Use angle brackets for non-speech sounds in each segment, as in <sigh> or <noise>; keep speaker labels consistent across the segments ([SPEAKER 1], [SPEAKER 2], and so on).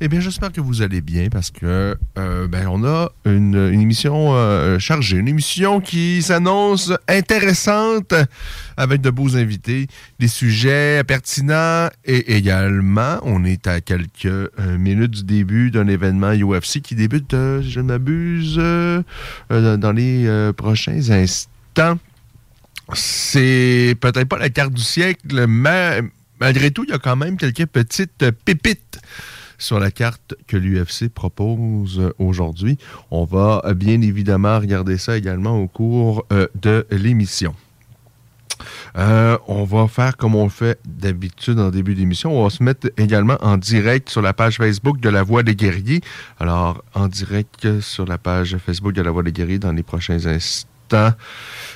[SPEAKER 1] Eh bien, j'espère que vous allez bien parce que euh, ben, on a une, émission euh, chargée, une émission qui s'annonce intéressante avec de beaux invités, des sujets pertinents et également, on est à quelques euh, minutes du début d'un événement UFC qui débute, si je ne m'abuse, dans les prochains instants. C'est peut-être pas la carte du siècle, mais malgré tout, il y a quand même quelques petites pépites sur la carte que l'UFC propose aujourd'hui. On va bien évidemment regarder ça également au cours euh, de l'émission. Euh, on va faire comme on fait d'habitude en début d'émission. On va se mettre également en direct sur la page Facebook de La Voix des Guerriers. Alors, en direct sur la page Facebook de La Voix des Guerriers dans les prochains instants.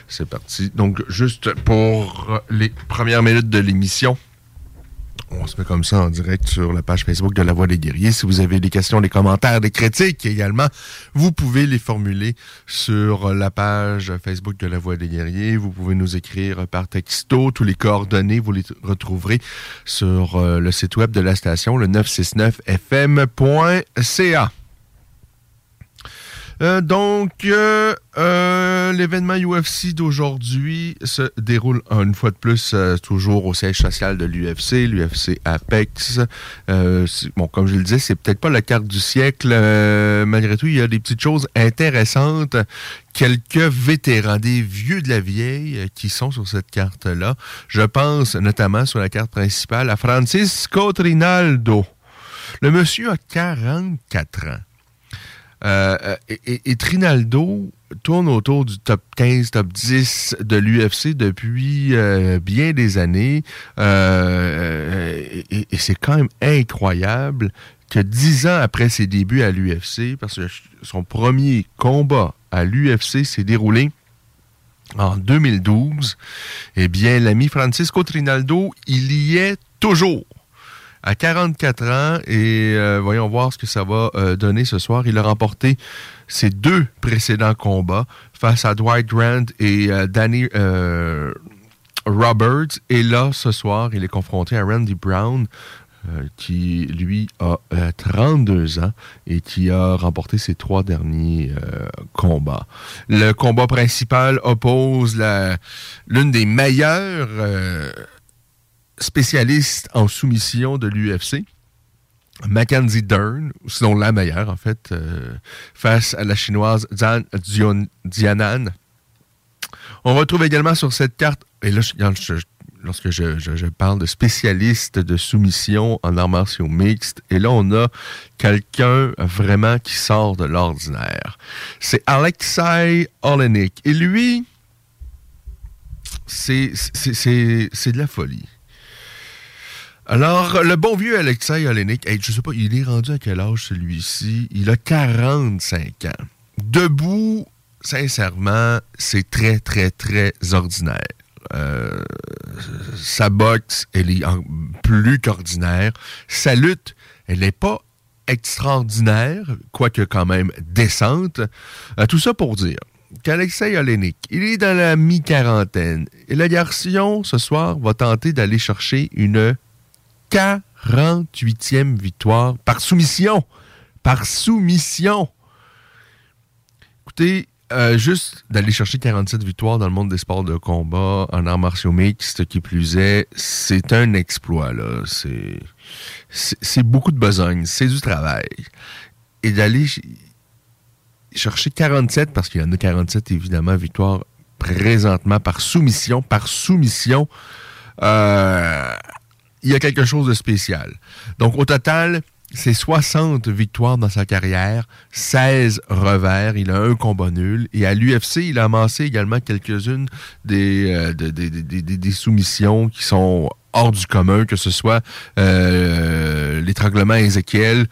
[SPEAKER 1] C'est parti. Donc, juste pour les premières minutes de l'émission, on se met comme ça en direct sur la page Facebook de La Voix des Guerriers. Si vous avez des questions, des commentaires, des critiques également, vous pouvez les formuler sur la page Facebook de La Voix des Guerriers. Vous pouvez nous écrire par texto. Tous les coordonnées, vous les retrouverez sur euh, le site web de la station, le 969fm.ca. Euh, donc, euh, euh, l'événement UFC d'aujourd'hui se déroule une fois de plus toujours au siège social de l'UFC, l'UFC Apex. bon, comme je le disais, c'est peut-être pas la carte du siècle. malgré tout, il y a des petites choses intéressantes. Quelques vétérans, des vieux de la vieille qui sont sur cette carte-là. Je pense notamment sur la carte principale à Francisco Trinaldo. Le monsieur a 44 ans. Euh, et, Trinaldo tourne autour du top 15, top 10 de l'UFC depuis euh, bien des années. Euh, et, c'est quand même incroyable que dix ans après ses débuts à l'UFC, parce que son premier combat à l'UFC s'est déroulé en 2012, eh bien, l'ami Francisco Trinaldo, il y est toujours à 44 ans et euh, voyons voir ce que ça va euh, donner ce soir. Il a remporté ses deux précédents combats face à Dwight Grant et euh, Danny Roberts. Et là, ce soir, il est confronté à Randy Brown. qui, lui, a 32 ans et qui a remporté ses trois derniers combats. Le combat principal oppose l'une des meilleures spécialiste en soumission de l'UFC. Mackenzie Dern, sinon la meilleure en fait, euh, face à la chinoise Dianan. On retrouve également sur cette carte, et là, lorsque je, parle de spécialiste de soumission en arts martiaux mixtes, et là, on a quelqu'un vraiment qui sort de l'ordinaire. C'est Alexei Olenek. Et lui, c'est de la folie. Alors, le bon vieux Alexei Olenek, je sais pas, il est rendu à quel âge celui-ci? Il a 45 ans. Debout, sincèrement, c'est très, très, très ordinaire. Euh, sa boxe, elle est plus qu'ordinaire. Sa lutte, elle n'est pas extraordinaire, quoique quand même décente. Euh, tout ça pour dire qu'Alexei Olenek, il est dans la mi-quarantaine. Et le garçon, ce soir, va tenter d'aller chercher une 48e victoire par soumission. Par soumission. Écoutez, euh, juste d'aller chercher 47 victoires dans le monde des sports de combat, en arts martiaux mixtes, qui plus est, c'est un exploit, là. C'est, beaucoup de besogne, c'est du travail. Et d'aller chercher 47, parce qu'il y en a 47, évidemment, victoires présentement par soumission, par soumission, euh, il y a quelque chose de spécial. Donc, au total, c'est 60 victoires dans sa carrière, 16 revers, il a un combat nul. Et à l'UFC, il a amassé également quelques-unes des, euh, des, soumissions qui sont hors du commun, que ce soit euh, l'étranglement Ézéchiel,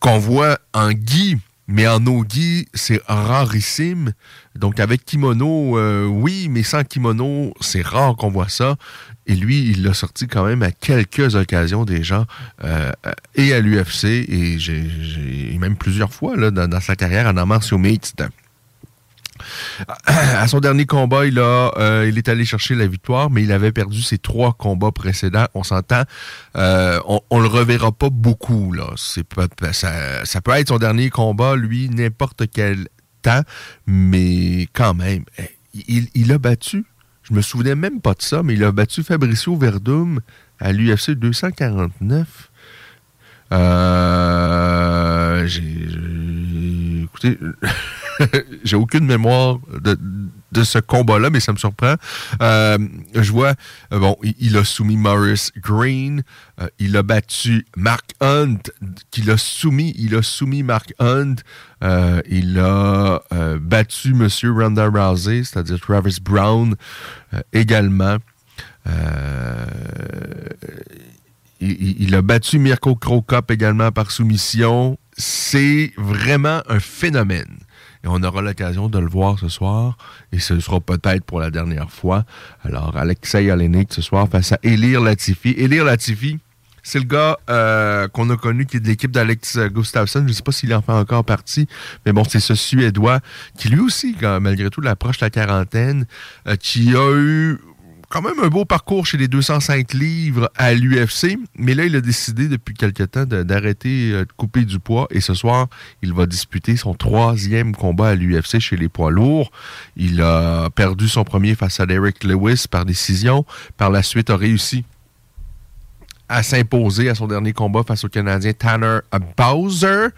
[SPEAKER 1] qu'on voit en Guy mais en nogi, c'est rarissime. Donc avec kimono, euh, oui, mais sans kimono, c'est rare qu'on voit ça. Et lui, il l'a sorti quand même à quelques occasions déjà, euh, et à l'UFC, et même plusieurs fois là, dans, sa carrière en martiaux mixtes. À son dernier combat, il, a, euh, il est allé chercher la victoire, mais il avait perdu ses trois combats précédents. On s'entend, euh, on, on le reverra pas beaucoup. Là. Ça, ça peut être son dernier combat, lui, n'importe quel temps, mais quand même, eh, il, il a battu je me souvenais même pas de ça, mais il a battu Fabricio Verdum à l'UFC 249. Euh, j'ai, écoutez, <laughs> j'ai aucune mémoire de, de ce combat-là, mais ça me surprend. Euh, je vois, euh, bon, il, a soumis Morris Green, euh, il a battu Mark Hunt, qu'il a soumis, il a soumis Mark Hunt, il a battu M. Ronda Rousey, c'est-à-dire Travis Brown également. Il, a battu Mirko Krokop également par soumission. C'est vraiment un phénomène. Et on aura l'occasion de le voir ce soir. Et ce sera peut-être pour la dernière fois. Alors, Alexei Olenek ce soir face à Elir Latifi. Elir Latifi, c'est le gars euh, qu'on a connu qui est de l'équipe d'Alex Gustafsson. Je ne sais pas s'il en fait encore partie, mais bon, c'est ce Suédois qui lui aussi, malgré tout, l'approche de la quarantaine, euh, qui a eu quand même un beau parcours chez les 205 livres à l'UFC, mais là, il a décidé depuis quelque temps d'arrêter euh, de, couper du poids et ce soir, il va disputer son troisième combat à l'UFC chez les poids lourds. Il a perdu son premier face à Derek Lewis par décision. Par la suite, a réussi à s'imposer à son dernier combat face au Canadien Tanner Bowser.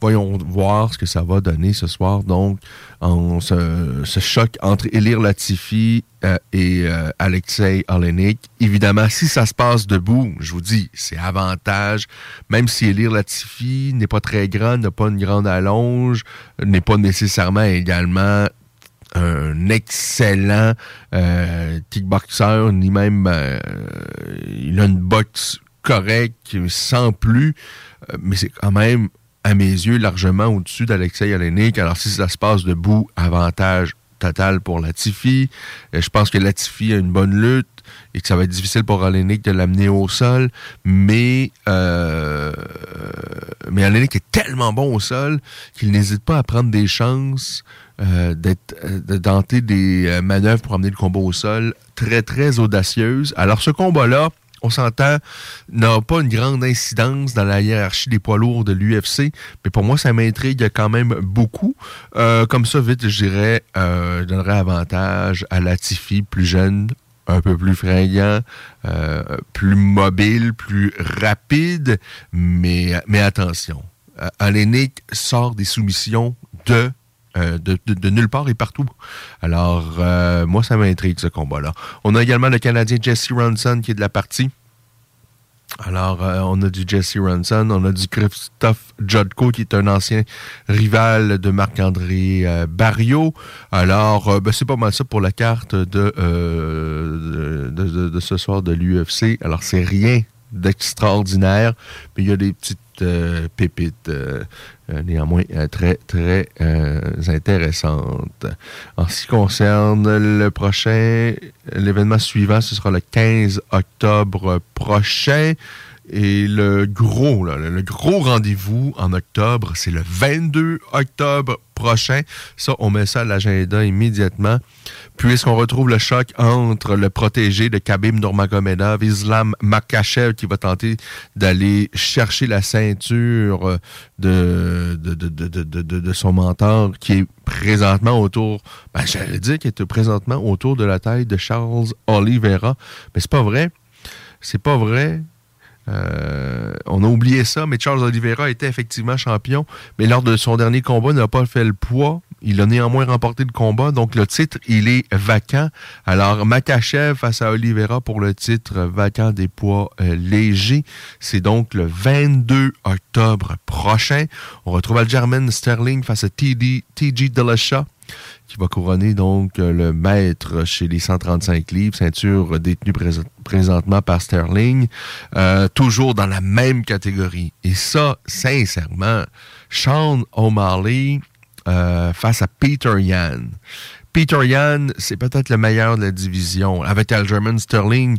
[SPEAKER 1] Voyons voir ce que ça va donner ce soir. Donc, en ce, choc entre Elir Latifi euh, et euh, Alexei Olenek. Évidemment, si ça se passe debout, je vous dis, c'est avantage. Même si Elir Latifi n'est pas très grand, n'a pas une grande allonge, n'est pas nécessairement également un excellent euh, ni même euh, il a une boxe correcte, sans plus, euh, mais c'est quand même, à mes yeux, largement au-dessus d'Alexei Olenek. Alors si ça se passe debout, avantage total pour Latifi. je pense que Latifi a une bonne lutte et que ça va être difficile pour Olenek de l'amener au sol, mais euh, mais Olenek est tellement bon au sol qu'il n'hésite pas à prendre des chances euh, d'être euh, de tenter des euh, manœuvres pour amener le combat au sol très, très audacieuses. Alors, ce combat-là, on s'entend, n'a pas une grande incidence dans la hiérarchie des poids lourds de l'UFC, mais pour moi, ça m'intrigue quand même beaucoup. comme ça, vite, je dirais, je donnerais avantage à Latifi, plus jeune, un peu plus fringant, plus mobile, plus rapide, mais, mais attention, Alénic sort des soumissions de euh, de, nulle part et partout. Alors, euh, moi, ça m'intrigue ce combat-là. On a également le Canadien Jesse Ronson qui est de la partie. Alors, euh, on a du Jesse Ronson, on a du Christophe Jodko, qui est un ancien rival de Marc-André Barrio. Alors, ben, c'est pas mal ça pour la carte de, de, ce soir de l'UFC. Alors, c'est rien d'extraordinaire, mais il y a des petites pépites néanmoins euh, très, très euh, intéressante. En ce qui concerne le prochain, l'événement suivant, ce sera le 15 octobre prochain. Et le gros, le gros rendez-vous en octobre, c'est le 22 octobre prochain. Ça, on met ça à l'agenda immédiatement puisqu'on retrouve le choc entre le protégé de Khabib Nurmagomedov, Islam Makachev, qui va tenter d'aller chercher la ceinture de, de, de, de, son mentor, qui est présentement autour, ben, j'allais dire qu'il est présentement autour de la taille de Charles Oliveira, mais c'est pas vrai. C'est pas vrai. Euh, on a oublié ça, mais Charles Oliveira était effectivement champion, mais lors de son dernier combat, n'a pas fait le poids. Il a néanmoins remporté le combat, donc le titre, il est vacant. Alors, Makachev face à Oliveira pour le titre vacant des poids euh, légers. C'est donc le 22 octobre prochain. On retrouve Algerman Sterling face à TG Dillashaw qui va couronner donc euh, le maître chez les 135 livres, ceinture détenue présentement par Sterling, euh, toujours dans la même catégorie. Et ça, sincèrement, Sean O'Malley euh, face à Peter Yan. Peter Yan, c'est peut-être le meilleur de la division. Avec Algerman Sterling,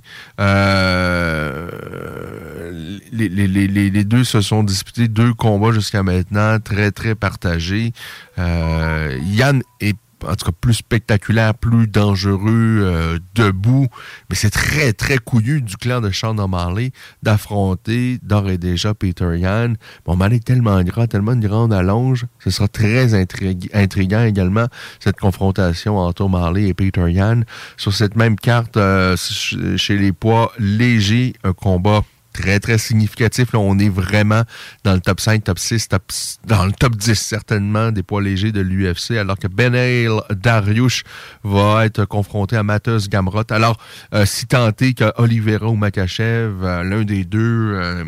[SPEAKER 1] les, les, deux se sont disputés deux combats jusqu'à maintenant, très, très partagés. Yann est en tout cas plus spectaculaire, plus dangereux euh, debout. Mais c'est très, très couillu du clan de Sean O'Malley d'affronter d'ores et déjà Peter Yan. Bon, mal est tellement grand, tellement une grande allonge. Ce sera très intriguant également, cette confrontation entre O'Malley et Peter Yan. Sur cette même carte, euh, chez les poids légers, un combat très, très significatif. Là, on est vraiment dans le top 5, top 6, top, dans le top 10 certainement des poids légers de l'UFC, alors que Benail Dariush va être confronté à Matheus Gamrot. Alors, euh, si tenté que Oliveira ou Makachev, euh, l'un des deux, euh,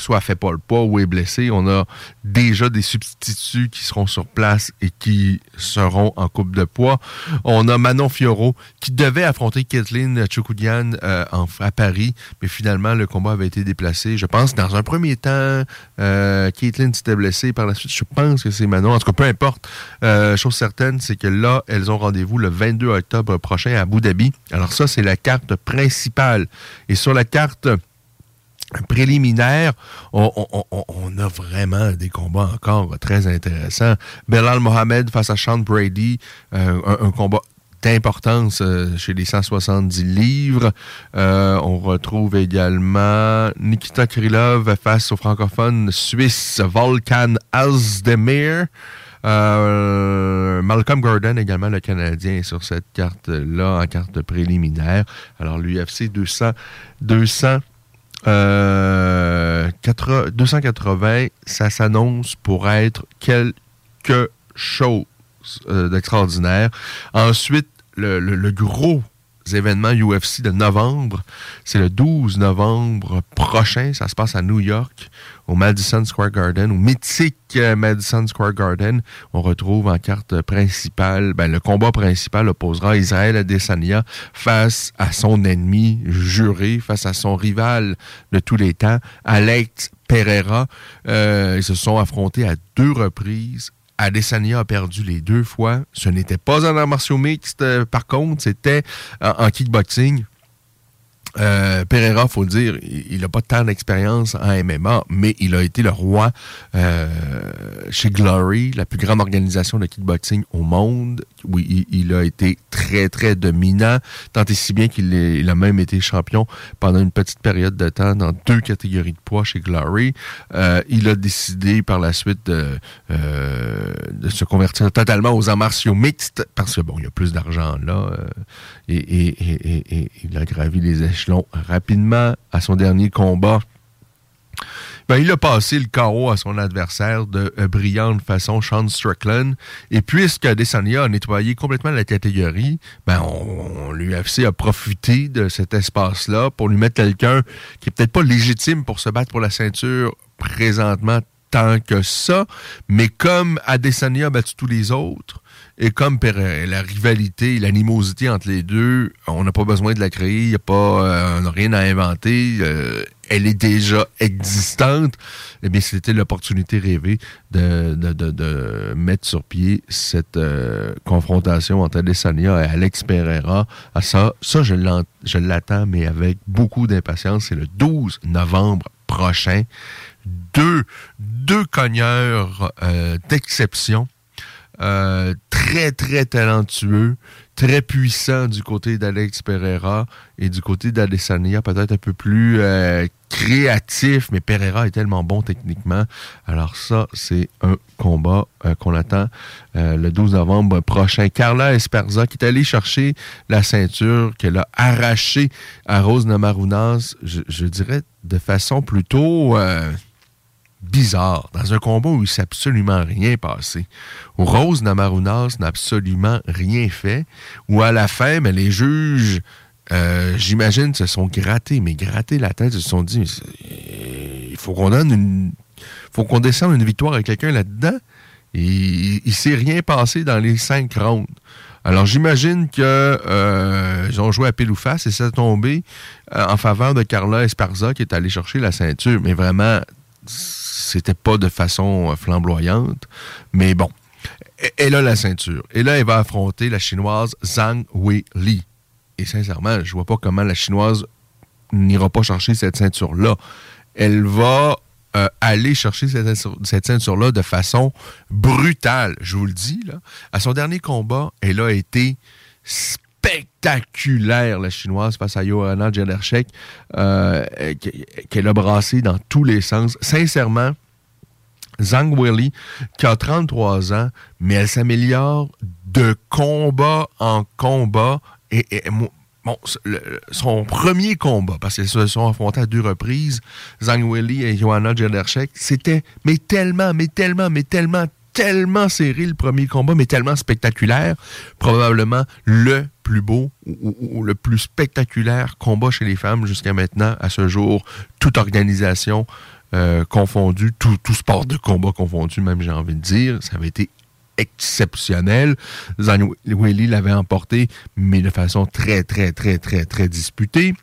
[SPEAKER 1] soit fait pas le pas ou est blessé, on a déjà des substituts qui seront sur place et qui seront en coupe de poids. On a Manon Fioro qui devait affronter Kathleen Chukoudian euh, à Paris, mais finalement le combat avait été déplacé. Je pense dans un premier temps, euh, Kathleen s'était blessée. Par la suite, je pense que c'est Manon. En tout cas, peu importe. Euh, chose certaine, c'est que là, elles ont rendez-vous le 22 octobre prochain à Abu Dhabi. Alors ça, c'est la carte principale. Et sur la carte préliminaire, on, a vraiment des combats encore très intéressants. Belal Mohamed face à Sean Brady, euh, un, combat d'importance euh, chez les 170 livres. Euh, on retrouve également Nikita Krylov face au francophone suisse Volkan Azdemir. Malcolm Gordon, également le Canadien, sur cette carte-là, en carte préliminaire. Alors, l'UFC 200, 200 280, euh, ça s'annonce pour être quelque chose euh, d'extraordinaire. Ensuite, le, gros événement UFC de novembre, c'est le 12 novembre prochain. Ça se passe à New York au Madison Square Garden, au mythique euh, Madison Square Garden. On retrouve en carte principale, ben, le combat principal opposera Israël Adesanya face à son ennemi juré, face à son rival de tous les temps, Alex Pereira. Euh, ils se sont affrontés à deux reprises. Adesanya a perdu les deux fois. Ce n'était pas en arts martiaux mixtes, euh, par contre, c'était en kickboxing. Euh, Pereira, faut dire, il n'a pas tant d'expérience en MMA, mais il a été le roi euh, chez Glory, la plus grande organisation de kickboxing au monde. Oui, il, a été très, très dominant, tant et si bien qu'il a même été champion pendant une petite période de temps dans deux catégories de poids chez Glory. Euh, il a décidé par la suite de, euh, de se convertir totalement aux arts martiaux mixtes, parce que, bon, il y a plus d'argent là, et, et il a gravi les échelons rapidement à son dernier combat. Ben, il a passé le carreau à son adversaire de euh, brillante façon, Sean Strickland. Et puisque Desania a nettoyé complètement la catégorie, ben, l'UFC a profité de cet espace-là pour lui mettre quelqu'un qui est peut-être pas légitime pour se battre pour la ceinture présentement tant que ça, mais comme Adesanya a battu tous les autres, et comme la rivalité, l'animosité entre les deux, on n'a pas besoin de la créer, y a pas, euh, on n'a rien à inventer, euh, elle est déjà existante. Eh bien, c'était l'opportunité rêvée de, de, mettre sur pied cette euh, confrontation entre Adesanya et Alex Pereira. Ah, ça, ça je l'attends, mais avec beaucoup d'impatience. C'est le 12 novembre prochain. Deux, deux cogneurs d'exception euh, très, très talentueux, très puissant du côté d'Alex Pereira et du côté d'Adesanya, peut-être un peu plus euh, créatif, mais Pereira est tellement bon techniquement. Alors ça, c'est un combat euh, qu'on attend le 12 novembre prochain. Carla Esperza qui est allée chercher la ceinture qu'elle a arrachée à Rose Namarunas, je, je dirais de façon plutôt bizarre, dans un combat où il s'est absolument rien passé, où Rose Namarunas n'a absolument rien fait, où à la fin, mais les juges, euh, j'imagine, se sont grattés, mais grattés la tête, se sont dit, il faut qu'on donne une... faut qu'on descende une victoire avec quelqu'un là-dedans. Il ne s'est rien passé dans les cinq rounds. Alors j'imagine que euh, ils ont joué à pile ou face et ça a tombé euh, en faveur de Carla Esparza qui est allé chercher la ceinture. Mais vraiment, c'était pas de façon euh, flamboyante, mais bon. Elle a la ceinture. Et là, elle va affronter la chinoise Zhang Wei Li. Et sincèrement, je vois pas comment la chinoise n'ira pas chercher cette ceinture-là. Elle va aller chercher cette, ceinture-là de façon brutale, je vous le dis. À son dernier combat, elle a été spectaculaire, la chinoise, face à Johanna Jedershek, qu'elle a brassé dans tous les sens. Sincèrement, Zhang Weili, qui a 33 ans, mais elle s'améliore de combat en combat. Et, son premier combat, parce qu'elles se sont affrontées à deux reprises, Zhang Weili et Johanna Jedershek, c'était mais tellement, mais tellement, mais tellement, tellement serré le premier combat, mais tellement spectaculaire. Probablement le plus beau ou, le plus spectaculaire combat chez les femmes jusqu'à maintenant, à ce jour, toute organisation euh, confondue, tout, sport de combat confondu, même j'ai envie de dire. Ça avait été exceptionnel. Weili l'avait emporté, mais de façon très, très, très, très, très disputée.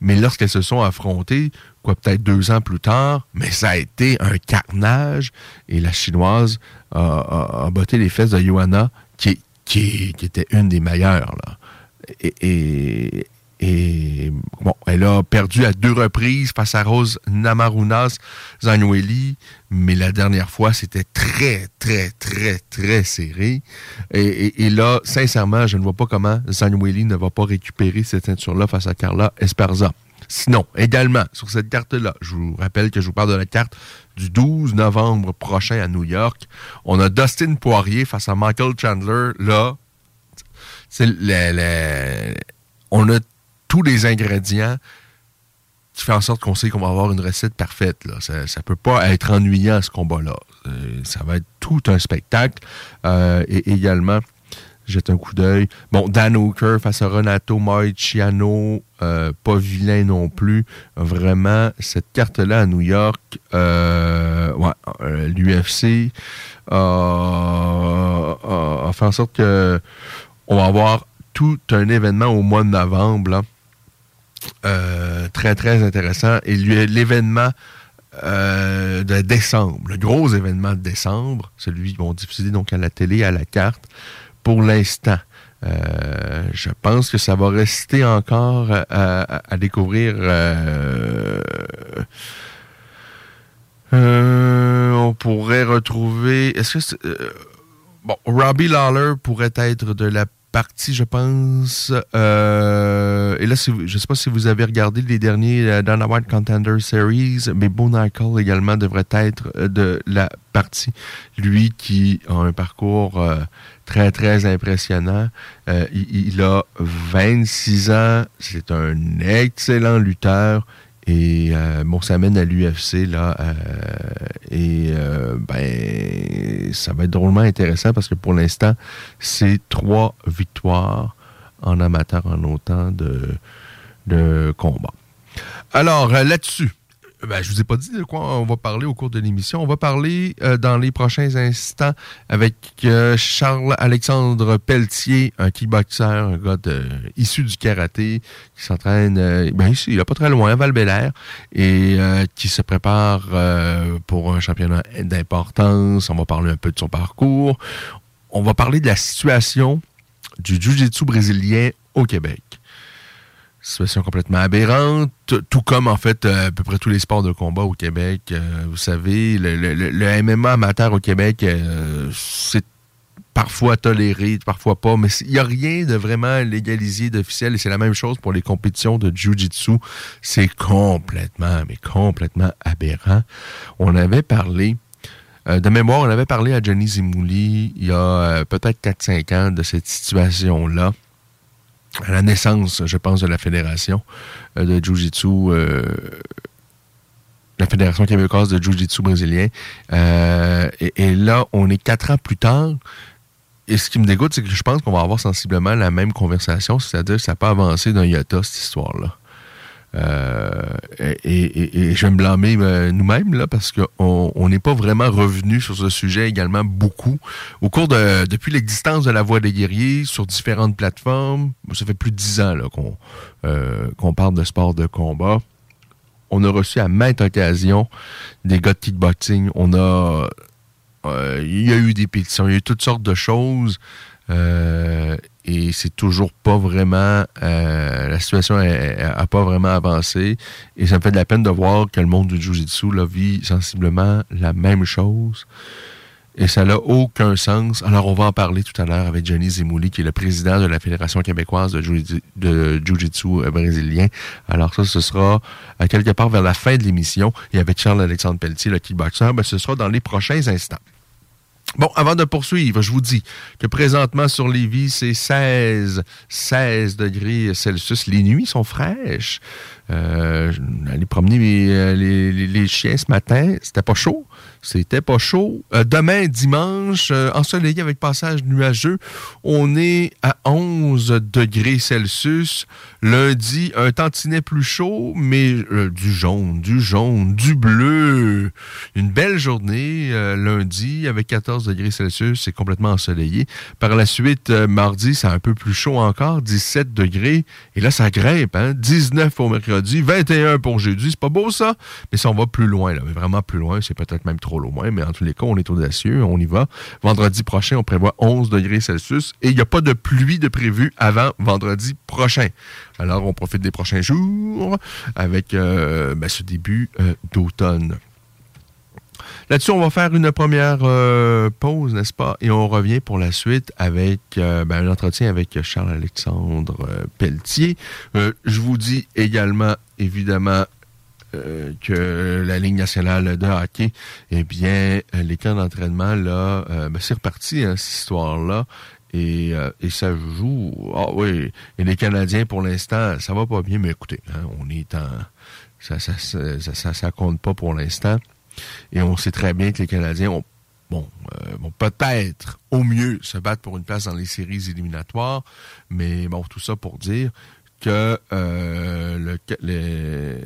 [SPEAKER 1] Mais lorsqu'elles se sont affrontées, quoi, peut-être deux ans plus tard, mais ça a été un carnage. Et la Chinoise a, botté les fesses de Johanna, qui, était une des meilleures. Et, bon, elle a perdu à deux reprises face à Rose Namarunas Zanueli, mais la dernière fois, c'était très, très, très, très serré. Et, là, sincèrement, je ne vois pas comment Zanueli ne va pas récupérer cette ceinture-là face à Carla Esparza. Sinon, également, sur cette carte-là, je vous rappelle que je vous parle de la carte du 12 novembre prochain à New York. On a Dustin Poirier face à Michael Chandler. Là, on a tous les ingrédients qui fait en sorte qu'on sait qu'on va avoir une recette parfaite. Ça ne peut pas être ennuyant ce combat-là. Euh, ça va être tout un spectacle. Euh, et également, jette un coup d'œil. Bon, Dan Hooker face à Renato Moiciano, euh, pas vilain non plus. Vraiment, cette carte-là à New York, euh, ouais, l'UFC a, fait en sorte que on va avoir tout un événement au mois de novembre. Euh, très, très intéressant. Et l'événement de décembre, le gros événement de décembre, celui qu'ils vont diffuser donc à la télé, à la carte, pour l'instant. Euh, je pense que ça va rester encore à, découvrir. Euh, euh, on pourrait retrouver. Est-ce que bon, Robbie Lawler pourrait être de la partie, je pense. Euh, et là, je ne sais pas si vous avez regardé les derniers euh, Dynamite Contender Series, mais Bo Nickel également devrait être euh, de la partie. Lui qui a un parcours très, très impressionnant. il, a 26 ans. C'est un excellent lutteur. Et euh, bon, ça mène à l'UFC, là. Euh, et euh, ben, ça va être drôlement intéressant parce que pour l'instant, c'est trois victoires en amateur en autant de, de combats. Alors, là-dessus, ben, je vous ai pas dit de quoi on va parler au cours de l'émission. On va parler euh, dans les prochains instants avec euh, Charles-Alexandre Pelletier, un kickboxer, un gars issu du karaté, qui s'entraîne euh, ben, ici, il a pas très loin, à val et qui se prépare pour un championnat d'importance. On va parler un peu de son parcours. On va parler de la situation du jiu-jitsu brésilien au Québec situation complètement aberrante, tout comme en fait euh, à peu près tous les sports de combat au Québec. Euh, vous savez, le, MMA amateur au Québec, euh, c'est parfois toléré, parfois pas, mais il n'y a rien de vraiment légalisé d'officiel et c'est la même chose pour les compétitions de Jiu-Jitsu. C'est complètement, mais complètement aberrant. On avait parlé de mémoire, on avait parlé à Johnny Zimouli il y a peut-être 4-5 ans de cette situation-là à la naissance, je pense, de la fédération euh, de Jiu-Jitsu, euh, la fédération québécoise de Jiu-Jitsu brésilien. Euh, et, là, on est quatre ans plus tard. Et ce qui me dégoûte, c'est que je pense qu'on va avoir sensiblement la même conversation, c'est-à-dire que ça n'a pas avancé d'un iota, cette histoire-là. Euh, et, je vais me blâmer euh, nous-mêmes là parce qu'on n'est pas vraiment revenu sur ce sujet également beaucoup au cours de depuis l'existence de la Voix des guerriers sur différentes plateformes. Ça fait plus de dix ans qu'on euh, qu'on parle de sport de combat. On a reçu à maintes occasions des gars de kickboxing. On a il y a eu des pétitions, il y a eu toutes sortes de choses. Et c'est toujours pas vraiment la situation a, pas vraiment avancé et ça me fait de la peine de voir que le monde du jiu-jitsu vit sensiblement la même chose et ça n'a aucun sens. Alors, on va en parler tout à l'heure avec Johnny Zimouli, qui est le président de la Fédération québécoise de Jiu-Jitsu euh, brésilien. Alors, ça, ce sera à quelque part vers la fin de l'émission. Et avec Charles-Alexandre Pelletier, le kickboxer, ben, ce sera dans les prochains instants. Bon, avant de poursuivre, je vous dis que présentement sur Lévis, c'est 16, 16 degrés Celsius. Les nuits sont fraîches. Euh, aller promener euh, les, les, chiens ce matin, c'était pas chaud. C'était pas chaud. Euh, demain, dimanche, euh, ensoleillé avec passage nuageux, on est à 11 degrés Celsius. Lundi, un tantinet plus chaud, mais euh, du jaune, du jaune, du bleu. Une belle journée lundi avec 14 degrés Celsius. C'est complètement ensoleillé. Par la suite, mardi, c'est un peu plus chaud encore, 17 degrés. Et là, ça grimpe. Hein? 19 au mercredi, 21 pour jeudi. C'est pas beau ça? Mais si on va plus loin, là, vraiment plus loin, c'est peut-être même trop au moins, mais en tous les cas, on est audacieux, on y va. Vendredi prochain, on prévoit 11 degrés Celsius et il n'y a pas de pluie de prévu avant vendredi prochain. Alors, on profite des prochains jours avec euh, ben, ce début euh, d'automne. Là-dessus, on va faire une première euh, pause, n'est-ce pas? Et on revient pour la suite avec ben, un entretien avec Charles-Alexandre Pelletier. je vous dis également, évidemment, euh, que la Ligue nationale de hockey, eh bien, euh, les camps d'entraînement, là, euh, ben, c'est reparti, hein, cette histoire-là. Et, et, ça joue. Ah oui, et les Canadiens, pour l'instant, ça va pas bien, mais écoutez, hein, on est en... Ça ça, ça, ça, compte pas pour l'instant. Et on sait très bien que les Canadiens ont bon, vont peut-être au mieux se battre pour une place dans les séries éliminatoires, mais bon, tout ça pour dire que le, les,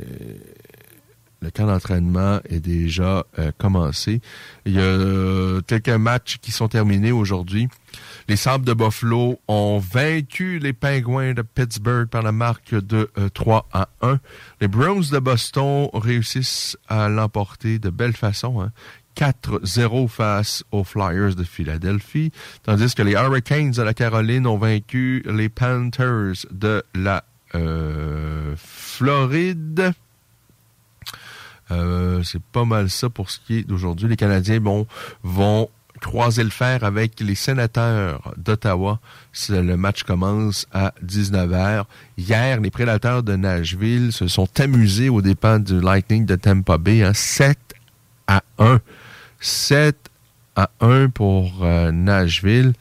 [SPEAKER 1] le camp d'entraînement est déjà euh, commencé. Il y a euh, quelques matchs qui sont terminés aujourd'hui. Les Sables de Buffalo ont vaincu les Pingouins de Pittsburgh par la marque de 3 euh, à 1. Les Browns de Boston réussissent à l'emporter de belle façon. 4-0 hein. face aux Flyers de Philadelphie, tandis que les Hurricanes de la Caroline ont vaincu les Panthers de la Floride. Euh, c'est pas mal ça pour ce qui est d'aujourd'hui. Les Canadiens vont croiser le fer avec les sénateurs d'Ottawa. Le match commence à 19h. Hier, les prédateurs de Nashville se sont amusés aux dépens du Lightning de Tampa Bay. 7 hein. à 1. 7 à 1 pour euh, Nashville.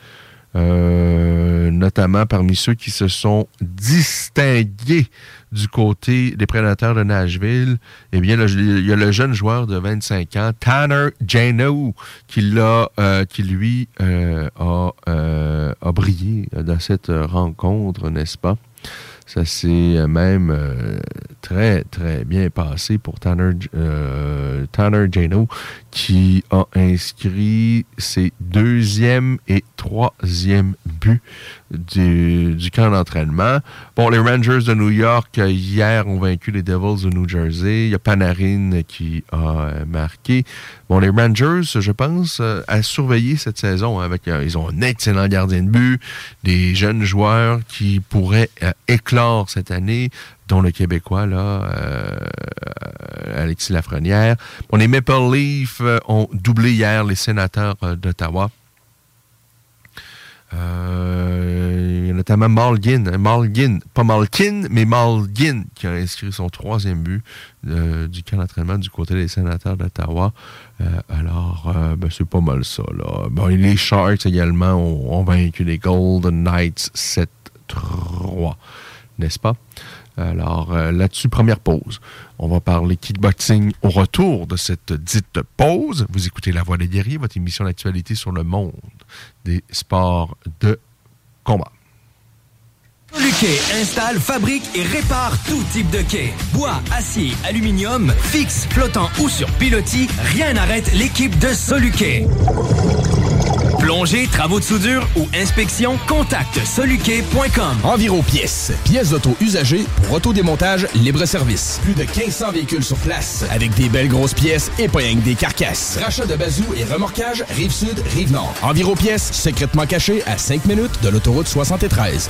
[SPEAKER 1] Euh, notamment parmi ceux qui se sont distingués du côté des prédateurs de Nashville, eh bien, il y a le jeune joueur de 25 ans, Tanner Jano, euh, qui lui euh, a, euh, brillé dans cette rencontre, n'est-ce pas? Ça s'est même très, très bien passé pour Tanner, Tanner Jano, qui a inscrit ses deuxième et troisième buts du, camp d'entraînement. Bon, les Rangers de New York, euh, hier, ont vaincu les Devils de New Jersey. Il y a Panarin qui a euh, marqué. Bon, les Rangers, je pense, à euh, surveiller cette saison. Avec, ils ont un excellent gardien de but, des jeunes joueurs qui pourraient éclore cette année dont le Québécois, là, Alexis Lafrenière. Bon, les Maple Leafs ont doublé hier les sénateurs d'Ottawa. Euh, il y a notamment Malgin, hein, Malgin, pas Malkin, mais Malgin, qui a inscrit son troisième but euh, du camp d'entraînement du côté des sénateurs d'Ottawa. Euh, alors, ben, c'est pas mal ça. Là. Bon, les Sharks également ont, vaincu les Golden Knights 7-3, n'est-ce pas? Alors là-dessus, première pause. On va parler kickboxing au retour de cette dite pause. Vous écoutez La Voix des guerriers, votre émission d'actualité sur le monde des sports de combat.
[SPEAKER 2] Soluquet installe, fabrique et répare tout type de quai. Bois, acier, aluminium, fixe, flottant ou sur pilotis, rien n'arrête l'équipe de Soluquet. Plongée, travaux de soudure ou inspection, contacte soluquet.com.
[SPEAKER 3] Enviro Pièces. Pièces d'auto usagées pour autodémontage libre-service. Plus de 1500 véhicules sur place. Avec des belles grosses pièces et pas des carcasses. Rachat de bazou et remorquage Rive-Sud, Rive-Nord. Enviro Pièces, secrètement caché à 5 minutes de l'autoroute 73.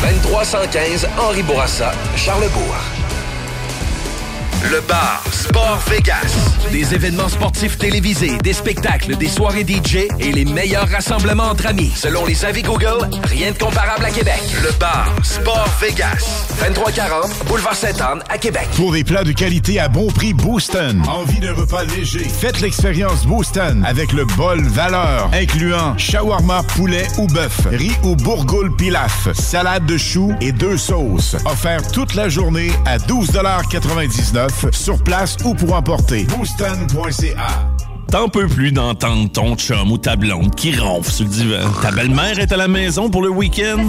[SPEAKER 2] 2315 Henri Bourassa, Charlebourg. Le bar Sport Vegas. Des événements sportifs télévisés, des spectacles, des soirées DJ et les meilleurs rassemblements entre amis. Selon les avis Google, rien de comparable à Québec. Le bar Sport Vegas. 2340 Boulevard Sainte-Anne à Québec.
[SPEAKER 4] Pour des plats de qualité à bon prix, Booston. Envie d'un repas léger? Faites l'expérience Booston avec le bol valeur, incluant shawarma, poulet ou bœuf, riz ou bourgoule pilaf, salade de choux et deux sauces. Offert toute la journée à 12,99 sur place ou pour emporter. Booston.ca
[SPEAKER 5] T'en peux plus d'entendre ton chum ou ta blonde qui ronfle sur le divan. Ta belle-mère est à la maison pour le week-end.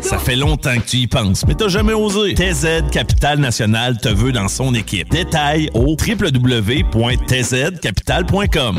[SPEAKER 5] Ça fait longtemps que tu y penses, mais t'as jamais osé. TZ Capital National te veut dans son équipe. Détails au www.tzcapital.com.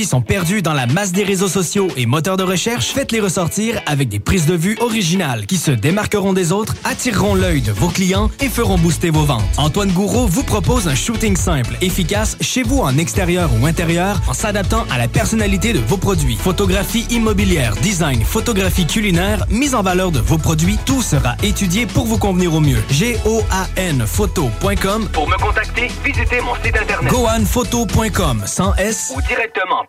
[SPEAKER 2] sont perdus dans la masse des réseaux sociaux et moteurs de recherche. Faites-les ressortir avec des prises de vue originales qui se démarqueront des autres, attireront l'œil de vos clients et feront booster vos ventes. Antoine Gouraud vous propose un shooting simple, efficace, chez vous en extérieur ou intérieur, en s'adaptant à la personnalité de vos produits. Photographie immobilière, design, photographie culinaire, mise en valeur de vos produits, tout sera étudié pour vous convenir au mieux. G-O-A-N photo.com Pour me contacter, visitez mon site internet. gohanphoto.com sans S ou directement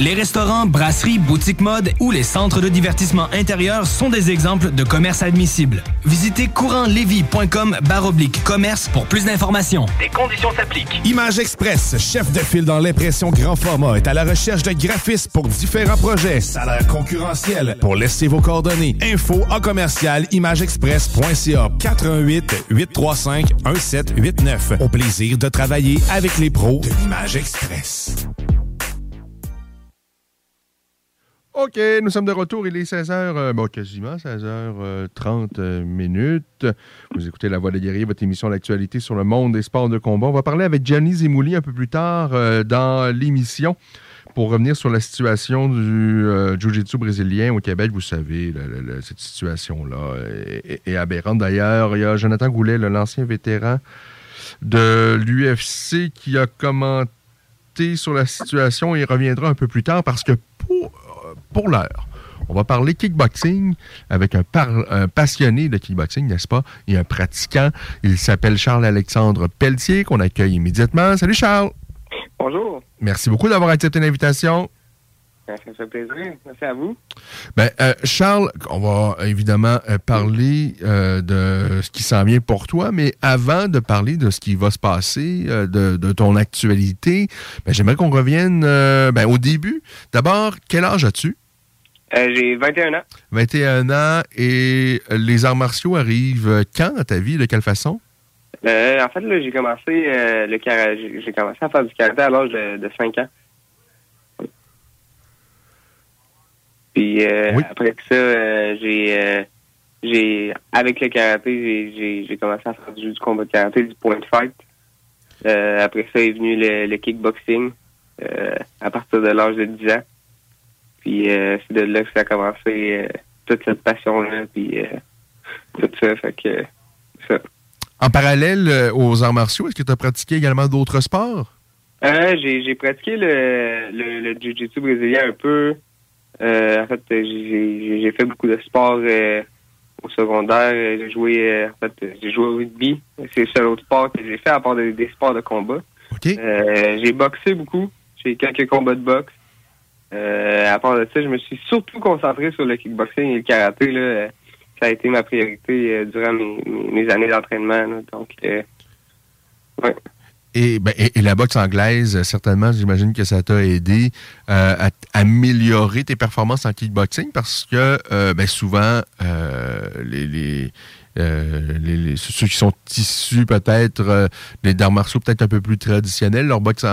[SPEAKER 2] Les restaurants, brasseries, boutiques mode ou les centres de divertissement intérieur sont des exemples de commerce admissibles. Visitez courantlevis.com baroblique commerce pour plus d'informations. Des conditions s'appliquent.
[SPEAKER 4] Image Express, chef de file dans l'impression grand format, est à la recherche de graphistes pour différents projets. Salaire concurrentiel. Pour laisser vos coordonnées. Info en commercial imageexpress.ca 88 835 1789. Au plaisir de travailler avec les pros de l'Image Express.
[SPEAKER 1] OK, nous sommes de retour. Il est 16h, bon, quasiment 16h30 minutes. Vous écoutez La Voix des guerriers, votre émission L'actualité sur le monde des sports de combat. On va parler avec Gianni Zimouli un peu plus tard euh, dans l'émission pour revenir sur la situation du euh, Jiu-Jitsu brésilien au Québec. Vous savez, cette situation-là est, est- est aberrante. D'ailleurs, il y a Jonathan Goulet, le- l'ancien vétéran de l'UFC, qui a commenté sur la situation. Il reviendra un peu plus tard parce que pour, l'heure, on va parler kickboxing avec un, par- un passionné de kickboxing, n'est-ce pas? Et un pratiquant. Il s'appelle Charles-Alexandre Pelletier, qu'on accueille immédiatement. Salut Charles!
[SPEAKER 6] Bonjour.
[SPEAKER 1] Merci beaucoup d'avoir accepté l'invitation.
[SPEAKER 6] Ça fait plaisir. Merci à vous.
[SPEAKER 1] Ben, euh, Charles, on va évidemment euh, parler euh, de ce qui s'en vient pour toi, mais avant de parler de ce qui va se passer, de, ton actualité, ben, j'aimerais qu'on revienne ben, au début. D'abord, quel âge as-tu?
[SPEAKER 6] J'ai 21 ans.
[SPEAKER 1] 21 ans. Et les arts martiaux arrivent quand à ta vie? De quelle façon?
[SPEAKER 6] en fait, j'ai commencé le j'ai commencé à faire du karaté à l'âge de, de 5 ans. Puis euh, après ça, euh, j'ai euh, j'ai avec le karaté, j'ai commencé à faire du, combat de karaté, du point de fight. après ça est venu le, kickboxing à partir de l'âge de 10 ans. Puis c'est de là que ça a commencé toute cette passion-là, puis tout ça. Fait que ça.
[SPEAKER 1] En parallèle aux arts martiaux, est-ce que tu as pratiqué également d'autres sports?
[SPEAKER 6] j'ai pratiqué le, le, le jiu-jitsu brésilien un peu. Euh, en fait, j'ai fait beaucoup de sport euh, au secondaire. J'ai joué, en fait, j'ai joué au rugby. C'est le seul autre sport que j'ai fait à part des, sports de combat. Euh, j'ai boxé beaucoup. J'ai quelques combats de boxe. À part de ça, je me suis surtout concentré sur le kickboxing et le karaté. Ça a été ma priorité durant mes, années d'entraînement. Donc, ouais.
[SPEAKER 1] Ben, et, la boxe anglaise, certainement, j'imagine que ça t'a aidé euh, à, améliorer tes performances en kickboxing parce que euh, ben, souvent, euh, les, ceux qui sont issus peut-être des arts martiaux peut-être un peu plus traditionnels, leur boxe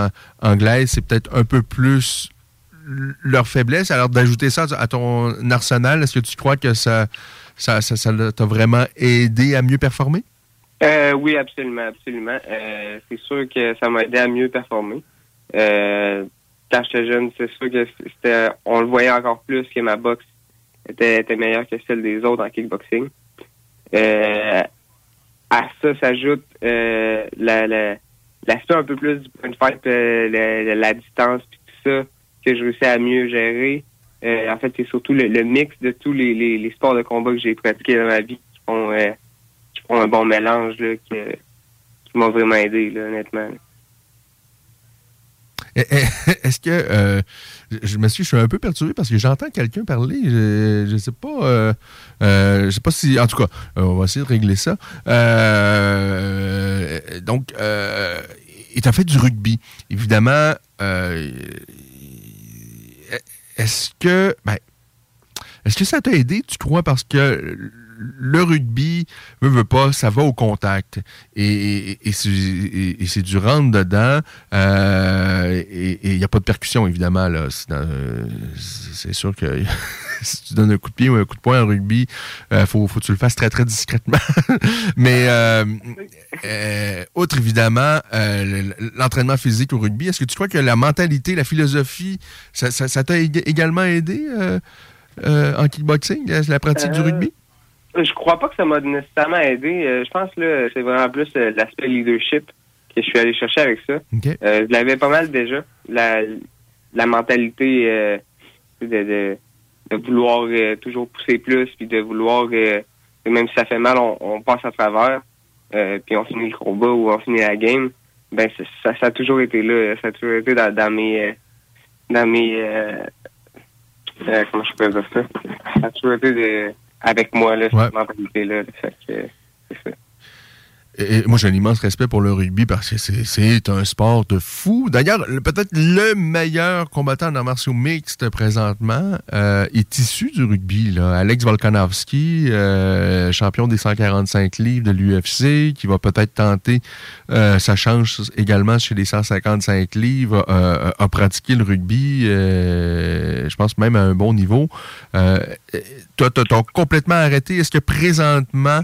[SPEAKER 1] anglaise, c'est peut-être un peu plus leur faiblesse. Alors d'ajouter ça à ton arsenal, est-ce que tu crois que ça ça, ça, t'a vraiment aidé à mieux performer?
[SPEAKER 6] Euh, oui, absolument, absolument. Euh, c'est sûr que ça m'a aidé à mieux performer. Euh, quand j'étais jeune, c'est sûr que c'était, on le voyait encore plus que ma boxe était, meilleure que celle des autres en kickboxing. Euh, à ça s'ajoute euh, la, la, l'aspect un peu plus du point de fight, la, la, distance puis tout ça que je réussis à mieux gérer. en fait, c'est surtout le, mix de tous les, sports de combat que j'ai pratiqués dans ma vie qui font un bon mélange là, qui, m'a vraiment aidé, là, honnêtement. <laughs>
[SPEAKER 1] Est-ce que euh, je me suis, je suis un peu perturbé parce que j'entends quelqu'un parler. Je, ne sais pas, euh, euh, je sais pas si, en tout cas, on va essayer de régler ça. donc, il t'a fait du rugby, évidemment. Est-ce que, ben, est-ce que ça t'a aidé, tu crois, parce que le rugby, veut, veut pas, ça va au contact. Et, et, c'est du rentre dedans. Euh, et il n'y a pas de percussion, évidemment. là. C'est sûr que <laughs> si tu donnes un coup de pied ou un coup de poing en rugby, il euh, faut, faut que tu le fasses très, très discrètement. <laughs> Mais euh, outre, évidemment, l'entraînement physique au rugby, est-ce que tu crois que la mentalité, la philosophie, ça t'a également aidé en kickboxing, la pratique du rugby?
[SPEAKER 6] Je crois pas que ça m'a nécessairement aidé. Euh, je pense que c'est vraiment plus euh, l'aspect leadership que je suis allé chercher avec ça. Euh, je l'avais pas mal déjà. La, la mentalité de, de, de, vouloir toujours pousser plus, puis de vouloir, même si ça fait mal, on, passe à travers, puis on finit le combat ou on finit la game. Ben ça, ça a toujours été là. Ça a toujours été dans, dans mes dans mes comment je peux dire ça? Ça a toujours été de avec moi, là, cette mentalité-là. c'est ça.
[SPEAKER 1] Et moi, j'ai un immense respect pour le rugby parce que c'est un sport de fou. D'ailleurs, peut-être le meilleur combattant dans martiaux mixte présentement euh, est issu du rugby. Là. Alex Volkanovski, euh, champion des 145 livres de l'UFC, qui va peut-être tenter euh, sa chance également chez les 155 livres, a pratiqué le rugby, je pense même à un bon niveau. toi, tu as complètement arrêté. Est-ce que présentement, euh,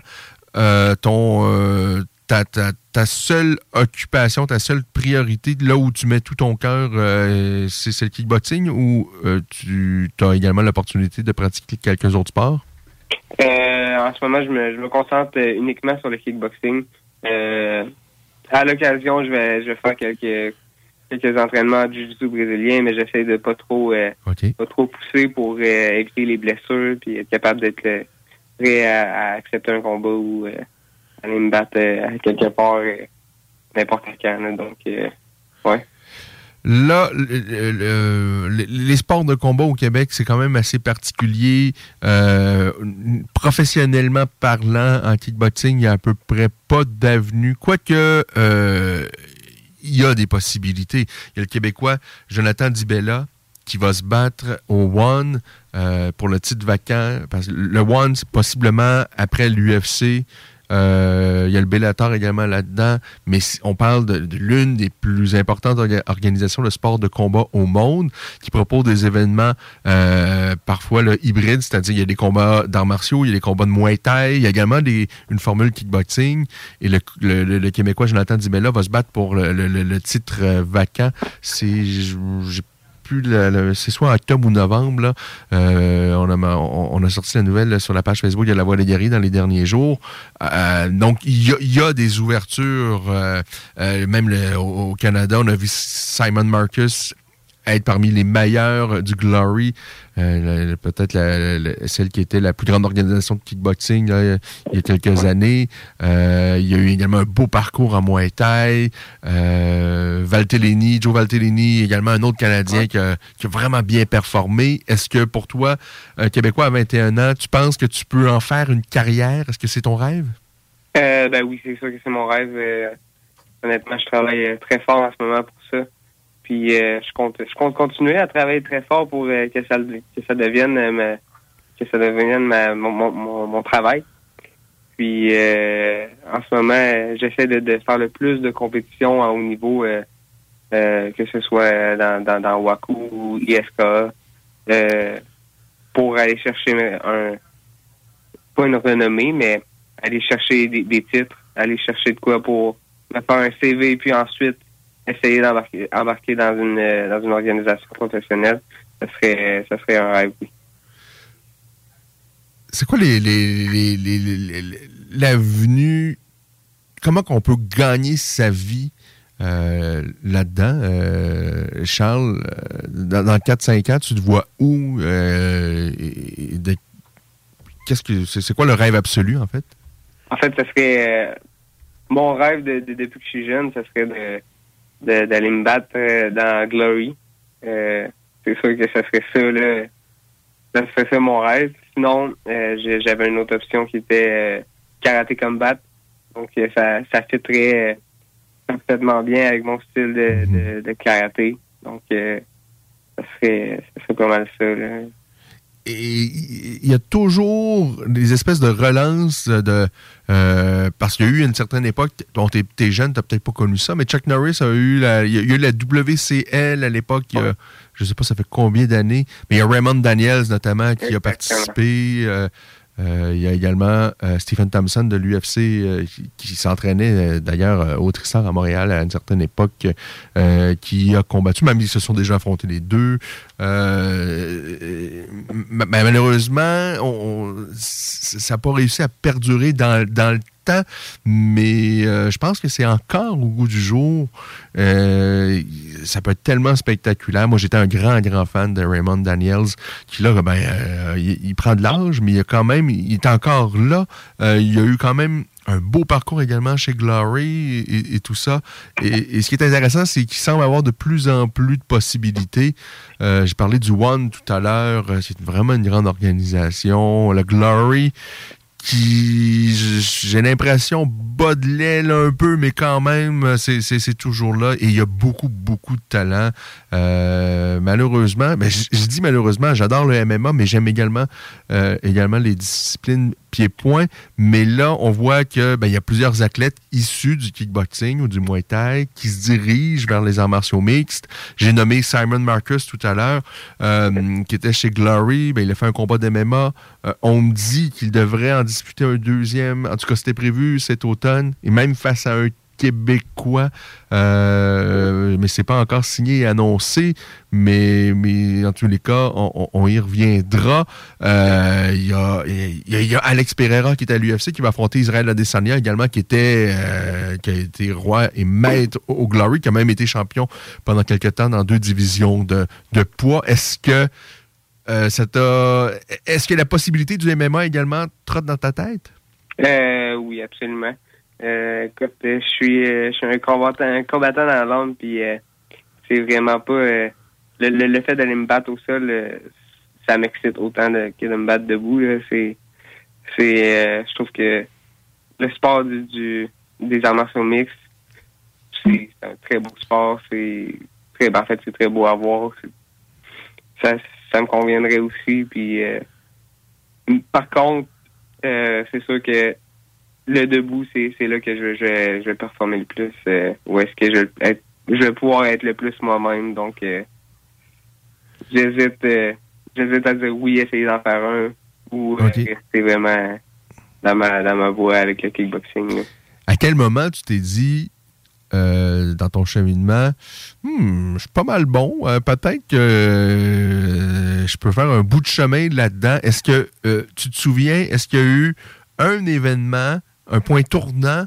[SPEAKER 1] ton euh, ta, ta, seule occupation, ta seule priorité, là où tu mets tout ton cœur, euh, c'est le kickboxing ou tu as également l'opportunité de pratiquer quelques autres sports?
[SPEAKER 6] en ce moment, je me, je me concentre uniquement sur le kickboxing. à l'occasion, je vais, je vais faire quelques, quelques entraînements du jiu brésilien, mais j'essaie de pas trop, pas trop pousser pour éviter les blessures puis être capable d'être prêt à, accepter un combat ou euh, aller me battre euh, quelque part euh, n'importe quand. donc, ouais.
[SPEAKER 1] Là, les sports de combat au Québec, c'est quand même assez particulier. Euh, professionnellement parlant, en kickboxing, il n'y a à peu près pas d'avenue. Quoique, euh, il y a des possibilités. Il y a le Québécois Jonathan Dibella qui va se battre au One euh, pour le titre vacant. Parce que le One, c'est possiblement après l'UFC. Euh, il y a le Bellator également là-dedans, mais on parle de, l'une des plus importantes organisations de sport de combat au monde qui propose des événements euh, parfois hybrides, c'est-à-dire il y a des combats d'arts martiaux, il y a des combats de Muay Thai, il y a également une formule kickboxing et le, le, Québécois Jonathan Dimela va se battre pour le, titre vacant. C'est c'est soit octobre ou novembre. Euh, on, a, sorti la nouvelle sur la page Facebook de La Voix des guerriers dans les derniers jours. Euh, donc, il y, a, des ouvertures. Euh, même au, Canada, on a vu Simon Marcus être parmi les meilleurs du Glory. Euh, peut-être celle qui était la plus grande organisation de kickboxing il y a quelques années. Euh, il y a eu également un beau parcours en Muay Thai. Euh, Valtellini, Joe Valtellini, également un autre Canadien qui, a, vraiment bien performé. Est-ce que pour toi, un Québécois à 21 ans, tu penses que tu peux en faire une carrière? Est-ce que c'est ton rêve?
[SPEAKER 6] ben oui, c'est sûr que c'est mon rêve. honnêtement, je travaille très fort en ce moment pour. Puis euh, je compte je compte continuer à travailler très fort pour euh, que ça que ça devienne euh, que ça devienne mon, mon, mon, travail. Puis en ce moment, j'essaie de, de, faire le plus de compétitions à haut niveau, que ce soit dans, dans, dans ou ISK, pour aller chercher un pas une renommée, mais aller chercher des, des titres, aller chercher de quoi pour me faire un CV, puis ensuite essayer d'embarquer embarquer dans une euh, dans une organisation professionnelle, ça serait ça serait un rêve, oui.
[SPEAKER 1] C'est quoi les, les, les, l'avenue comment qu'on peut gagner sa vie euh, là-dedans, euh, Charles, dans, dans 4-5 ans, tu te vois où? qu'est-ce que c'est, quoi le rêve absolu, en fait?
[SPEAKER 6] En fait, ça serait mon rêve de, depuis que je suis jeune, ça serait de d'aller me battre euh, dans Glory. Euh, c'est sûr que ça serait ça, là. Ça serait ça mon rêve. Sinon, euh, j'avais une autre option qui était karaté combat. Donc, ça, ça fitterait parfaitement bien avec mon style de, de, de karaté. Donc, ça, serait, ça serait pas mal ça, là
[SPEAKER 1] il y a toujours des espèces de relances de euh, parce qu'il y a eu une certaine époque, dont tu es, jeune, tu peut-être pas connu ça, mais Chuck Norris a eu la, il y a eu la WCL à l'époque, je sais pas ça fait combien d'années, mais il y a Raymond Daniels notamment qui a participé. Euh, il y a également euh, Stephen Thompson de l'UFC euh, qui, s'entraînait d'ailleurs au Trissard à Montréal à une certaine époque, qui a combattu, même ils se sont déjà affrontés les deux. malheureusement, ça n'a pas réussi à perdurer dans, dans le mais euh, je pense que c'est encore au goût du jour. Euh, ça peut être tellement spectaculaire. Moi, j'étais un grand, grand fan de Raymond Daniels, qui là, ben, euh, il, prend de l'âge, mais il a quand même, il est encore là. il a eu quand même un beau parcours également chez Glory et, tout ça. Et, ce qui est intéressant, c'est qu'il semble avoir de plus en plus de possibilités. J'ai parlé du One tout à l'heure. C'est vraiment une grande organisation. Le Glory, qui, j'ai l'impression, bas de l'aile un peu, mais quand même, c'est toujours là. Et il y a beaucoup, beaucoup de talent. Euh, malheureusement, mais ben, je, dis malheureusement, j'adore le MMA, mais j'aime également, euh, également les disciplines pied-point. Mais là, on voit que ben, y a plusieurs athlètes issus du kickboxing ou du Muay Thai qui se dirigent vers les arts martiaux mixtes. J'ai nommé Simon Marcus tout à l'heure, euh, qui était chez Glory. Ben, il a fait un combat d'MMA. on me dit qu'il devrait en disputer un deuxième. En tout cas, c'était prévu cet automne. Et même face à un québécois, euh, mais c'est pas encore signé et annoncé, mais, mais en tous les cas, on, y reviendra. Euh, il y, a, Alex Pereira qui est à l'UFC qui va affronter Israël Adesanya également, qui était euh, qui a été roi et maître au, Glory, qui a même été champion pendant quelques temps dans deux divisions de, de poids. Est-ce que euh, Est-ce que la possibilité du MMA également trotte dans ta tête?
[SPEAKER 6] Oui, absolument. Euh, écoute, je suis, je suis un combattant, un combattant dans l'ombre, puis c'est vraiment pas euh, le, le, fait d'aller me battre au sol, euh, ça m'excite autant que de me battre debout. C'est, c'est, je trouve que le sport du, des arts mixtes, c'est un très beau sport. C'est très, ben, en c'est très beau à voir. Ça, ça me conviendrait aussi. Puis, par contre, c'est sûr que le debout, c'est, c'est là que je, je, je vais performer le plus. Euh, où est-ce que je, être, je vais pouvoir être le plus moi-même. Donc, euh, j'hésite, euh, j'hésite à dire oui, essayer d'en faire un ou rester vraiment dans ma, dans ma voie avec le kickboxing.
[SPEAKER 1] À quel moment tu t'es dit, dans ton cheminement, hmm, je suis pas mal bon. Peut-être que je peux faire un bout de chemin là-dedans. Est-ce que tu te souviens, est-ce qu'il y a eu un événement un point tournant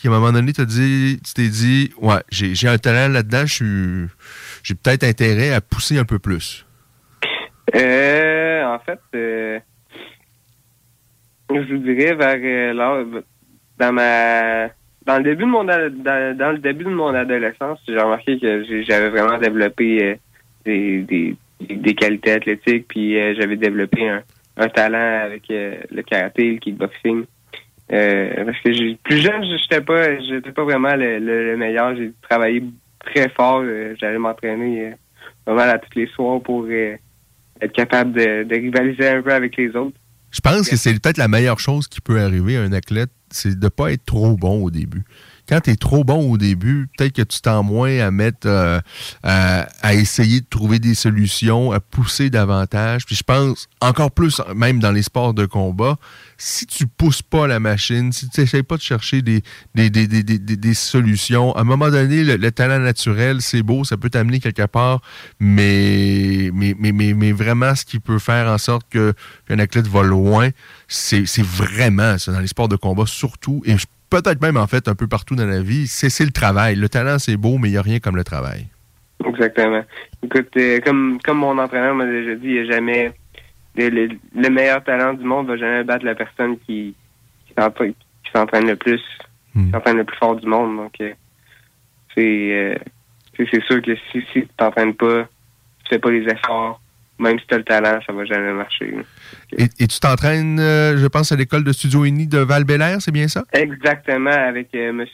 [SPEAKER 1] qui, à un moment donné, dit, tu t'es dit, ouais, j'ai un talent là-dedans, j'ai peut-être intérêt à pousser un peu plus?
[SPEAKER 6] Euh, en fait, euh, je vous dirais vers euh, dans ma dans le début de mon dans, le début de mon adolescence, j'ai remarqué que j'avais vraiment développé des, des, qualités athlétiques, puis j'avais développé un talent avec le karaté, le kickboxing. Euh, parce que plus jeune, j'étais pas pas vraiment le, meilleur. J'ai travaillé très fort. Euh, j'allais m'entraîner euh, pas mal à tous les soirs pour être capable de, rivaliser un peu avec les autres.
[SPEAKER 1] Je pense que c'est peut-être la meilleure chose qui peut arriver à un athlète, c'est de pas être trop bon au début quand tu es trop bon au début, peut-être que tu t'en moins à mettre euh, à, essayer de trouver des solutions, à pousser davantage. Puis je pense encore plus, même dans les sports de combat, si tu pousses pas la machine, si tu n'essayes pas de chercher des, solutions, à un moment donné, le, talent naturel, c'est beau, ça peut t'amener quelque part, mais, vraiment, ce qui peut faire en sorte qu'un athlète va loin, c'est vraiment ça, dans les sports de combat surtout. Peut-être même en fait un peu partout dans la vie, c'est le travail. Le talent, c'est beau, mais il n'y a rien comme le travail.
[SPEAKER 6] Exactement. Écoute, euh, comme, comme mon entraîneur m'a déjà dit, il n'y a jamais. Le, meilleur talent du monde va jamais battre la personne qui, qui s'entraîne le plus, qui hmm. s'entraîne le plus fort du monde. Donc, euh, euh, c'est c'est sûr que si, si tu t'entraînes pas, tu fais pas les efforts, même si tu as le talent, ça va jamais marcher.
[SPEAKER 1] Et, tu t'entraînes, euh, je pense, à l'école de Studio Uni de val c'est bien ça?
[SPEAKER 6] Exactement, avec euh, M.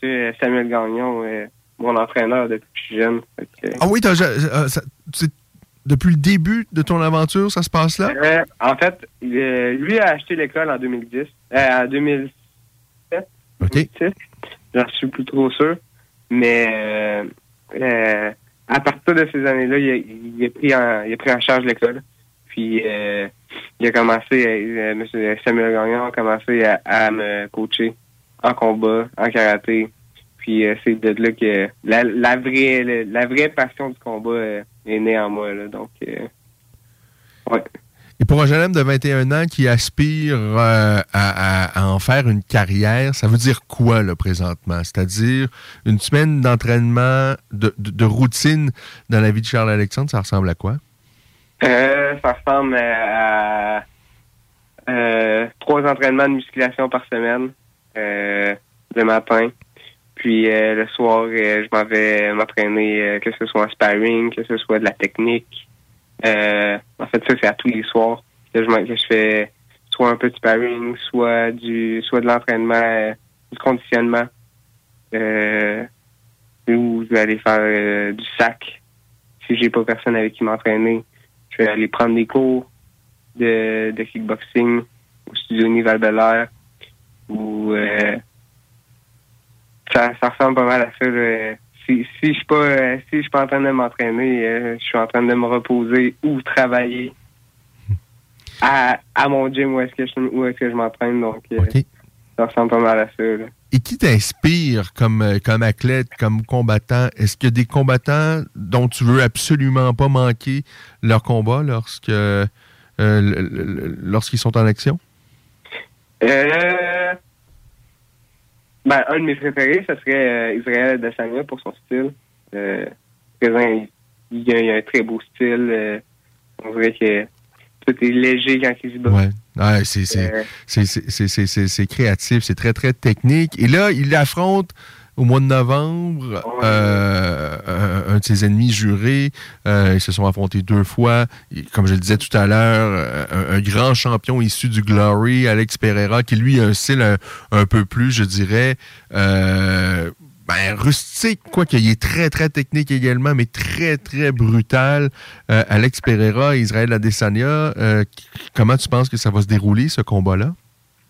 [SPEAKER 6] Samuel Gagnon, euh, mon entraîneur depuis que je suis jeune.
[SPEAKER 1] ah oui, depuis le début de ton aventure, ça se passe là?
[SPEAKER 6] en fait, lui a acheté l'école en 2010, en 2007. OK. J'en suis plus trop sûr. Mais à partir de ces années-là, il, a, pris en, il a pris en charge l'école. Puis euh, il a commencé, euh, M. Samuel Gagnon a commencé à, me coacher en combat, en karaté. Puis euh, c'est de là que la, la vraie la, vraie passion du combat est née en moi. Là, donc ouais.
[SPEAKER 1] Et pour un jeune homme de 21 ans qui aspire euh, à, en faire une carrière, ça veut dire quoi, là, présentement? C'est-à-dire une semaine d'entraînement, de, routine dans la vie de Charles-Alexandre, ça ressemble à quoi?
[SPEAKER 6] Euh, ça ressemble à euh, trois entraînements de musculation par semaine le matin. Puis le soir, je m'en vais m'entraîner, que ce soit en sparring, que ce soit de la technique, euh, en fait, ça, c'est à tous les soirs que je, fais soit un peu de sparring, soit du soit de l'entraînement, euh, du conditionnement. Euh, ou je vais aller faire du sac. Si j'ai pas personne avec qui m'entraîner, je vais aller prendre des cours de, de kickboxing au studio Nival Belair. Ou ça, ça ressemble pas mal à ça si, si je suis pas euh, si je suis pas en train de m'entraîner, euh, je suis en train de me reposer ou travailler à, à mon gym où est-ce que je où est-ce que je m'entraîne. Donc euh, ça ressemble pas mal à ça.
[SPEAKER 1] Et qui t'inspire comme, comme athlète, comme combattant? Est-ce qu'il y a des combattants dont tu veux absolument pas manquer leur combat lorsque lorsqu'ils sont en action?
[SPEAKER 6] Euh, ben, un de mes préférés, ce serait euh, Israël Adesanya pour son style. Euh, présent, il, y a, un très beau style. Euh, on dirait que tout est léger quand il se bat.
[SPEAKER 1] Ouais. ouais c'est, c'est, c'est, c'est, créatif, c'est très, très technique. Et là, il affronte au mois de novembre. Euh, un de ses ennemis jurés. ils se sont affrontés deux fois. comme je le disais tout à l'heure, un, grand champion issu du Glory, Alex Pereira, qui lui a un style un, peu plus, je dirais, ben, rustique, quoi qu'il est très, très technique également, mais très, très brutal. Alex Pereira, Israël Adesanya, comment tu penses que ça va se dérouler, ce combat-là?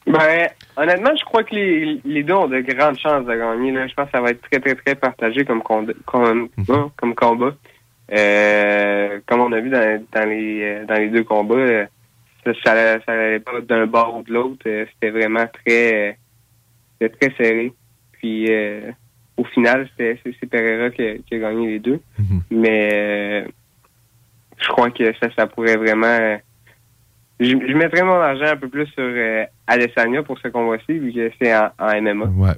[SPEAKER 6] Ben, honnêtement, je crois que les, les deux ont de grandes chances de gagner. Là. Je pense que ça va être très, très, très partagé comme, comme, comme mhm. combat. Euh, comme on a vu dans, dans, les, euh, dans les deux combats, euh, ça n'allait pas d'un bord ou de l'autre. C'était vraiment très, très serré. Puis, au final, c'est Pereira qui a, qui a, gagné les deux. Mhm. Mais je crois que ça, ça pourrait vraiment je, je mettrais mon argent un peu plus sur euh, Alessania pour ce combat-ci, vu que c'est en, MMA.
[SPEAKER 1] Ouais.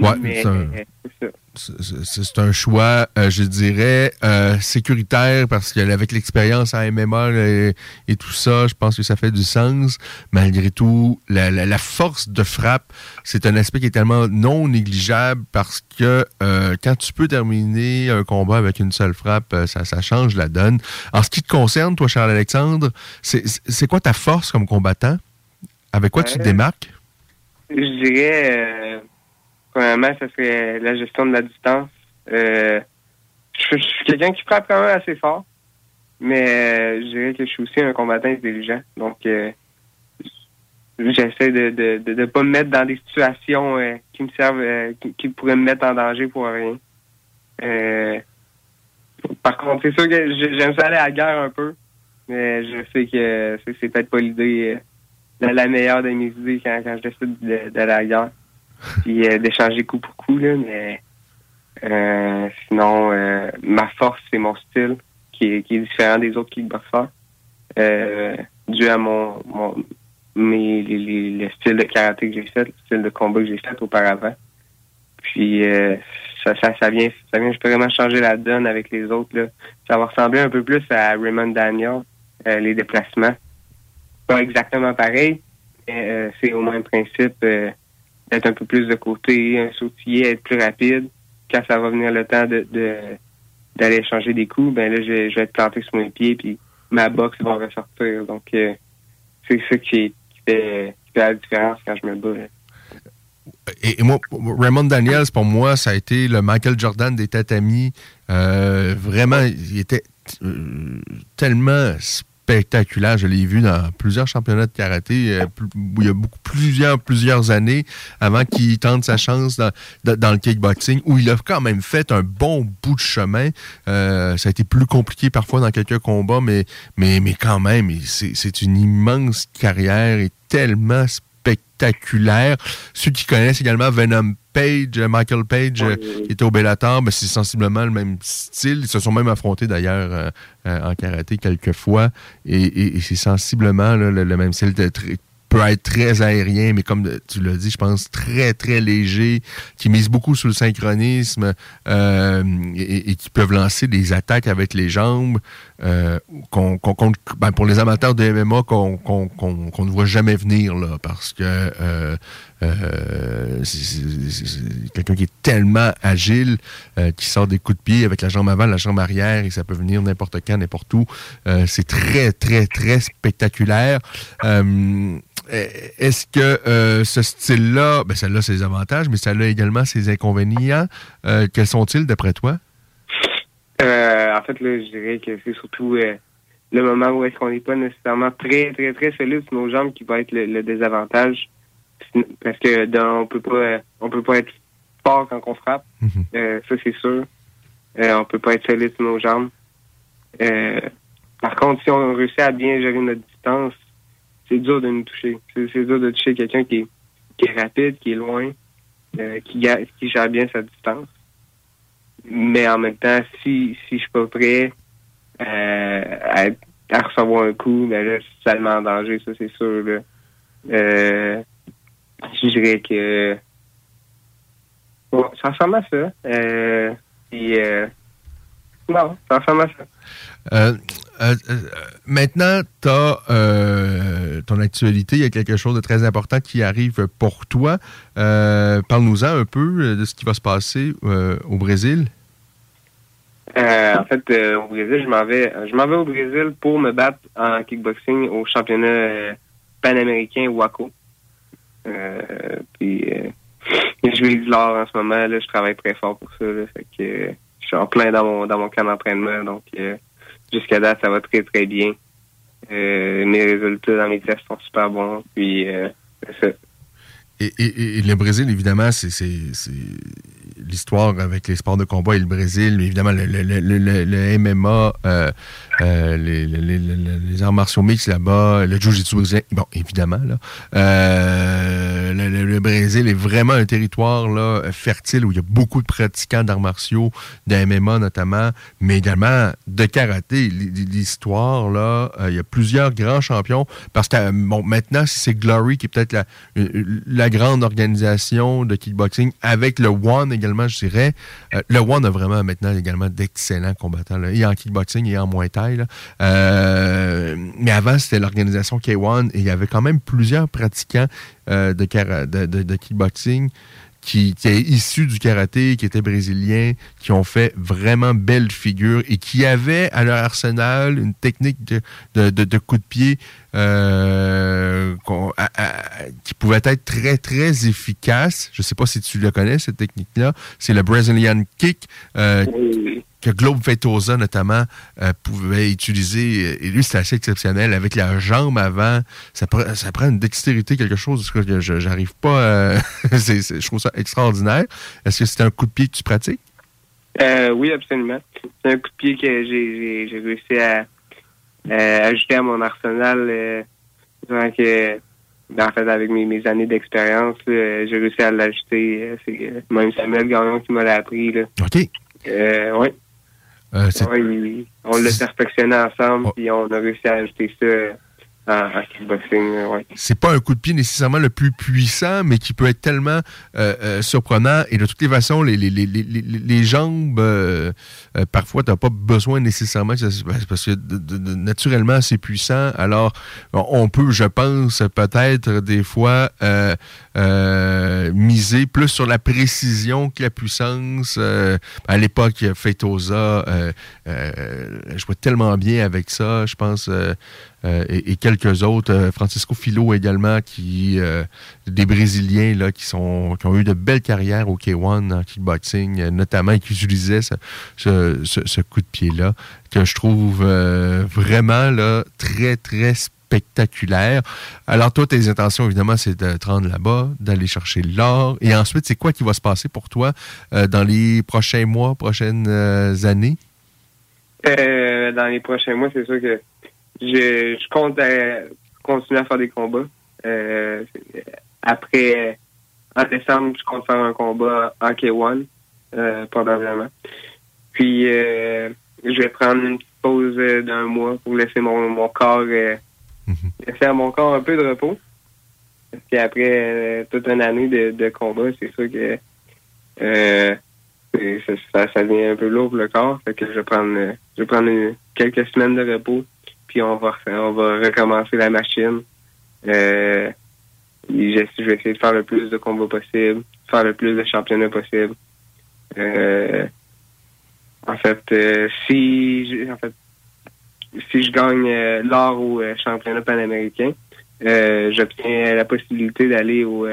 [SPEAKER 1] Ouais, c'est un, choix, euh, je dirais, euh, sécuritaire parce qu'avec l'expérience en MMA et, tout ça, je pense que ça fait du sens. Malgré tout, la, force de frappe, c'est un aspect qui est tellement non négligeable parce que euh, quand tu peux terminer un combat avec une seule frappe, ça, ça change la donne. En ce qui te concerne, toi, Charles-Alexandre, c'est quoi ta force comme combattant? Avec quoi tu te démarques?
[SPEAKER 6] Je dirais Premièrement, ça serait la gestion de la distance. Euh, je, suis quelqu'un qui frappe quand même assez fort, mais euh, je dirais que je suis aussi un combattant intelligent. Donc, euh, j'essaie de ne de, de, pas me mettre dans des situations qui me servent, qui, pourraient me mettre en danger pour rien. par contre, c'est sûr que j'aime ça aller à la guerre un peu, mais je sais que c'est peut-être pas l'idée, la meilleure de mes idées quand, quand je décide d'aller à la guerre puis euh, d'échanger coup pour coup, là, mais euh, sinon, euh, ma force, c'est mon style, qui est, qui est différent des autres kickboxers, euh, dû à mon, mon mes, les, le style de karaté que j'ai fait, le style de combat que j'ai fait auparavant. Puis ça, ça, ça vient, ça vient vraiment changer la donne avec les autres. Là. Ça va ressembler un peu plus à Raymond Daniel, les déplacements. Pas exactement pareil, mais c'est au même principe être un peu plus de côté, sautiller, être plus rapide. Quand ça va venir le temps d'aller changer des coups, ben là, je, vais être planté sur mes pieds, puis ma boxe va ressortir. Donc, euh, c'est ça qui, fait, la différence quand je me bats.
[SPEAKER 1] Et, moi, Raymond Daniels, pour moi, ça a été le Michael Jordan des tatamis. Euh, vraiment, il était euh, tellement Je l'ai vu dans plusieurs championnats de karaté, euh, il y a beaucoup, plusieurs, années avant qu'il tente sa chance dans, le kickboxing, où il a quand même fait un bon bout de chemin. Euh, ça a été plus compliqué parfois dans quelques combats, mais quand même, c'est une immense carrière et tellement spectaculaire. Ceux qui connaissent également Venom Page, euh, Michael Page, euh, qui était au Bellator, ben, c'est sensiblement le même style. Ils se sont même affrontés d'ailleurs euh, en karaté quelques fois. Et, c'est sensiblement le, même style de peut être très aérien, mais comme tu l'as dit, je pense très, très léger, qui mise beaucoup sur le synchronisme et, qui peuvent lancer des attaques avec les jambes euh, qu'on, ben, pour les amateurs de MMA qu'on, ne voit jamais venir, là, parce que euh, quelqu'un qui est tellement agile, euh, qui sort des coups de pied avec la jambe avant, la jambe arrière, et ça peut venir n'importe quand, n'importe où. Euh, c'est très, très, très spectaculaire. est-ce que ce style-là, ben, ça a ses avantages, mais ça a également ses inconvénients. quels sont-ils d'après toi?
[SPEAKER 6] en fait, là, je dirais que c'est surtout le moment où est-ce qu'on n'est pas nécessairement très, très, très solide sur nos jambes qui va être le désavantage parce que on peut pas on peut pas être fort quand on frappe. Mhm. Euh, ça c'est sûr. Euh, on peut pas être solide sur nos jambes. Euh, par contre, si on réussit à bien gérer notre distance, c'est dur de nous toucher. C'est dur de toucher quelqu'un qui est, qui est rapide, qui est loin, euh, qui, qui gère bien sa distance. Mais en même temps, si, si je suis pas prêt à, à, recevoir un coup, ben là, c'est tellement en danger, ça c'est sûr. Là. Euh, je dirais que bon, ça ressemble à ça. Euh, puis, euh, Non, ça ressemble à ça.
[SPEAKER 1] Euh, euh, euh, maintenant, tu as ton actualité. Il y a quelque chose de très important qui arrive pour toi. Parle-nous-en un peu de ce qui va se passer au Brésil.
[SPEAKER 6] en fait, au Brésil, je m'en vais, je m'en vais au Brésil pour me battre en kickboxing au championnat panaméricain WACO. Puis, je vise l'or en ce moment. Là, je travaille très fort pour ça. fait que, je suis en plein dans mon dans mon camp d'entraînement. Donc, jusqu'à date, ça va très, très bien. Euh, mes résultats dans mes tests sont super bons. Puis, euh, c'est ça.
[SPEAKER 1] Et, le Brésil, évidemment, c'est l'histoire avec les sports de combat et le Brésil, évidemment, le, le, MMA, euh, euh, les, arts martiaux mixtes là-bas, le jiu-jitsu brésilien, bon, évidemment, là. Euh, le, Brésil est vraiment un territoire là, fertile où il y a beaucoup de pratiquants d'arts martiaux, de MMA notamment, mais également de karaté. L'histoire, là, il y a plusieurs grands champions, parce que, bon, maintenant, c'est Glory qui est peut-être la, la grande organisation de kickboxing, avec le One également, je dirais. Euh, le One a vraiment maintenant également d'excellents combattants, là, et en kickboxing et en Muay Thai. Euh, mais avant, c'était l'organisation K1 et il y avait quand même plusieurs pratiquants euh, de, de, de, kickboxing qui, est issu du karaté, qui étaient brésiliens, qui ont fait vraiment belle figure et qui avaient à leur arsenal une technique de, de, de, coup de pied euh, qui pouvait être très, très efficace. Je ne sais pas si tu le connais, cette technique-là. C'est le Brazilian Kick. Euh, que Globe Fetosa, notamment, euh, pouvait utiliser. Et lui, c'était assez exceptionnel. Avec la jambe avant, ça, ça prend une dextérité, quelque chose que j'arrive pas euh, <laughs> je trouve ça extraordinaire. Est-ce que c'est un coup de pied que tu pratiques?
[SPEAKER 6] Euh, oui, absolument. C'est un coup de pied que j'ai réussi à, ajouter à mon arsenal. que, ben, en fait, avec mes, années d'expérience, j'ai réussi à l'ajouter. C'est même Samuel Gagnon qui m'a appris. Là.
[SPEAKER 1] OK.
[SPEAKER 6] oui. Euh, on l'a perfectionné ensemble, oh. puis on a réussi à ajouter ça Ouais.
[SPEAKER 1] C'est pas un coup de pied nécessairement le plus puissant, mais qui peut être tellement euh, euh, surprenant. Et de toutes les façons, les, les, les, les jambes, parfois, tu n'as pas besoin nécessairement, parce que naturellement, c'est puissant. Alors, on peut, je pense, peut-être des fois miser plus sur la précision que la puissance. à l'époque, Feitosa vois tellement bien avec ça. Je pense euh, et, quelques autres. Euh, Francisco Filo également, qui euh, des Brésiliens là, qui, sont, qui ont eu de belles carrières au K1 en kickboxing, notamment, et qui utilisaient ce, coup de pied-là, que je trouve vraiment là, très, très spectaculaire. Alors, toi, tes intentions, évidemment, c'est de te rendre là-bas, d'aller chercher l'or. Et ensuite, c'est quoi qui va se passer pour toi dans les prochains mois, prochaines années?
[SPEAKER 6] dans les prochains mois, c'est sûr que je, je compte euh, continuer à faire des combats. Euh, après, en décembre, je compte faire un combat en K1, euh, probablement. Puis, euh, je vais prendre une petite pause d'un mois pour laisser mon, mon corps, mhm. laisser à mon corps un peu de repos. Puis après toute une année de, de combat, c'est sûr que ça, ça, devient un peu lourd pour le corps. Fait que je vais prendre, je vais prendre quelques semaines de repos puis on va on va recommencer la machine. Euh, je, vais essayer de faire le plus de combats possible, faire le plus de championnats possible. Euh, en fait, euh, si je, en fait si je gagne euh, l'or au championnat panaméricain, j'obtiens la possibilité d'aller au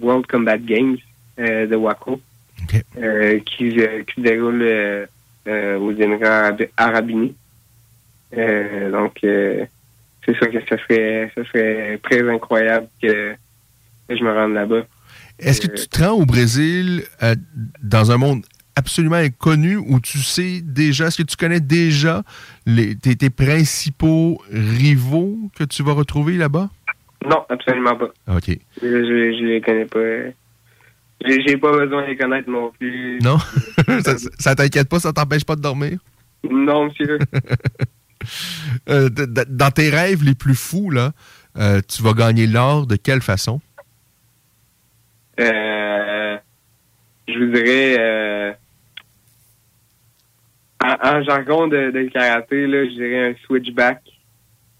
[SPEAKER 6] World Combat Games de Waco, qui, qui se déroule aux Émirats Arabes Unis. Euh, donc, euh, c'est sûr que ça serait, ça serait très incroyable que, je me rende là-bas.
[SPEAKER 1] Est-ce que tu te rends au Brésil euh, dans un monde absolument inconnu où tu sais déjà, est-ce que tu connais déjà les, tes, principaux rivaux que tu vas retrouver là-bas?
[SPEAKER 6] Non, absolument pas.
[SPEAKER 1] OK.
[SPEAKER 6] Je, je, les connais pas. J'ai pas besoin de les connaître non plus.
[SPEAKER 1] Non? <laughs> ça, ça t'inquiète pas, ça t'empêche pas de dormir?
[SPEAKER 6] Non, monsieur. <laughs>
[SPEAKER 1] Euh, dans tes rêves les plus fous, là, euh, tu vas gagner l'or de quelle façon?
[SPEAKER 6] Euh, je vous dirais en jargon de, de karaté, là, je dirais un switchback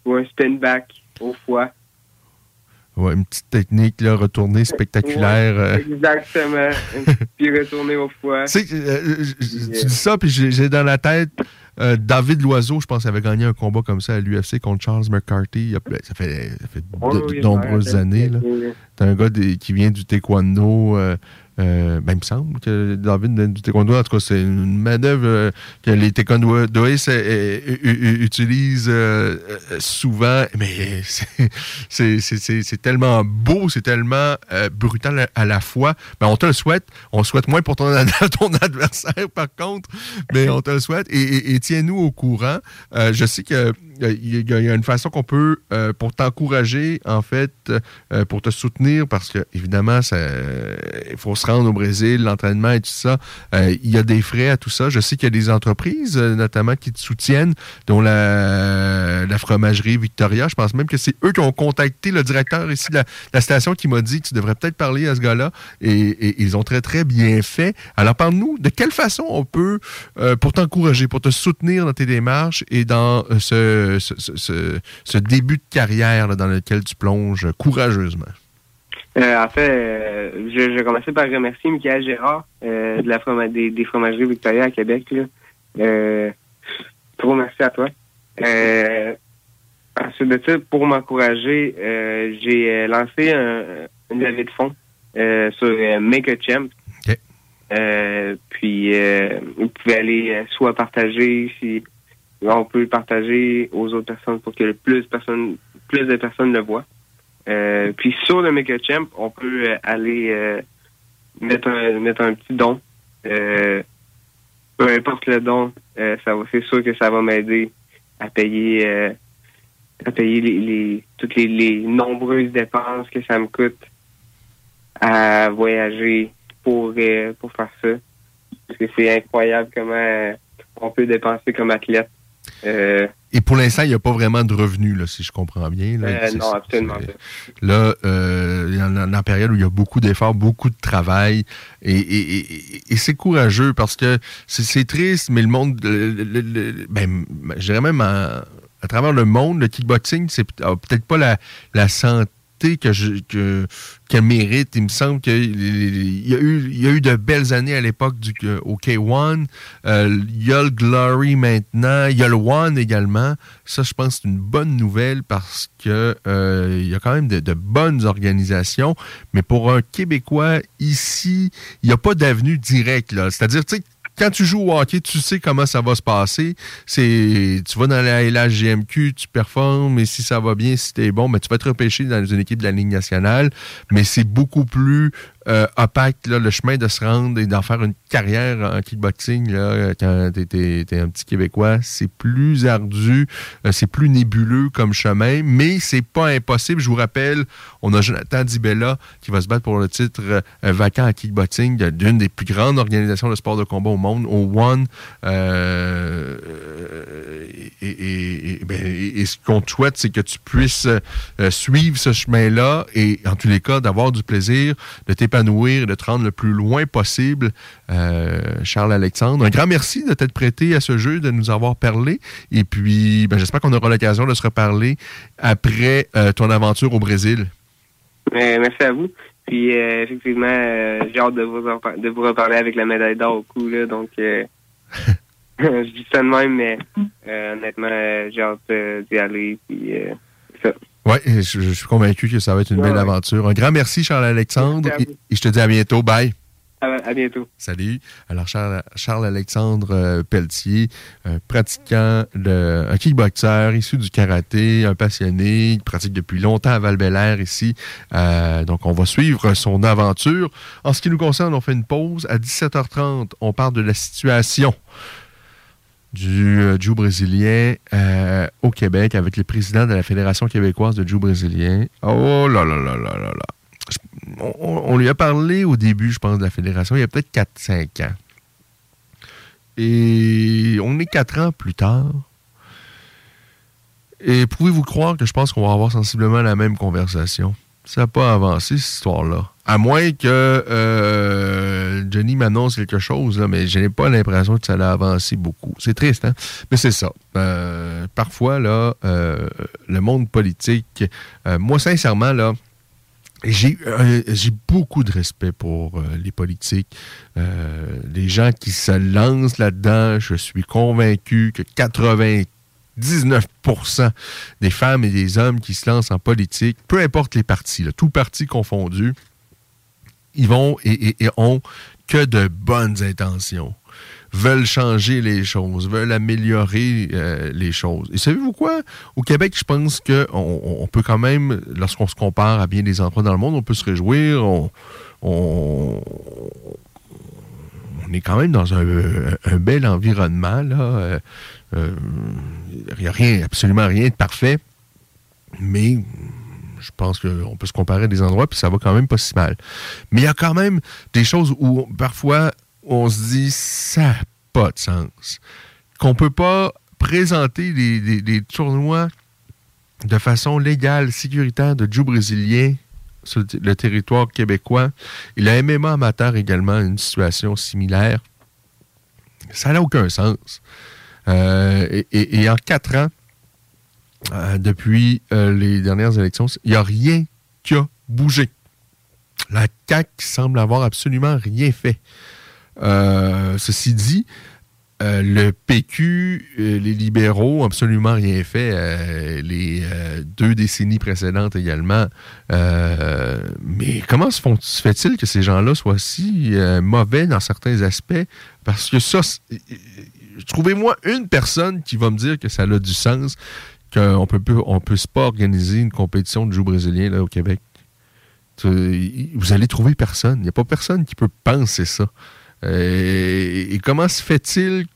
[SPEAKER 6] ou un spinback au foie.
[SPEAKER 1] Ouais, une petite technique, là, retournée spectaculaire. euh.
[SPEAKER 6] Exactement. puis retourner au foie. <laughs>
[SPEAKER 1] Tu sais, euh, euh, tu dis ça, puis j'ai dans la tête euh, David Loiseau, je pense, avait gagné un combat comme ça à l'UFC contre Charles McCarthy. ça fait, ça fait de, nombreuses années. C'est un gars des- qui vient du taekwondo. euh, euh, ben, il me semble que David du taekwondo. En tout cas, c'est une manœuvre euh, que les taekwondoïstes euh, euh, utilisent euh, souvent. Mais c'est- tellement beau, c'est tellement brutal à, la fois. Ben, on te le souhaite. On souhaite moins pour ton, <laughs> ton adversaire, par contre. Mais on te le souhaite. Et, tiens-nous au courant. Je sais que il y, a- une façon qu'on peut, euh, pour t'encourager, en fait, euh, pour te soutenir, parce que, évidemment, ça, il faut se rendre au Brésil, l'entraînement et tout ça. Euh, il y a des frais à tout ça. Je sais qu'il y a des entreprises, euh, notamment, qui te soutiennent, dont la, la fromagerie Victoria. Je pense même que c'est eux qui ont contacté le directeur ici de la, station qui m'a dit que tu devrais peut-être parler à ce gars-là. Et, et ils ont très, très bien fait. Alors, parle-nous, de quelle façon on peut, euh, pour t'encourager, pour te soutenir dans tes démarches et dans ce, ce, ce- ce- ce début de carrière là, dans lequel tu plonges courageusement?
[SPEAKER 6] Euh, en fait, euh, je, je vais commencer par remercier Michael Gérard euh, de la froma- des, des fromageries Victoria à Québec. Là. Trop merci à toi. Ensuite de ça, pour m'encourager, j'ai lancé un, une levée de fonds sur Make a Champ. Puis, vous pouvez aller soit partager, si on peut le partager aux autres personnes pour que plus de personnes, plus de personnes le voient. Euh, puis sur le Make a Champ, on peut euh, aller euh, mettre, un, mettre un petit don. Peu importe le don, ça c'est sûr que ça va m'aider à payer à payer les, toutes les, les nombreuses dépenses que ça me coûte à voyager pour pour faire ça. Parce que c'est incroyable comment on peut dépenser comme athlète. Euh,
[SPEAKER 1] Et pour l'instant, il n'y a pas vraiment de revenus, là, si je comprends bien. Là.
[SPEAKER 6] euh, non, absolument pas.
[SPEAKER 1] Là, euh, il y en la période où il y a beaucoup d'efforts, beaucoup de travail, et, et- et- et c'est courageux parce que c'est- triste, mais le monde, le- le- le- ben, je dirais même en- à travers le monde, le kickboxing, c'est peut- a peut-être pas la, la santé que je, que, qu'elle mérite. Il me semble qu'il y, a eu- il y a eu de belles années à l'époque euh, au K1. Euh, il y a le Glory maintenant. Il y a le One également. Ça, je pense c'est une bonne nouvelle parce que euh, il y a quand même de, bonnes organisations. Mais pour un Québécois ici, il n'y a pas d'avenue directe. C'est-à-dire, tu sais, quand tu joues au hockey, tu sais comment ça va se passer. C'est, tu vas dans la LHGMQ, tu performes, et si ça va bien, si t'es bon, ben, tu vas être repêché dans une équipe de la Ligue nationale. Mais c'est beaucoup plus euh, opaque, le chemin de se rendre et d'en faire une carrière en kickboxing, là, quand t'es, t'es- t'es un petit Québécois, c'est plus ardu, euh, c'est plus nébuleux comme chemin, mais c'est pas impossible. Je vous rappelle, on a Jonathan Dibella qui va se battre pour le titre euh, vacant en kickboxing d'une des plus grandes organisations de sport de combat au monde, au One. Euh, ben, et- et ce qu'on te souhaite, c'est que tu puisses euh, suivre ce chemin-là et, en tous les cas, d'avoir du plaisir, de t'épanouir de te rendre le plus loin possible. Euh, Charles Alexandre, un grand merci de t'être prêté à ce jeu, de nous avoir parlé. Et puis, ben, j'espère qu'on aura l'occasion de se reparler après euh, ton aventure au Brésil.
[SPEAKER 6] Euh, merci à vous. Puis euh, effectivement, j'ai hâte de vous, de vous reparler avec la médaille d'or au cou. Là, donc, <laughs> <laughs> je dis ça de même, mais honnêtement, j'ai hâte d'y aller. Puis, euh, ça.
[SPEAKER 1] Oui, je, je suis convaincu que ça va être une
[SPEAKER 6] Ouais,
[SPEAKER 1] belle
[SPEAKER 6] ouais.
[SPEAKER 1] aventure. Un grand merci, Charles-Alexandre. Et, je te dis à bientôt. Bye.
[SPEAKER 6] À, à bientôt.
[SPEAKER 1] Salut. Alors, Charles- Charles-Alexandre euh, Pelletier, un pratiquant, de, un kickboxer issu du karaté, un passionné, il pratique depuis longtemps à val ici. Euh, donc, on va suivre son aventure. En ce qui nous concerne, on fait une pause. À 17h30, on parle de la situation du euh, brésilien euh, au Québec avec le président de la Fédération québécoise de jiu brésilien. Oh là là là là là là. On, on lui a parlé au début, je pense, de la fédération, il y a peut-être 4-5 ans. Et on est 4 ans plus tard. Et pouvez-vous croire que je pense qu'on va avoir sensiblement la même conversation? Ça n'a pas avancé, cette histoire-là. À moins que euh, Johnny m'annonce quelque chose, mais je n'ai pas l'impression que ça a avancé beaucoup. C'est triste, hein? Mais c'est ça. Euh, parfois, là, euh, le monde politique, moi, sincèrement, là, j'ai beaucoup de respect pour les politiques, les gens qui se lancent là-dedans. Je suis convaincu que 80 19% des femmes et des hommes qui se lancent en politique, peu importe les partis, tout parti confondu, ils vont et, ont que de bonnes intentions veulent changer les choses, veulent améliorer euh, les choses. Et savez-vous quoi? Au Québec, je pense qu'on on peut quand même, lorsqu'on se compare à bien des endroits dans le monde, on peut se réjouir, on, est quand même dans un, bel environnement. Là. Euh, il n'y a rien, absolument rien de parfait, mais je pense qu'on peut se comparer à des endroits, puis ça va quand même pas si mal. Mais il y a quand même des choses où parfois on se dit ça n'a pas de sens. Qu'on peut pas présenter des, tournois de façon légale, sécuritaire de Joe brésilien sur le territoire québécois. Il a MMA amateur également une situation similaire. Ça n'a aucun sens. Euh, et, en quatre ans, euh, depuis euh, les dernières élections, il n'y a rien qui a bougé. La CAQ semble avoir absolument rien fait. ceci dit, le PQ, les libéraux absolument rien fait. les deux décennies précédentes également. mais comment se, se fait-il que ces gens-là soient si mauvais dans certains aspects? Parce que ça, trouvez-moi une personne qui va me dire que ça a du sens, qu'on peut, on peut pas organiser une compétition de jeu brésilien là, au Québec. Vous allez trouver personne. Il n'y a pas personne qui peut penser ça. Euh, et, comment se fait-il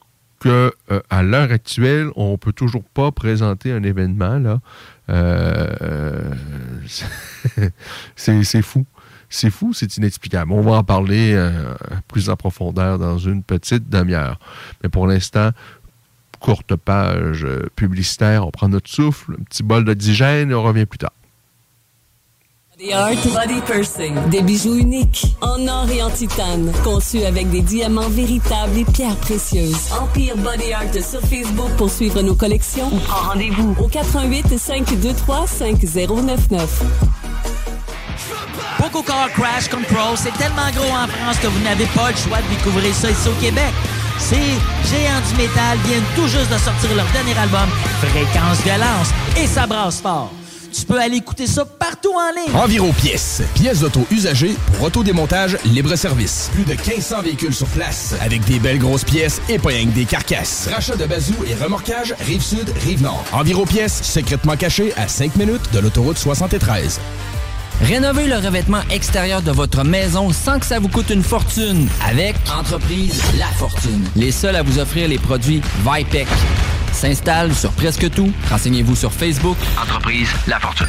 [SPEAKER 1] qu'à euh, à l'heure actuelle, on ne peut toujours pas présenter un événement là? Euh, <laughs> C'est fou. C'est fou, c'est inexplicable. On va en parler euh, plus en profondeur dans une petite demi-heure. Mais pour l'instant, courte page publicitaire, on prend notre souffle, un petit bol d'oxygène et on revient plus tard.
[SPEAKER 7] Body Art Body Pursing. Des bijoux uniques, en or et en titane, conçus avec des diamants véritables et pierres précieuses. Empire Body Art sur Facebook pour suivre nos collections rendez-vous au 88 523 5099.
[SPEAKER 8] Poco Car Crash Control, c'est tellement gros en France que vous n'avez pas le choix de découvrir ça ici au Québec. Ces géants du métal viennent tout juste de sortir leur dernier album, Fréquence Violence, et ça brasse fort. Tu peux aller écouter ça partout en ligne.
[SPEAKER 3] Environ pièces. Pièces d'auto usagées pour autodémontage libre-service. Plus de 1500 véhicules sur place. Avec des belles grosses pièces et pas rien que des carcasses. Rachat de bazou et remorquage Rive-Sud, Rive-Nord. Environ pièces, secrètement cachées à 5 minutes de l'autoroute 73.
[SPEAKER 9] Rénovez le revêtement extérieur de votre maison sans que ça vous coûte une fortune avec Entreprise La Fortune. Les seuls à vous offrir les produits Vipec. S'installe sur presque tout. Renseignez-vous sur Facebook. Entreprise La Fortune.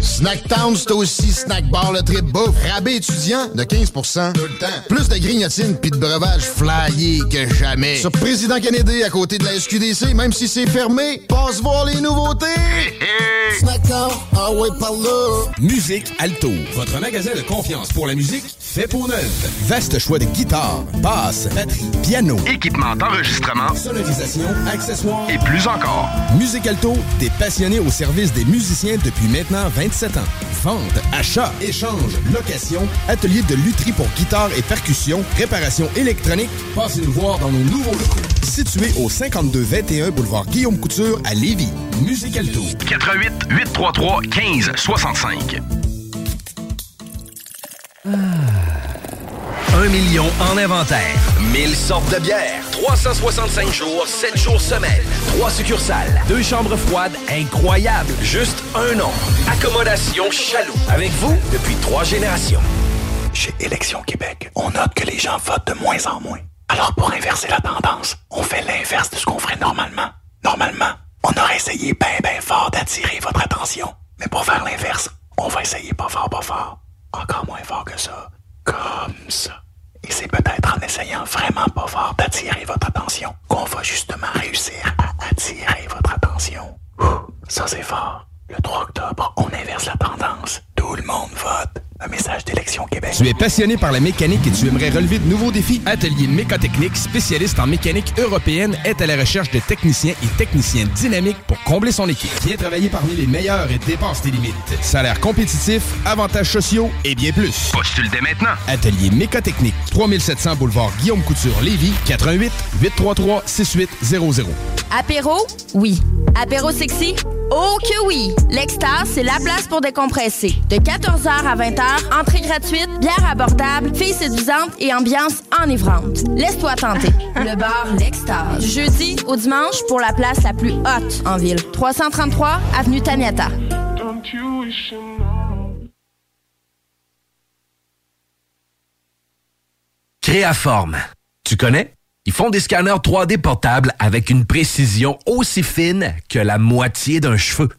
[SPEAKER 10] Snacktown, c'est aussi snack bar le trip bouffe. Rabais étudiant de 15 Tout le temps. Plus de grignotines puis de breuvages flyés que jamais. Sur Président Kennedy, à côté de la SQDC, même si c'est fermé, passe voir les nouveautés. <laughs>
[SPEAKER 11] Snacktown, ah ouais, par là.
[SPEAKER 3] Musique Alto, votre magasin de confiance pour la musique fait pour neuf. Vaste choix de guitares, basses, batteries, piano,
[SPEAKER 12] équipement d'enregistrement,
[SPEAKER 3] sonorisation, accessoires
[SPEAKER 12] et plus encore.
[SPEAKER 3] Musique Alto, des passionnés au service des musiciens depuis maintenant 27 ans. Vente, achat, échange, location, atelier de lutherie pour guitare et percussion, réparation électronique. Passez nous voir dans nos nouveaux locaux. Situé au 5221 boulevard Guillaume Couture à Lévis. Musique Alto.
[SPEAKER 12] 88 833 15 65.
[SPEAKER 13] Un million en inventaire. 1000 sortes de bières. 365 jours, 7 jours semaine. 3 succursales. Deux chambres froides incroyables. Juste un nom. Accommodation Chaloux. Avec vous depuis trois générations.
[SPEAKER 14] Chez Élections Québec, on note que les gens votent de moins en moins. Alors pour inverser la tendance, on fait l'inverse de ce qu'on ferait normalement. Normalement, on aurait essayé bien, bien fort d'attirer votre attention. Mais pour faire l'inverse, on va essayer pas fort, pas fort. Encore moins fort que ça. Comme ça. Et c'est peut-être en essayant vraiment pas fort d'attirer votre attention qu'on va justement réussir à attirer votre attention. Ouh, ça c'est fort. Le 3 octobre, on inverse la tendance. Tout le monde vote. Un message d'élection Québec.
[SPEAKER 3] Tu es passionné par la mécanique et tu aimerais relever de nouveaux défis? Atelier Mécotechnique, spécialiste en mécanique européenne, est à la recherche de techniciens et techniciens dynamiques pour combler son équipe. Viens travailler parmi les meilleurs et dépasse tes limites. Salaire compétitif, avantages sociaux et bien plus.
[SPEAKER 12] Postule dès maintenant.
[SPEAKER 3] Atelier Mécotechnique, 3700 boulevard Guillaume Couture, Lévis, 88 833 6800.
[SPEAKER 15] Apéro? Oui. Apéro sexy? Oh que oui! L'Extase, c'est la place pour décompresser. De 14h à 20h, entrée gratuite, bière abordable, filles séduisantes et ambiance enivrante. Laisse-toi tenter. <laughs> Le bar L'Extase. Du jeudi au dimanche pour la place la plus haute en ville. 333 Avenue Taniata.
[SPEAKER 13] Créaforme. Tu connais? Ils font des scanners 3D portables avec une précision aussi fine que la moitié d'un cheveu.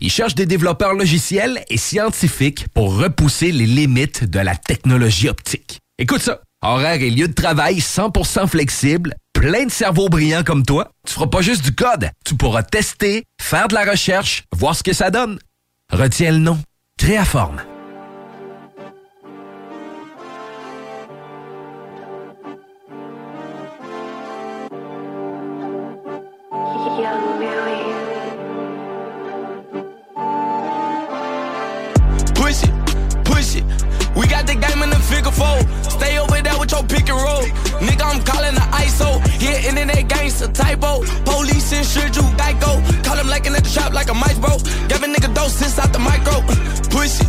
[SPEAKER 13] Ils cherchent des développeurs logiciels et scientifiques pour repousser les limites de la technologie optique. Écoute ça. Horaire et lieu de travail 100% flexible, plein de cerveaux brillants comme toi. Tu feras pas juste du code. Tu pourras tester, faire de la recherche, voir ce que ça donne. Retiens le nom. Créaforme.
[SPEAKER 16] And. Nigga, I'm calling the ISO. Yeah, internet gangster typo. Police insured you Geico. Call him like at the shop like a mice bro. Give a nigga doses out the micro. Push it,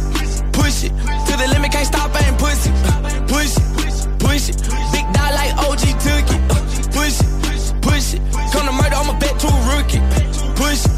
[SPEAKER 16] push it. To the limit, can't stop, I ain't pussy. Push it, push it. Big dog like OG took it. Push it, push it. Come to murder, I'm a bet to a rookie. Push it,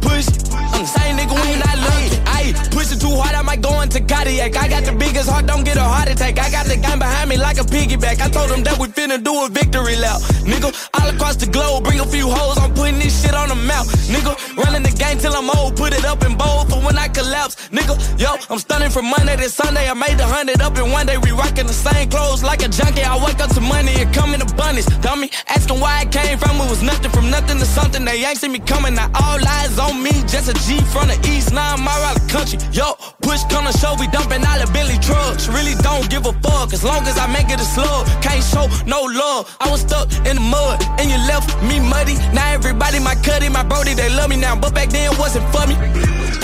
[SPEAKER 16] push it. I'm the same nigga when you not looking. Ayy, push it too hard, I might go into cardiac. I got the biggest heart, don't get a heart attack. I got the gun behind me like a piggyback. I told them that we finna do a victory lap. Nigga, all across the globe, bring a few hoes. I'm putting this shit on the map. Nigga, running the game till I'm old, put it up in bold for when I collapse. Nigga, yo, I'm stunning from Monday to Sunday. I made a hundred up in one day. We rocking the same clothes like a junkie. I wake up to money, it come in abundance. Dummy, asking why it came from, it was nothing from nothing to something. They ain't see me coming. Now all eyes on me, just a G from the east, now I'm out of the country. Yo, push come to show, we dumping all the Billy trucks. Really don't give a fuck, as long as I make it a slug. Can't show no love. I was stuck in the mud, and you left me muddy. Now everybody my cutty, my brody, they love me now, but back then wasn't for me.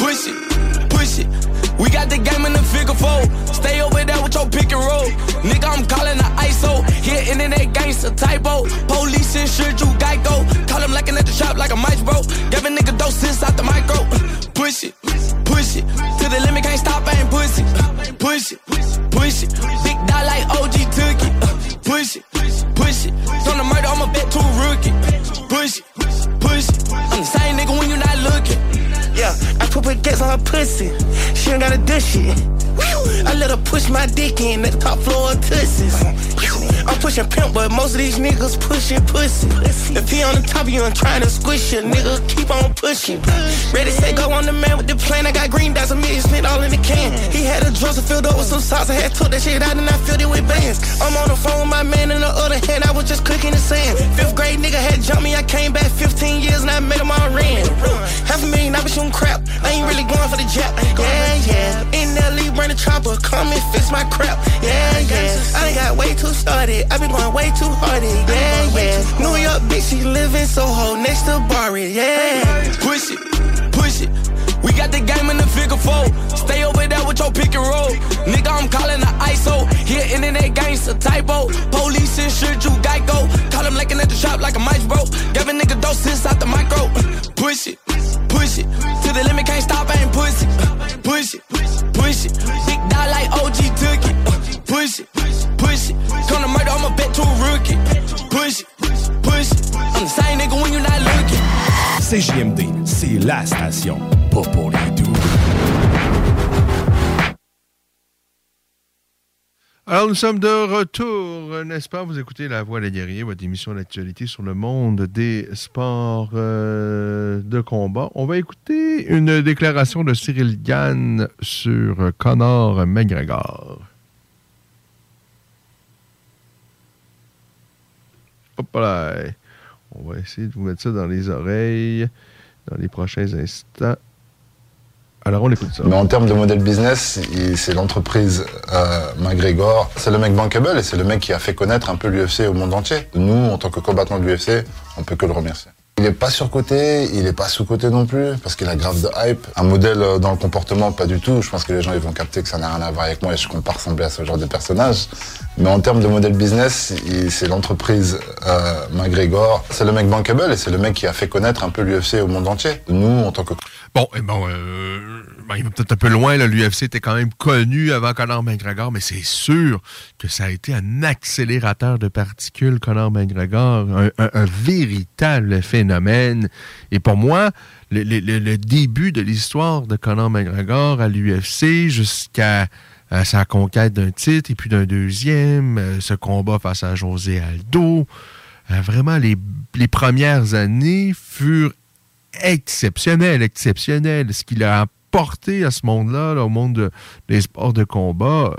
[SPEAKER 16] Push it, push it. We got the game in the figure four. Stay over there with your pick and roll. Nigga, I'm calling the ISO. Here, internet gangster typo. Police insured you Geico. Call him like at the shop like a mice bro. Give a nigga doses out the micro. Push it, push it. To the limit, can't stop, I ain't pussy. Push it, push it. Big dog like OG took it. Push it, push it. From the murder, I'm a bet to a rookie. Push it, push it. I'm the same nigga when you not looking.
[SPEAKER 17] Yeah, I put baguettes on her pussy. She ain't gotta do shit. I let her push my dick in the top floor of Tussies. I'm pushing pimp, but most of these niggas pushing pussy. If he on the top of you and trying to squish you, nigga, keep on pushing. Ready, say go on the man with the plane. I got green dots, a million spent all in the can. He had a dresser filled up with some sauce. I had took that shit out and I filled it with bands. I'm on the phone with my man in the other hand. I was just cooking the sand. Fifth grade nigga had jumped me. I came back 15 years and I made him all ran. Half a million, I be shooting crap. I ain't really going for the jab. Yeah, yeah. In LE, run the chopper. Come and fix my crap. Yeah, yeah. I ain't got way too started. I been going way too hard. Yeah, yeah. New York bitch, she live in Soho next to Barry. Yeah.
[SPEAKER 16] Push it, push it. We got the game in the figure four. Stay over there with your pick and roll. Nigga, I'm calling the ISO. Here, internet gangster typo. Police insured you Geico. Call him like at the shop like a mice bro. Give a nigga doses out the micro. Push it, push it. To the limit, can't stop, I ain't pussy. Push it, push it. Big dog like OG took it. Push it, push it. Come to murder, I'm a bet to a rookie. Push it, push it. I'm the same nigga when you not looking.
[SPEAKER 3] CJMD, c'est la station, pas pour les doux.
[SPEAKER 1] Alors, nous sommes de retour, n'est-ce pas? Vous écoutez La Voix des guerriers, votre émission d'actualité sur le monde des sports euh, de combat. On va écouter une déclaration de Cyril Gann sur Conor McGregor. Hop là. On va essayer de vous mettre ça dans les oreilles dans les prochains instants.
[SPEAKER 18] Mais en termes de modèle business, c'est l'entreprise euh, McGregor. C'est le mec bankable et c'est le mec qui a fait connaître un peu l'UFC au monde entier. Nous, en tant que combattants de l'UFC, on peut que le remercier. Il n'est pas surcoté, il n'est pas sous-coté non plus, parce qu'il a grave de hype. Un modèle euh, dans le comportement, pas du tout. Je pense que les gens ils vont capter que ça n'a rien à voir avec moi et je compte pas ressembler à ce genre de personnage. Mais en termes de modèle business, c'est l'entreprise euh, McGregor. C'est le mec bankable et c'est le mec qui a fait connaître un peu l'UFC au monde entier. Nous, en tant que
[SPEAKER 1] Bon, et bon, euh, ben, il va peut-être un peu loin. L'UFC était quand même connu avant Conor McGregor, mais c'est sûr que ça a été un accélérateur de particules, Conor McGregor, un, un- un véritable phénomène. Et pour moi, le- le- le début de l'histoire de Conor McGregor à l'UFC jusqu'à euh, sa conquête d'un titre et puis d'un deuxième, euh, ce combat face à José Aldo, euh, vraiment les, les premières années furent exceptionnel, exceptionnel. Ce qu'il a apporté à ce monde-là, là, au monde de- des sports de combat,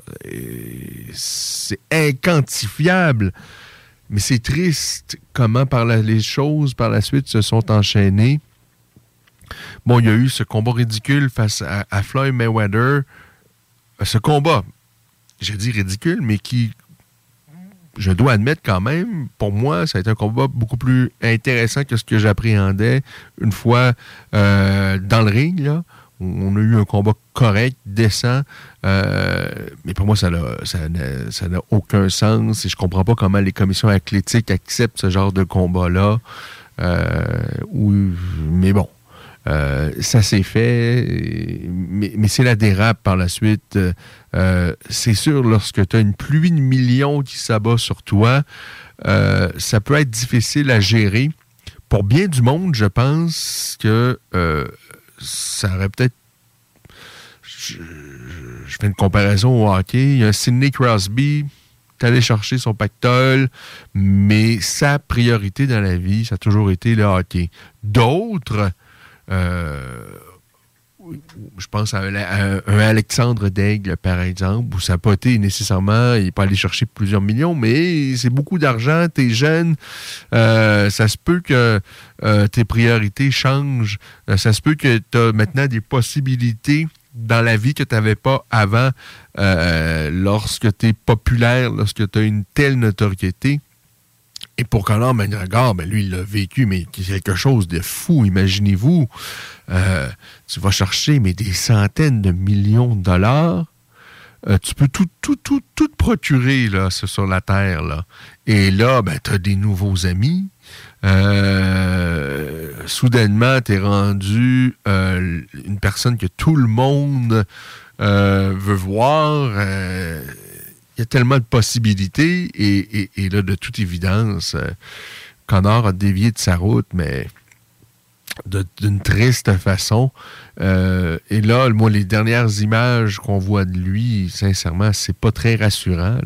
[SPEAKER 1] c'est inquantifiable. Mais c'est triste comment les choses par la suite se sont enchaînées. Bon, il y a eu ce combat ridicule face à Floyd Mayweather. Euh, Ce combat, j'ai dit ridicule, mais qui, je dois admettre quand même, pour moi, ça a été un combat beaucoup plus intéressant que ce que j'appréhendais une fois euh, dans le ring. Là. On a eu un combat correct, décent, euh, mais pour moi, ça n'a aucun sens et je comprends pas comment les commissions athlétiques acceptent ce genre de combat-là. Mais bon, euh, ça s'est fait, mais, c'est la dérape par la suite. Euh, c'est sûr, lorsque tu as une pluie de millions qui s'abat sur toi, euh, ça peut être difficile à gérer. Pour bien du monde, je pense que ça aurait peut-être. Je, fais une comparaison au hockey. Il y a Sidney Crosby est allé chercher son pactole, mais sa priorité dans la vie, ça a toujours été le hockey. D'autres, je pense à un, Alexandre Daigle, par exemple, où ça n'a pas nécessairement, il n'est pas allé chercher plusieurs millions, mais c'est beaucoup d'argent, tu es jeune, euh, ça se peut que euh, tes priorités changent, Euh, ça se peut que tu as maintenant des possibilités dans la vie que tu n'avais pas avant euh, lorsque tu es populaire, lorsque tu as une telle notoriété. Et pour Conor McGregor, ben lui, il l'a vécu, mais quelque chose de fou. Imaginez-vous, euh, tu vas chercher mais des centaines de millions de dollars. Euh, tu peux tout, tout, tout, tout te procurer là, sur la Terre. Là. Et là, ben, tu as des nouveaux amis. Euh, soudainement, tu es rendu une personne que tout le monde veut voir. Il y a tellement de possibilités et, et- là, de toute évidence, euh, Connor a dévié de sa route, mais d'une triste façon. Euh, et là, moi, les dernières images qu'on voit de lui, sincèrement, c'est pas très rassurant.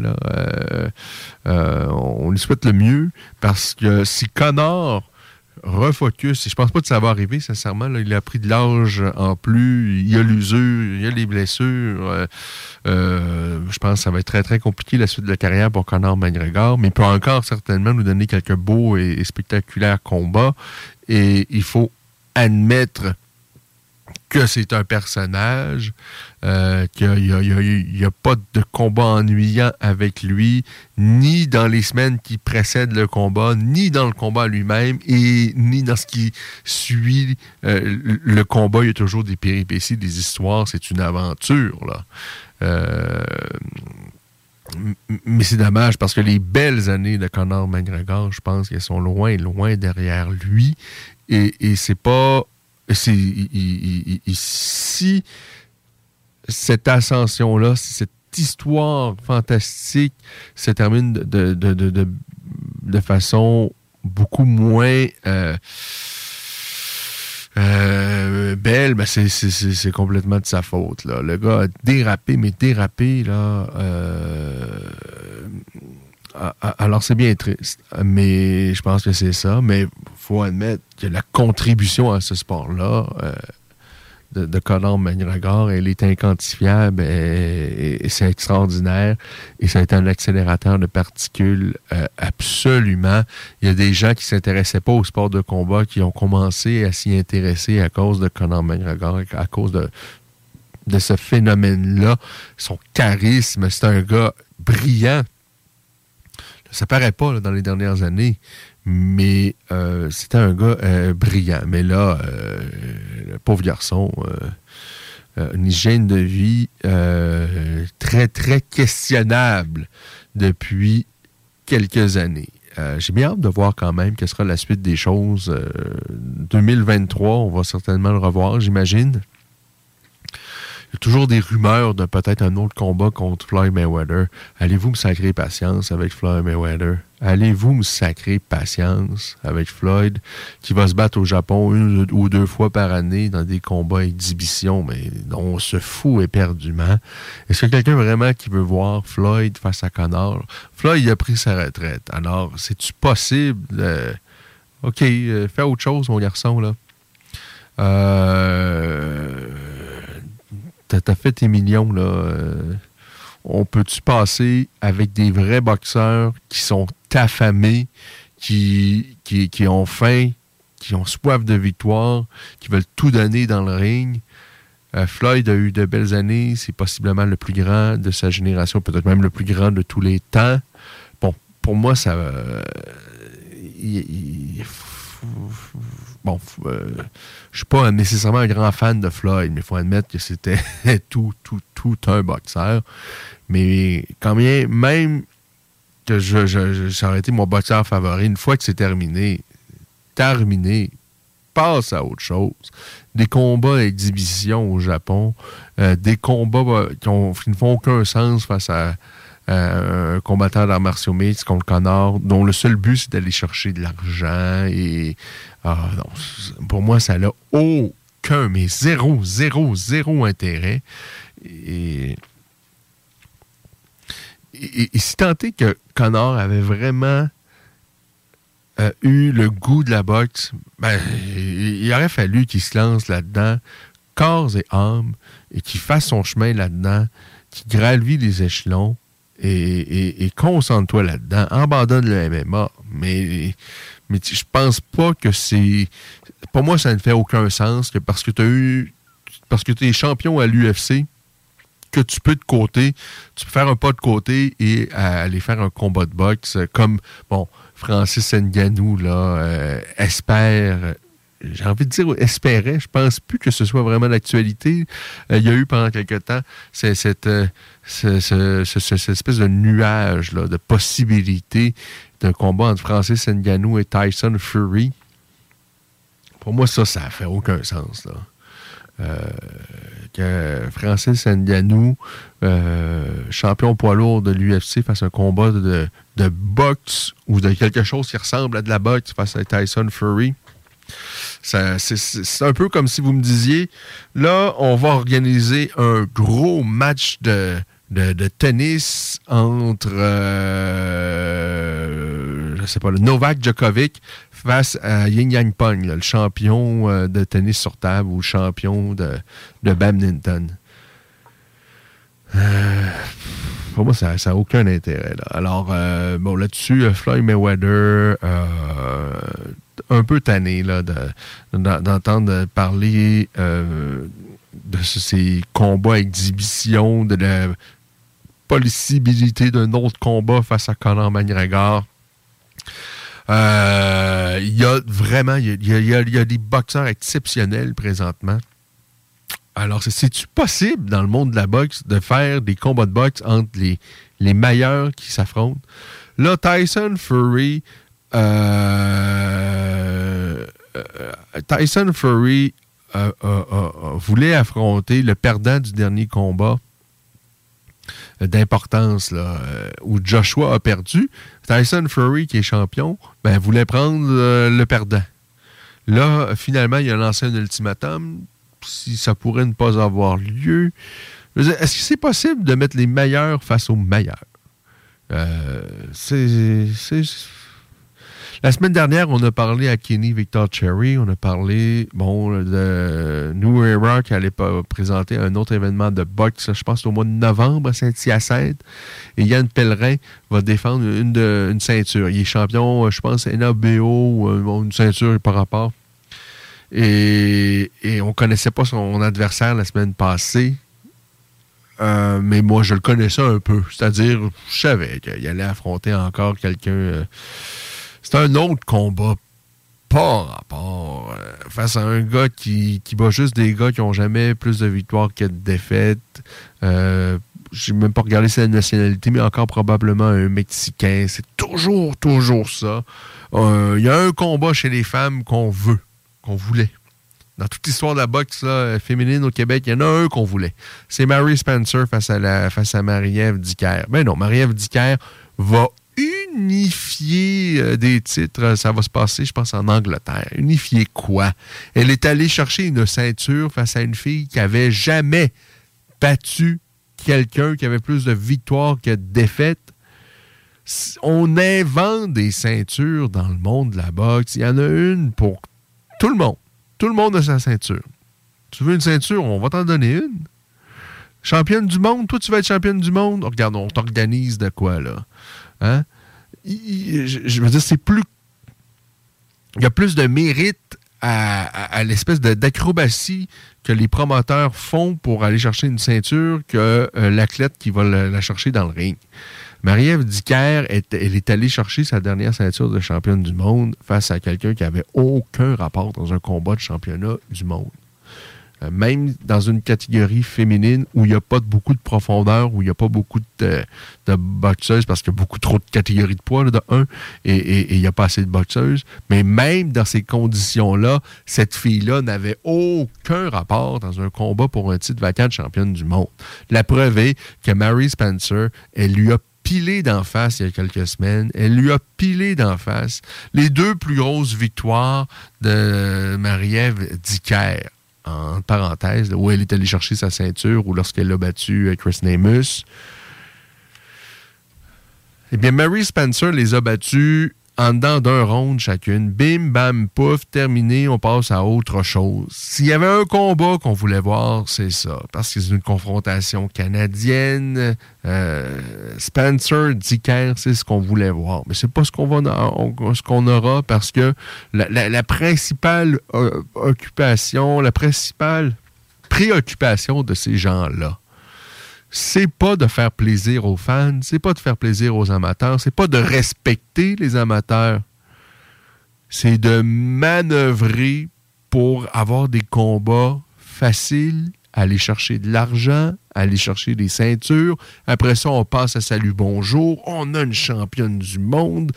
[SPEAKER 1] Euh, on lui souhaite le mieux parce que si Connor refocus, et je pense pas que ça va arriver, sincèrement, il a pris de l'âge en plus, il y a l'usure, il y a les blessures. euh, euh, je pense que ça va être très, très compliqué la suite de la carrière pour Conor McGregor, mais il peut encore certainement nous donner quelques beaux et spectaculaires combats. Et il faut admettre que c'est un personnage, euh, qu'il n'y a, pas de combat ennuyant avec lui, ni dans les semaines qui précèdent le combat, ni dans le combat lui-même, et ni dans ce qui suit euh, le- combat. Il y a toujours des péripéties, des histoires, c'est une aventure. Là. Euh, mais c'est dommage parce que les belles années de Conor McGregor, je pense qu'elles sont loin, loin derrière lui. Et, c'est pas. c'est- si cette ascension-là, si cette histoire fantastique se termine de, façon beaucoup moins. euh, Euh, Bell, ben c'est, complètement de sa faute. Là. Le gars a dérapé, mais dérapé, là. euh, alors, c'est bien triste. Mais je pense que c'est ça. Mais faut admettre que la contribution à ce sport-là de, Conor McGregor, elle est inquantifiable et, c'est extraordinaire. Et ça a été un accélérateur de particules euh, absolument. Il y a des gens qui s'intéressaient pas au sport de combat qui ont commencé à s'y intéresser à cause de Conor McGregor, à cause de, ce phénomène-là. Son charisme, c'est un gars brillant. Ça paraît pas dans les dernières années, mais euh, c'était un gars euh, brillant. Mais là, euh, pauvre garçon, une hygiène de vie très, très questionnable depuis quelques années. J'ai bien hâte de voir quand même quelle sera la suite des choses. Euh, 2023, on va certainement le revoir, j'imagine. Il y a toujours des rumeurs de peut-être un autre combat contre Floyd Mayweather. Allez-vous me sacrer patience avec Floyd Mayweather? Allez-vous me sacrer patience avec Floyd qui va se battre au Japon une ou deux fois par année dans des combats exhibitions, mais on se fout éperdument? Est-ce que quelqu'un vraiment qui veut voir Floyd face à Connor? Floyd a pris sa retraite. Alors, c'est-tu possible? de- OK, euh, fais autre chose, mon garçon, là. Euh, t'as fait tes millions, là. euh, on peut-tu passer avec des vrais boxeurs qui sont affamés, qui, qui, qui ont faim, qui ont soif de victoire, qui veulent tout donner dans le ring? Euh, Floyd a eu de belles années, c'est possiblement le plus grand de sa génération, peut-être même le plus grand de tous les temps. Bon, pour moi, ça. euh, bon, euh, je suis pas nécessairement un grand fan de Floyd, mais il faut admettre que c'était <laughs> tout, tout, tout un boxeur. Mais quand bien, même que je, je, ça aurait été mon boxeur favori, une fois que c'est terminé, terminé, passe à autre chose. Des combats à exhibition au Japon, euh, des combats euh, qui, ne font aucun sens face à, un combattant d'arts martiaux mixtes contre Connor, dont le seul but c'est d'aller chercher de l'argent et ah, non, pour moi ça n'a aucun, mais zéro, zéro, zéro intérêt. Et, et, si tant est que Connor avait vraiment euh, eu le goût de la boxe, ben, il, aurait fallu qu'il se lance là-dedans, corps et âme, et qu'il fasse son chemin là-dedans, qu'il gravit les échelons, et, et- et concentre-toi là-dedans. Abandonne le MMA. Mais, mais je pense pas que c'est. Pour moi, ça ne fait aucun sens que parce que eu. Parce que tu es champion à l'UFC, que tu peux de côté, tu peux faire un pas de côté et aller faire un combat de boxe comme, bon, Francis Ngannou, là, euh, espère, j'ai envie de dire espérait, je pense plus que ce soit vraiment l'actualité. Euh, il y a eu pendant quelque temps euh, ce- ce- ce- ce- cette espèce de nuage là, de possibilité d'un combat entre Francis Ngannou et Tyson Fury. Pour moi, ça, ça fait aucun sens. Là. Euh, que Francis Ngannou, euh, champion poids lourd de l'UFC, fasse un combat de, de boxe ou de quelque chose qui ressemble à de la boxe face à Tyson Fury. C'est un peu comme si vous me disiez, là, on va organiser un gros match de tennis entre, euh, je sais pas, le Novak Djokovic face à Yin Yang Pong, le champion euh, de tennis sur table ou le champion de, badminton. Euh, pour moi, ça n'a aucun intérêt. Alors, euh, bon, là-dessus, Floyd Mayweather, un peu tanné d'entendre parler de ce- ces combats exhibitions, de la possibilité d'un autre combat face à Conor McGregor. Euh, Il y a vraiment il y a- des boxeurs exceptionnels présentement. Alors, c'est- c'est-tu possible dans le monde de la boxe de faire des combats de boxe entre les, les meilleurs qui s'affrontent? Là, Tyson Fury, euh, euh, Tyson Fury voulait affronter le perdant du dernier combat d'importance, où Joshua a perdu. Tyson Fury, qui est champion, ben, voulait prendre euh, le perdant. Là, finalement, il a lancé un ultimatum. Si ça pourrait ne pas avoir lieu. Est-ce que c'est possible de mettre les meilleurs face aux meilleurs? Euh, c'est. La semaine dernière, on a parlé à Kenny Victor Cherry. On a parlé, bon, de New Era qui allait présenter un autre événement de boxe, je pense au mois de novembre à Saint-Hyacinthe. Et Yann Pellerin va défendre une, une ceinture. Il est champion, je pense, NABO, euh, une ceinture par rapport. Et, et on connaissait pas son adversaire la semaine passée. Euh, mais moi, je le connaissais un peu. C'est-à-dire, je savais qu'il allait affronter encore quelqu'un. euh, c'est un autre combat, pas rapport, euh, face à un gars qui, qui bat juste des gars qui ont jamais plus de victoires que de défaites. Euh, J'ai même pas regardé sa nationalité, mais encore probablement un Mexicain. C'est toujours, toujours ça. Euh, Il y a un combat chez les femmes qu'on veut, qu'on voulait. Dans toute l'histoire de la boxe féminine au Québec, il y en a un qu'on voulait. C'est Mary Spencer face à, à Marie-Ève Dicker. Ben non, Marie-Ève Dicker va unifier euh, des titres. Ça va se passer, je pense, en Angleterre. Unifier quoi? Elle est allée chercher une ceinture face à une fille qui avait jamais battu quelqu'un qui avait plus de victoires que de défaites. On invente des ceintures dans le monde de la boxe. Il y en a une pour tout le monde. Tout le monde a sa ceinture. Tu veux une ceinture, on va t'en donner une. Championne du monde, toi tu vas être championne du monde? Regarde, on t'organise de quoi là? Hein? Il- il- Je, veux dire, c'est plus. Il y a plus de mérite à, l'espèce d'acrobatie que les promoteurs font pour aller chercher une ceinture que euh, l'athlète qui va la, la chercher dans le ring. Marie-Ève Dicker, est- elle est allée chercher sa dernière ceinture de championne du monde face à quelqu'un qui avait aucun rapport dans un combat de championnat du monde. Euh, même dans une catégorie féminine où il n'y a pas beaucoup de profondeur, où il n'y a pas beaucoup de, boxeuses, parce qu'il y a beaucoup trop de catégories de poids, là, de un, et- et et il n'y a pas assez de boxeuses. Mais même dans ces conditions-là, cette fille-là n'avait aucun rapport dans un combat pour un titre vacant de championne du monde. La preuve est que Mary Spencer, elle lui a pilé d'en face il y a quelques semaines. Elle lui a pilé d'en face les deux plus grosses victoires de Marie-Ève Dicker en parenthèse, où elle est allée chercher sa ceinture ou lorsqu'elle a battu euh, Chris Namus. Eh bien, Mary Spencer les a battus en dedans d'un round chacune. Bim, bam, pouf, terminé, on passe à autre chose. S'il y avait un combat qu'on voulait voir, c'est ça. Parce que c'est une confrontation canadienne. Euh, Spencer, Dicker, c'est ce qu'on voulait voir. Mais c'est pas ce qu'on va ce qu'on aura parce que la principale euh, occupation, la principale préoccupation de ces gens-là, c'est pas de faire plaisir aux fans, c'est pas de faire plaisir aux amateurs, c'est pas de respecter les amateurs. C'est de manœuvrer pour avoir des combats faciles, aller chercher de l'argent, aller chercher des ceintures. Après ça, on passe à salut bonjour. On a une championne du monde.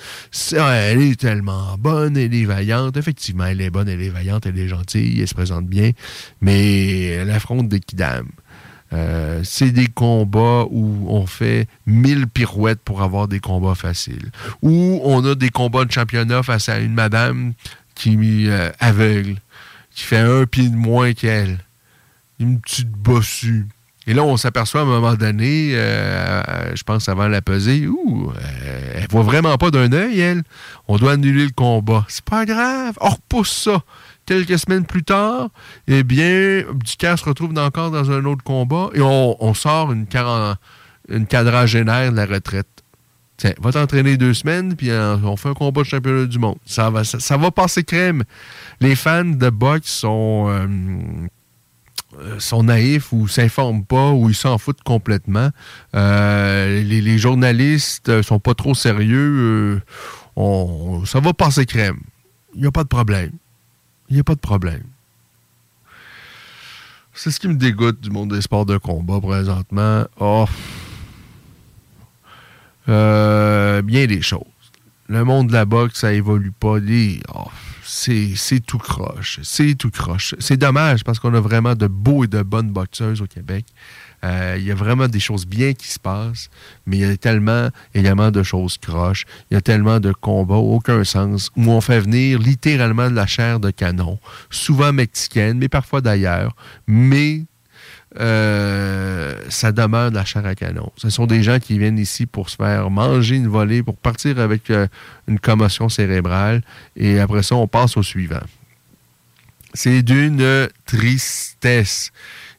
[SPEAKER 1] Elle est tellement bonne, elle est vaillante. Effectivement, elle est bonne, elle est vaillante, elle est gentille, elle se présente bien. Mais elle affronte des kidams. Euh, c'est des combats où on fait mille pirouettes pour avoir des combats faciles. Ou on a des combats de championnat face à une madame qui est euh, aveugle, qui fait un pied de moins qu'elle. Une petite bossue. Et là, on s'aperçoit à un moment donné, euh, je pense avant la pesée, ouh, elle voit vraiment pas d'un œil, elle. On doit annuler le combat. C'est pas grave. On repousse ça. Quelques semaines plus tard, eh bien, Ducaire se retrouve encore dans un autre combat et on, sort une, une quadragénaire de la retraite. Tiens, va t'entraîner deux semaines, puis euh, on fait un combat de championnat du monde. Ça va, ça, va passer crème. Les fans de boxe sont, euh, sont naïfs ou s'informent pas ou ils s'en foutent complètement. Euh, les, journalistes sont pas trop sérieux. on- ça va passer crème. Il n'y a pas de problème. Il n'y a pas de problème. C'est ce qui me dégoûte du monde des sports de combat présentement. Oh. Euh, bien des choses. Le monde de la boxe, ça évolue pas. Oh, c'est tout croche. C'est tout croche. C'est dommage parce qu'on a vraiment de beaux et de bonnes boxeuses au Québec. Euh, il y a vraiment des choses bien qui se passent, mais il y a tellement également de choses croches. Il y a tellement de combats, aucun sens, où on fait venir littéralement de la chair de canon, souvent mexicaine, mais parfois d'ailleurs. Mais euh, ça demeure de la chair à canon. Ce sont des gens qui viennent ici pour se faire manger une volée, pour partir avec euh, une commotion cérébrale, et après ça, on passe au suivant. C'est d'une tristesse.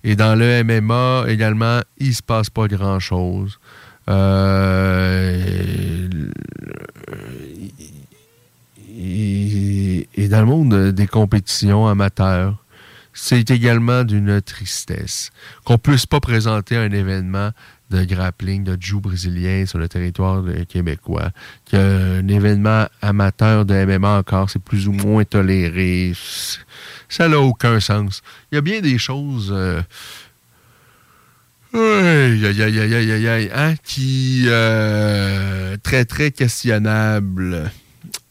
[SPEAKER 1] Et dans le MMA également, il ne se passe pas grand-chose. Euh, et, dans le monde des compétitions amateurs, c'est également d'une tristesse qu'on puisse pas présenter un événement de grappling, de jiu brésilien sur le territoire québécois, qu'un événement amateur de MMA encore, c'est plus ou moins toléré. Ça n'a aucun sens. Il y a bien des choses... Euh, hein, qui euh, très, très questionnables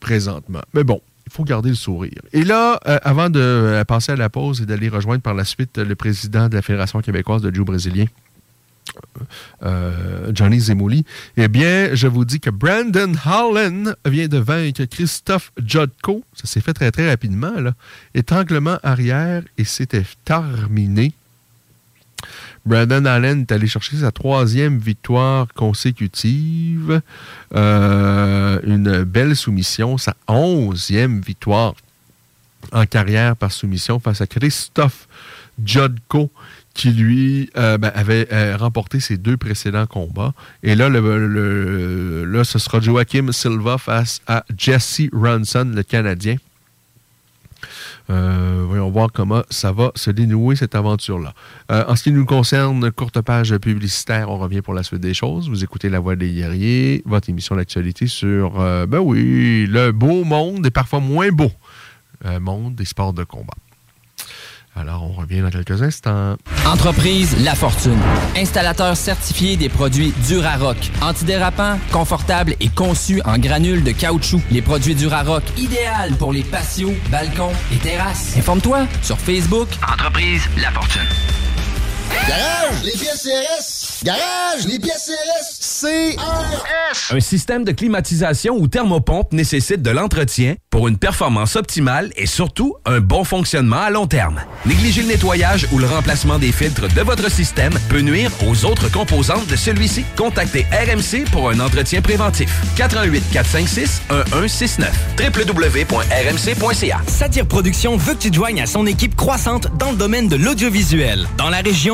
[SPEAKER 1] présentement. Mais bon, il faut garder le sourire. Et là, euh, avant de passer à la pause et d'aller rejoindre par la suite le président de la Fédération québécoise de jiu brésilien, euh, Johnny Zemouli, eh bien, je vous dis que Brandon Holland vient de vaincre Christophe Jodko. Ça s'est fait très, très rapidement. Là. Étranglement arrière et c'était terminé. Brandon Allen est allé chercher sa troisième victoire consécutive. Euh, une belle soumission, sa onzième victoire en carrière par soumission face à Christophe Jodko, qui lui euh, ben, avait euh, remporté ses deux précédents combats. Et là, là, ce sera Joachim Silva face à Jesse Ronson, le Canadien. Euh, voyons voir comment ça va se dénouer cette aventure-là. En ce qui nous concerne, courte page publicitaire, on revient pour la suite des choses. Vous écoutez La Voix des guerriers, votre émission d'actualité sur, ben oui, le beau monde et parfois moins beau monde des sports de combat. Alors, on revient dans quelques instants.
[SPEAKER 9] Entreprise La Fortune. Installateur certifié des produits Durarock. Antidérapant, confortable et conçu en granules de caoutchouc. Les produits Durarock, idéal pour les patios, balcons et terrasses. Informe-toi sur Facebook.
[SPEAKER 13] Entreprise La Fortune.
[SPEAKER 10] Garage, les pièces CRS. Garage, les pièces CRS. CRS.
[SPEAKER 3] Un système de climatisation ou thermopompe nécessite de l'entretien pour une performance optimale et surtout un bon fonctionnement à long terme. Négliger le nettoyage ou le remplacement des filtres de votre système peut nuire aux autres composantes de celui-ci. Contactez RMC pour un entretien préventif. 88 456 1169 www.rmc.ca.
[SPEAKER 2] Satire Productions veut que tu te joignes à son équipe croissante dans le domaine de l'audiovisuel. Dans la région,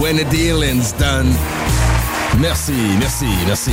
[SPEAKER 19] when the dealing's done. Merci, merci, merci.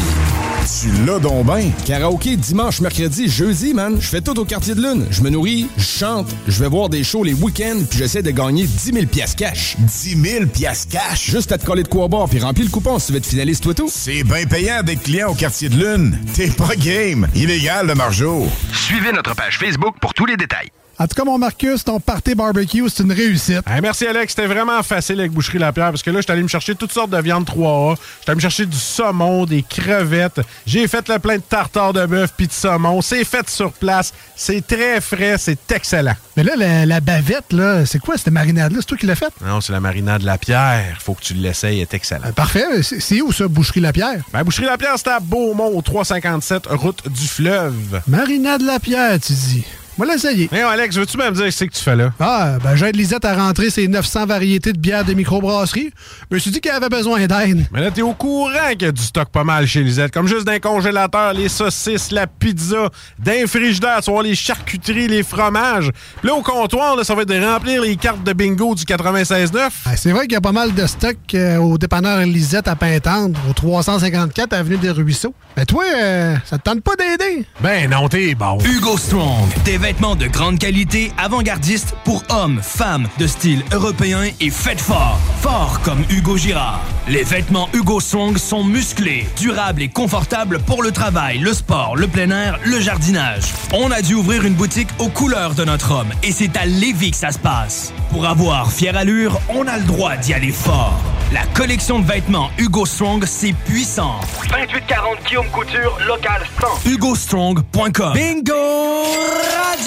[SPEAKER 3] Tu l'as donc ben.
[SPEAKER 19] Karaoké dimanche, mercredi, jeudi, man. Je fais tout au quartier de lune. Je me nourris, je chante, je vais voir des shows les week-ends, puis j'essaie de gagner 10 000 piastres cash.
[SPEAKER 4] 10 000 piastres cash?
[SPEAKER 19] Juste à te coller de quoi boire, puis remplis le coupon si tu veux être finaliste, toi tout.
[SPEAKER 4] C'est bien payant d'être client au quartier de lune. T'es pas game. Illégal, le margeau.
[SPEAKER 12] Suivez notre page Facebook pour tous les détails.
[SPEAKER 20] En tout cas, mon Marcus, ton party barbecue, c'est une réussite.
[SPEAKER 19] Hey, merci, Alex. C'était vraiment facile avec Boucherie Lapierre parce que là, je suis allé me chercher toutes sortes de viandes 3A. Je suis allé me chercher du saumon, des crevettes. J'ai fait le plein de tartare de bœuf puis de saumon. C'est fait sur place. C'est très frais. C'est excellent.
[SPEAKER 20] Mais là, la, la bavette, là, c'est quoi cette marinade-là? C'est toi qui l'as faite?
[SPEAKER 19] Non, c'est la marinade Lapierre. Faut que tu l'essayes. Elle est excellent.
[SPEAKER 20] Euh, parfait. C'est c'est où ça, Boucherie Lapierre?
[SPEAKER 19] Ben, Boucherie Lapierre, c'est à Beaumont, au 357, route du fleuve.
[SPEAKER 20] Marinade Lapierre, tu dis. On va l'essayer.
[SPEAKER 19] Mais Alex, veux-tu même dire ce que tu fais là?
[SPEAKER 20] Ah, ben j'aide Lisette à rentrer ses 900 variétés de bières de microbrasserie. Je me suis dit qu'elle avait besoin d'aide.
[SPEAKER 19] Mais là, t'es au courant qu'il y a du stock pas mal chez Lisette. Comme juste d'un congélateur, les saucisses, la pizza, d'un frigidaire, tu vois, les charcuteries, les fromages. Puis là, au comptoir, là, ça va être de remplir les cartes de bingo du 96.9.
[SPEAKER 20] Ah, c'est vrai qu'il y a pas mal de stock euh, au dépanneur Lisette à Pintendre, au 354 Avenue des Ruisseaux. Mais toi, euh, ça te tente pas d'aider?
[SPEAKER 19] Ben non, t'es bon.
[SPEAKER 2] Hugo Strong t'éveille vêtements de grande qualité, avant-gardistes pour hommes, femmes, de style européen et faites fort. Fort comme Hugo Girard. Les vêtements Hugo Strong sont musclés, durables et confortables pour le travail, le sport, le plein air, le jardinage. On a dû ouvrir une boutique aux couleurs de notre homme et c'est à Lévis que ça se passe. Pour avoir fière allure, on a le droit d'y aller fort. La collection de vêtements Hugo Strong, c'est puissant.
[SPEAKER 12] 2840 Guillaume Couture, local 100.
[SPEAKER 2] HugoStrong.com Bingo Radio!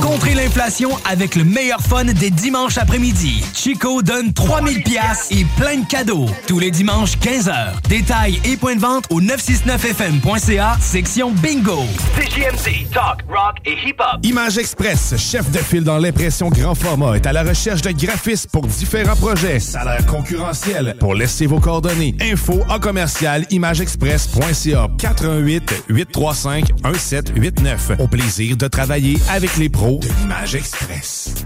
[SPEAKER 2] Contrez l'inflation avec le meilleur fun des dimanches après-midi. Chico donne 3000 pièces et plein de cadeaux. Tous les dimanches, 15h. Détails et points de vente au 969fm.ca, section Bingo.
[SPEAKER 12] CJMD, talk, rock et hip-hop.
[SPEAKER 3] Image Express, chef de file dans l'impression grand format, est à la recherche de graphistes pour différents projets. Salaire concurrentiel. Pour laisser vos coordonnées. Info en commercial imageexpress.ca 88 835 1789. Au plaisir de travailler avec les pros de l'Image Express.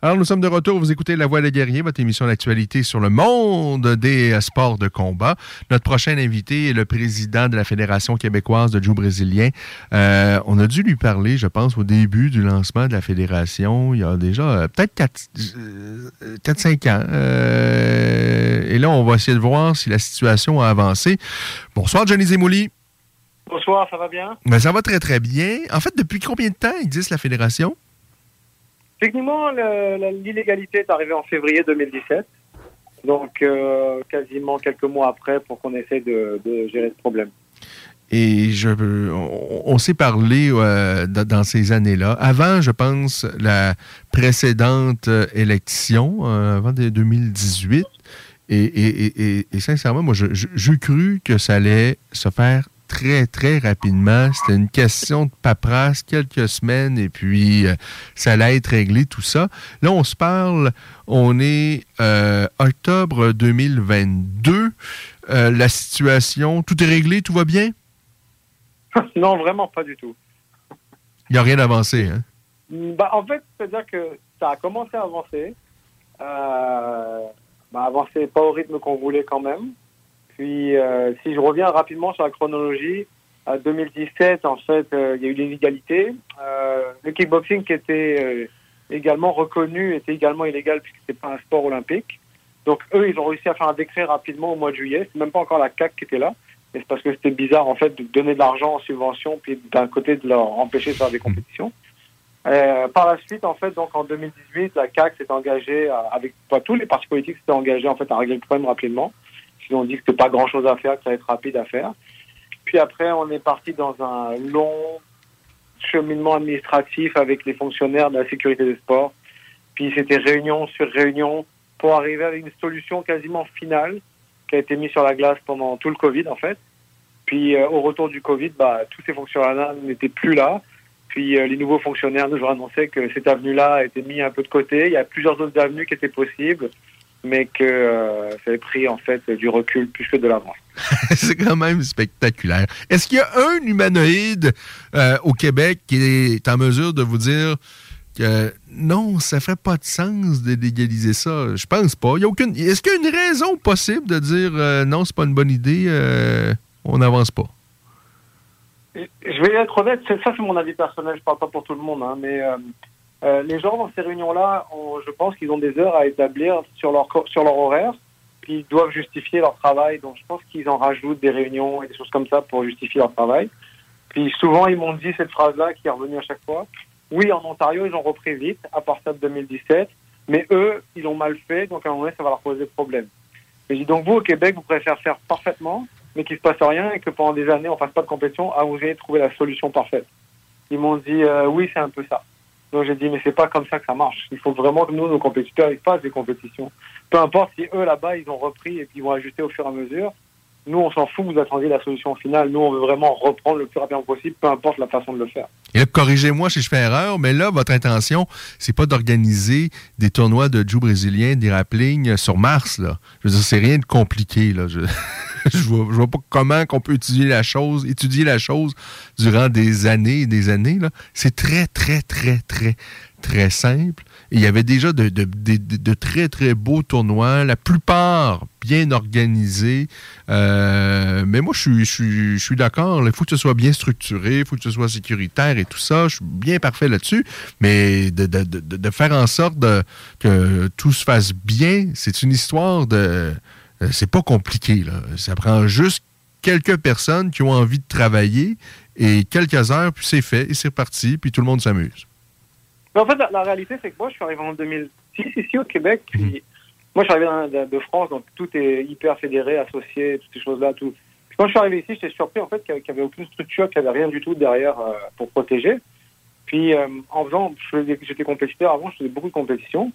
[SPEAKER 1] Alors, nous sommes de retour. Vous écoutez La Voix des guerriers, votre émission d'actualité sur le monde des euh, sports de combat. Notre prochain invité est le président de la Fédération québécoise de Jiu brésilien. Euh, on a dû lui parler, je pense, au début du lancement de la fédération, il y a déjà euh, peut-être 4-5 ans. Euh, et là, on va essayer de voir si la situation a avancé. Bonsoir, Johnny Zemouli.
[SPEAKER 21] Bonsoir, ça va bien?
[SPEAKER 1] Ben, ça va très, très bien. En fait, depuis combien de temps existe la fédération?
[SPEAKER 21] Techniquement, l'illégalité est arrivée en février 2017. Donc, euh, quasiment quelques mois après pour qu'on essaie de, de gérer ce problème.
[SPEAKER 1] Et je, on, on s'est parlé euh, dans, ces années-là. Avant, je pense, la précédente euh, élection, euh, avant de 2018. Et, et- et- et- et sincèrement, moi, j'ai cru que ça allait se faire très, très rapidement. C'était une question de paperasse, quelques semaines, et puis euh, ça allait être réglé, tout ça. Là, on se parle, on est euh, octobre 2022. Euh, la situation, tout est réglé, tout va bien? <laughs>
[SPEAKER 21] non, vraiment pas du tout.
[SPEAKER 1] Il n'y a rien d'avancé, hein?
[SPEAKER 21] Bah, en fait, c'est-à-dire que ça a commencé à avancer. Euh, bah, avancer pas au rythme qu'on voulait quand même. Puis, euh, si je reviens rapidement sur la chronologie, à 2017, en fait, euh, il y a eu l'illégalité. Euh, le kickboxing qui était euh, également reconnu était également illégal puisque c'était pas un sport olympique. Donc, eux, ils ont réussi à faire un décret rapidement au mois de juillet. C'est même pas encore la CAC qui était là. Mais c'est parce que c'était bizarre, en fait, de donner de l'argent en subvention, puis d'un côté de leur empêcher de faire des compétitions. Euh, par la suite, en fait, donc en 2018, la CAC s'est engagée, à- avec tous les partis politiques s'étaient engagés en fait à régler le problème rapidement. Ils ont dit que pas grand chose à faire, que ça allait être rapide à faire. Puis après, on est parti dans un long cheminement administratif avec les fonctionnaires de la sécurité des sports. Puis c'était réunion sur réunion pour arriver avec une solution quasiment finale qui a été mise sur la glace pendant tout le Covid en fait. Puis euh, au retour du Covid, bah, tous ces fonctionnaires n'étaient plus là. Puis euh, les nouveaux fonctionnaires nous ont annoncé que cette avenue-là a été mise un peu de côté. Il y a plusieurs autres avenues qui étaient possibles, mais que euh, ça avait pris en fait du recul plus que de l'avance. <laughs>
[SPEAKER 1] c'est quand même spectaculaire. Est-ce qu'il y a un humanoïde euh, au Québec qui est en mesure de vous dire que non, ça ferait pas de sens de légaliser ça? Je pense pas. Il y a aucune. Est-ce qu'il y a une raison possible de dire euh, non, c'est pas une bonne idée, euh, on n'avance pas?
[SPEAKER 21] Je vais être honnête, c'est- ça c'est mon avis personnel, je parle pas pour tout le monde, hein, mais euh, les gens dans ces réunions-là, je pense qu'ils ont des heures à établir sur leur, sur leur horaire, puis ils doivent justifier leur travail, donc je pense qu'ils en rajoutent des réunions et des choses comme ça pour justifier leur travail. Puis souvent ils m'ont dit cette phrase-là qui est revenue à chaque fois. Oui, en Ontario, ils ont repris vite, à partir de 2017, mais eux, ils l'ont mal fait, donc à un moment donné, ça va leur poser problème. Et je dis donc vous, au Québec, vous préférez faire parfaitement, mais qu'il se passe rien et que pendant des années, on fasse pas de compétition, à vous ayez trouvé la solution parfaite. Ils m'ont dit euh, oui, c'est un peu ça. Donc j'ai dit mais c'est pas comme ça que ça marche. Il faut vraiment que nous, nos compétiteurs, ils fassent des compétitions. Peu importe si eux là-bas, ils ont repris et puis ils vont ajuster au fur et à mesure. Nous, on s'en fout, vous attendiez la solution finale. Nous, on veut vraiment reprendre le plus rapidement possible, peu importe la façon de le faire.
[SPEAKER 1] Et corrigez-moi si je fais erreur, mais là, votre intention, c'est pas d'organiser des tournois de jiu brésilien, des rappelings sur Mars, là. Je veux dire, c'est rien de compliqué, là. <laughs> <laughs> je vois, vois pas comment qu'on peut étudier la chose, étudier la chose durant des années et des années. C'est très, très, très, très, très simple. Il y avait déjà de, très, très beaux tournois, la plupart bien organisés. Euh, mais moi, je suis, d'accord. Il faut que ce soit bien structuré, il faut que ce soit sécuritaire et tout ça. Je suis bien parfait là-dessus. Mais de, faire en sorte que tout se fasse bien, c'est une histoire de... euh, C'est pas compliqué. Là. Ça prend juste quelques personnes qui ont envie de travailler et quelques heures, puis c'est fait, et c'est reparti, puis tout le monde s'amuse.
[SPEAKER 21] En fait, la, la réalité, c'est que moi, je suis arrivé en 2006 ici au Québec. Puis moi, je suis arrivé dans- de, de France, donc tout est hyper fédéré, associé, toutes ces choses-là. Tout. Puis quand je suis arrivé ici, j'étais surpris en fait qu'il n'y avait aucune structure, qu'il n'y avait rien du tout derrière euh, pour protéger. Puis euh, en faisant, j'étais compétiteur avant, je faisais beaucoup de compétitions.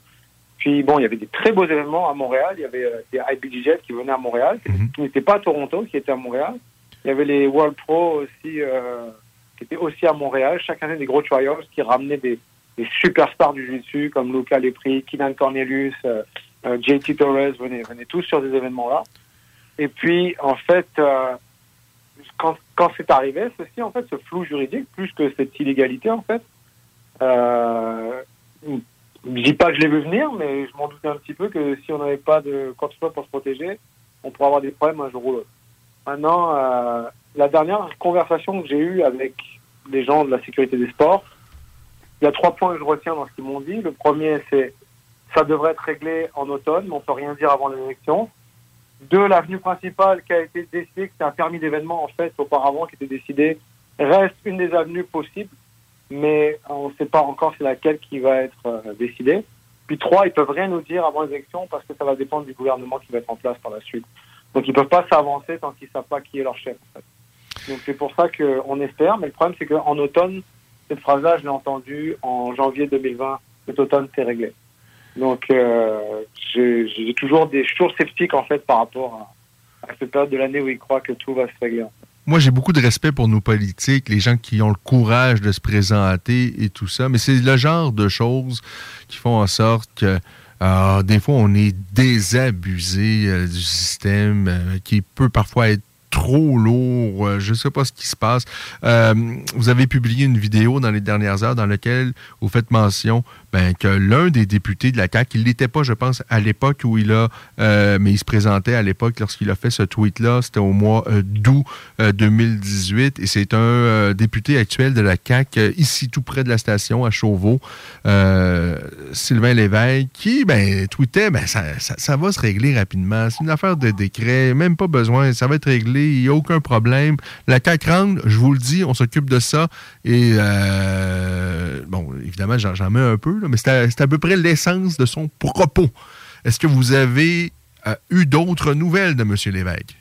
[SPEAKER 21] Puis bon, il y avait des très beaux événements à Montréal. Il y avait euh, des IBJJet qui venaient à Montréal, qui, qui n'étaient pas à Toronto, qui étaient à Montréal. Il y avait les World Pro aussi, euh, qui étaient aussi à Montréal. Chaque année, des gros trials qui ramenaient des, des superstars du jiu-jitsu comme Luca Lepri, Kinan Cornelius, euh, euh, JT Torres venaient, venaient tous sur des événements-là. Et puis, en fait, euh, quand, quand c'est arrivé, ceci, en fait, ce flou juridique, plus que cette illégalité, en fait, je dis pas que je l'ai vu venir, mais je m'en doutais un petit peu que si on n'avait pas de soit pour se protéger, on pourrait avoir des problèmes un jour ou l'autre. Maintenant, euh, la dernière conversation que j'ai eue avec des gens de la sécurité des sports, il y a trois points que je retiens dans ce qu'ils m'ont dit. Le premier, c'est ça devrait être réglé en automne, mais on peut rien dire avant les élections. Deux, l'avenue principale qui a été décidée, c'est un permis d'événement en fait auparavant qui était décidé, reste une des avenues possibles, mais on ne sait pas encore c'est laquelle qui va être euh, décidée. Puis trois, ils peuvent rien nous dire avant les élections parce que ça va dépendre du gouvernement qui va être en place par la suite. Donc ils peuvent pas s'avancer tant qu'ils savent pas qui est leur chef. En fait. Donc c'est pour ça qu'on espère, mais le problème c'est qu'en automne, cette phrase-là, je l'ai entendue en janvier 2020, cet automne c'est réglé. Donc euh, j'ai toujours des, toujours sceptique en fait par rapport à, à cette période de l'année où ils croient que tout va se régler. en fait.
[SPEAKER 1] Moi, j'ai beaucoup de respect pour nos politiques, les gens qui ont le courage de se présenter et tout ça, mais c'est le genre de choses qui font en sorte que euh, des fois, on est désabusé euh, du système euh, qui peut parfois être trop lourd. Je ne sais pas ce qui se passe. Vous avez publié une vidéo dans les dernières heures dans laquelle vous faites mention ben, que l'un des députés de la CAQ, il n'était pas, je pense, à l'époque où il a, euh, mais il se présentait à l'époque lorsqu'il a fait ce tweet-là, c'était au mois euh, d'août euh, 2018, et c'est un euh, député actuel de la CAQ, euh, ici tout près de la station, à Chauveau, euh, Sylvain Lévesque, qui ben, tweetait, ben, ça, ça, va se régler rapidement, c'est une affaire de décret, même pas besoin, ça va être réglé, il n'y a aucun problème. La CAQ rentre, je vous le dis, on s'occupe de ça, et euh, bon, évidemment, j'en mets un peu, là, mais c'est à, peu près l'essence de son propos. Est-ce que vous avez euh, eu d'autres nouvelles de M. Lévesque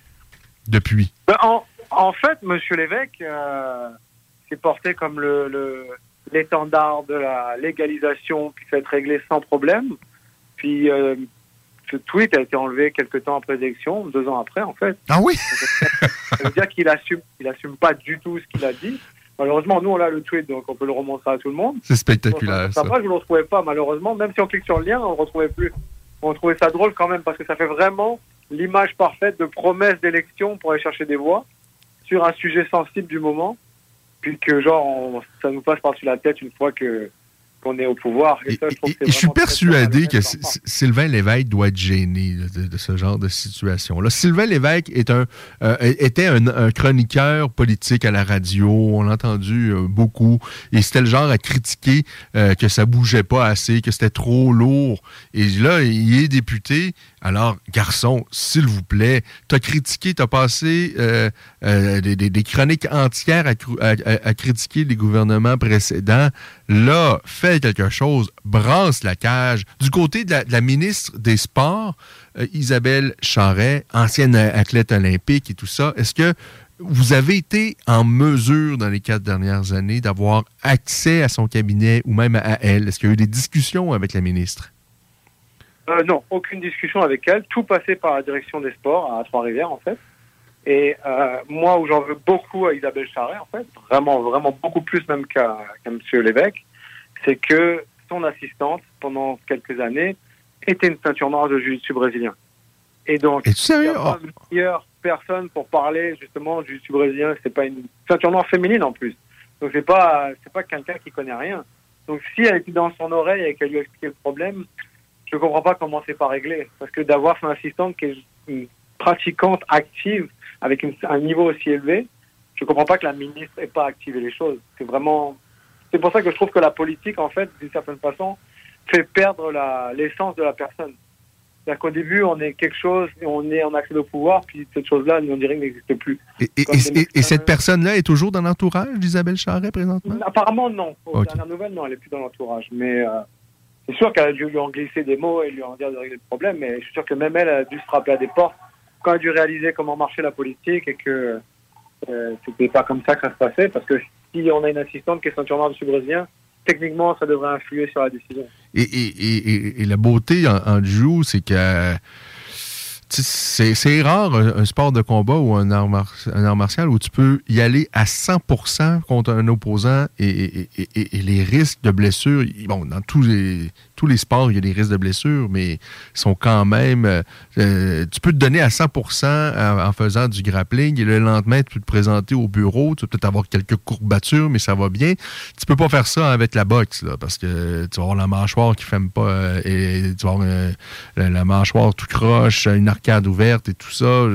[SPEAKER 1] depuis?
[SPEAKER 21] Ben, en, en fait, M. Lévesque euh, s'est porté comme le, le- l'étendard de la légalisation qui fait être réglé sans problème. Puis euh, ce tweet a été enlevé quelques temps après l'élection, deux ans après en fait.
[SPEAKER 1] Ah oui?
[SPEAKER 21] Ça veut dire qu'il assume, il assume pas du tout ce qu'il a dit. Malheureusement, nous on a le tweet, donc on peut le remontrer à tout le monde.
[SPEAKER 1] C'est spectaculaire,
[SPEAKER 21] Ça va, je ne le retrouvais pas malheureusement. Même si on clique sur le lien, on ne le retrouvait plus. On trouvait ça drôle quand même parce que ça fait vraiment l'image parfaite de promesse d'élection pour aller chercher des voix sur un sujet sensible du moment. Puis que genre, on- ça nous passe par-dessus la tête une fois que qu'on est au pouvoir. Et, ça, je trouve que c'est
[SPEAKER 1] Et je suis persuadé que Sylvain Lévesque doit être gêné de, de ce genre de situation-là. Sylvain Lévesque est un, euh, était un, un chroniqueur politique à la radio. On l'a entendu euh, beaucoup. Et c'était le genre à critiquer euh, que ça bougeait pas assez, que c'était trop lourd. Et là, il est député. Alors, garçon, s'il vous plaît, t'as critiqué, t'as passé des, des- des chroniques entières à, cru- à- à- à critiquer les gouvernements précédents. Là, fais quelque chose, brasse la cage. Du côté de la, ministre des Sports, euh, Isabelle Charret, ancienne athlète olympique et tout ça, est-ce que vous avez été en mesure dans les quatre dernières années d'avoir accès à son cabinet ou même à elle? Est-ce qu'il y a eu des discussions avec la ministre?
[SPEAKER 21] Euh, non, aucune discussion avec elle. Tout passait par la direction des sports à Trois-Rivières, en fait. Et euh, moi, où j'en veux beaucoup à Isabelle Charret, en fait, vraiment, vraiment beaucoup plus même qu'à qu'à M. Lévesque, c'est que son assistante, pendant quelques années, était une ceinture noire de jiu-jitsu brésilien. Et donc,
[SPEAKER 1] Es-tu sérieux?
[SPEAKER 21] il y a pas meilleur personne pour parler justement du jiu brésilien. C'est pas une ceinture noire féminine en plus. Donc c'est pas c'est pas quelqu'un qui connaît rien. Donc si elle était dans son oreille et qu'elle lui a expliqué le problème, je comprends pas comment c'est pas réglé. Parce que d'avoir son assistante qui est une pratiquante active avec une- un niveau aussi élevé, je comprends pas que la ministre ait pas activé les choses. C'est vraiment c'est pour ça que je trouve que la politique en fait d'une certaine façon fait perdre l'essence de la personne. C'est-à-dire qu'au début, on est quelque chose, on est en accès au pouvoir, puis cette chose-là, on dirait qu'elle n'existe plus.
[SPEAKER 1] Et, cette personne-là est toujours dans l'entourage d'Isabelle Charret présentement?
[SPEAKER 21] Apparemment, non. Aux
[SPEAKER 1] Ok.
[SPEAKER 21] dernières nouvelles, non, elle n'est plus dans l'entourage. Mais euh, c'est sûr qu'elle a dû lui en glisser des mots et lui en dire de régler le problème. Mais je suis sûr que même elle a dû se rappeler à des portes quand dû réaliser comment marchait la politique et que euh, c'était pas comme ça que ça se passait. Parce que si on a une assistante qui est ceinture noire du brésilien, techniquement, ça devrait influer sur la décision.
[SPEAKER 1] Et, la beauté en, en c'est que c'est rare un, sport de combat ou un art, martial où tu peux y aller à 100% contre un opposant et, les risques de blessure, ils- bon, dans tous les, tous les sports, il y a des risques de blessure, mais ils sont quand même... euh, euh, tu peux te donner à 100% en, en faisant du grappling et le lendemain, tu peux te présenter au bureau, tu vas peut-être avoir quelques courbatures, mais ça va bien. Tu peux pas faire ça avec la boxe, parce que tu vas avoir la mâchoire qui ne pas euh, et tu vas avoir la, mâchoire tout croche, une arcade ouverte et tout ça.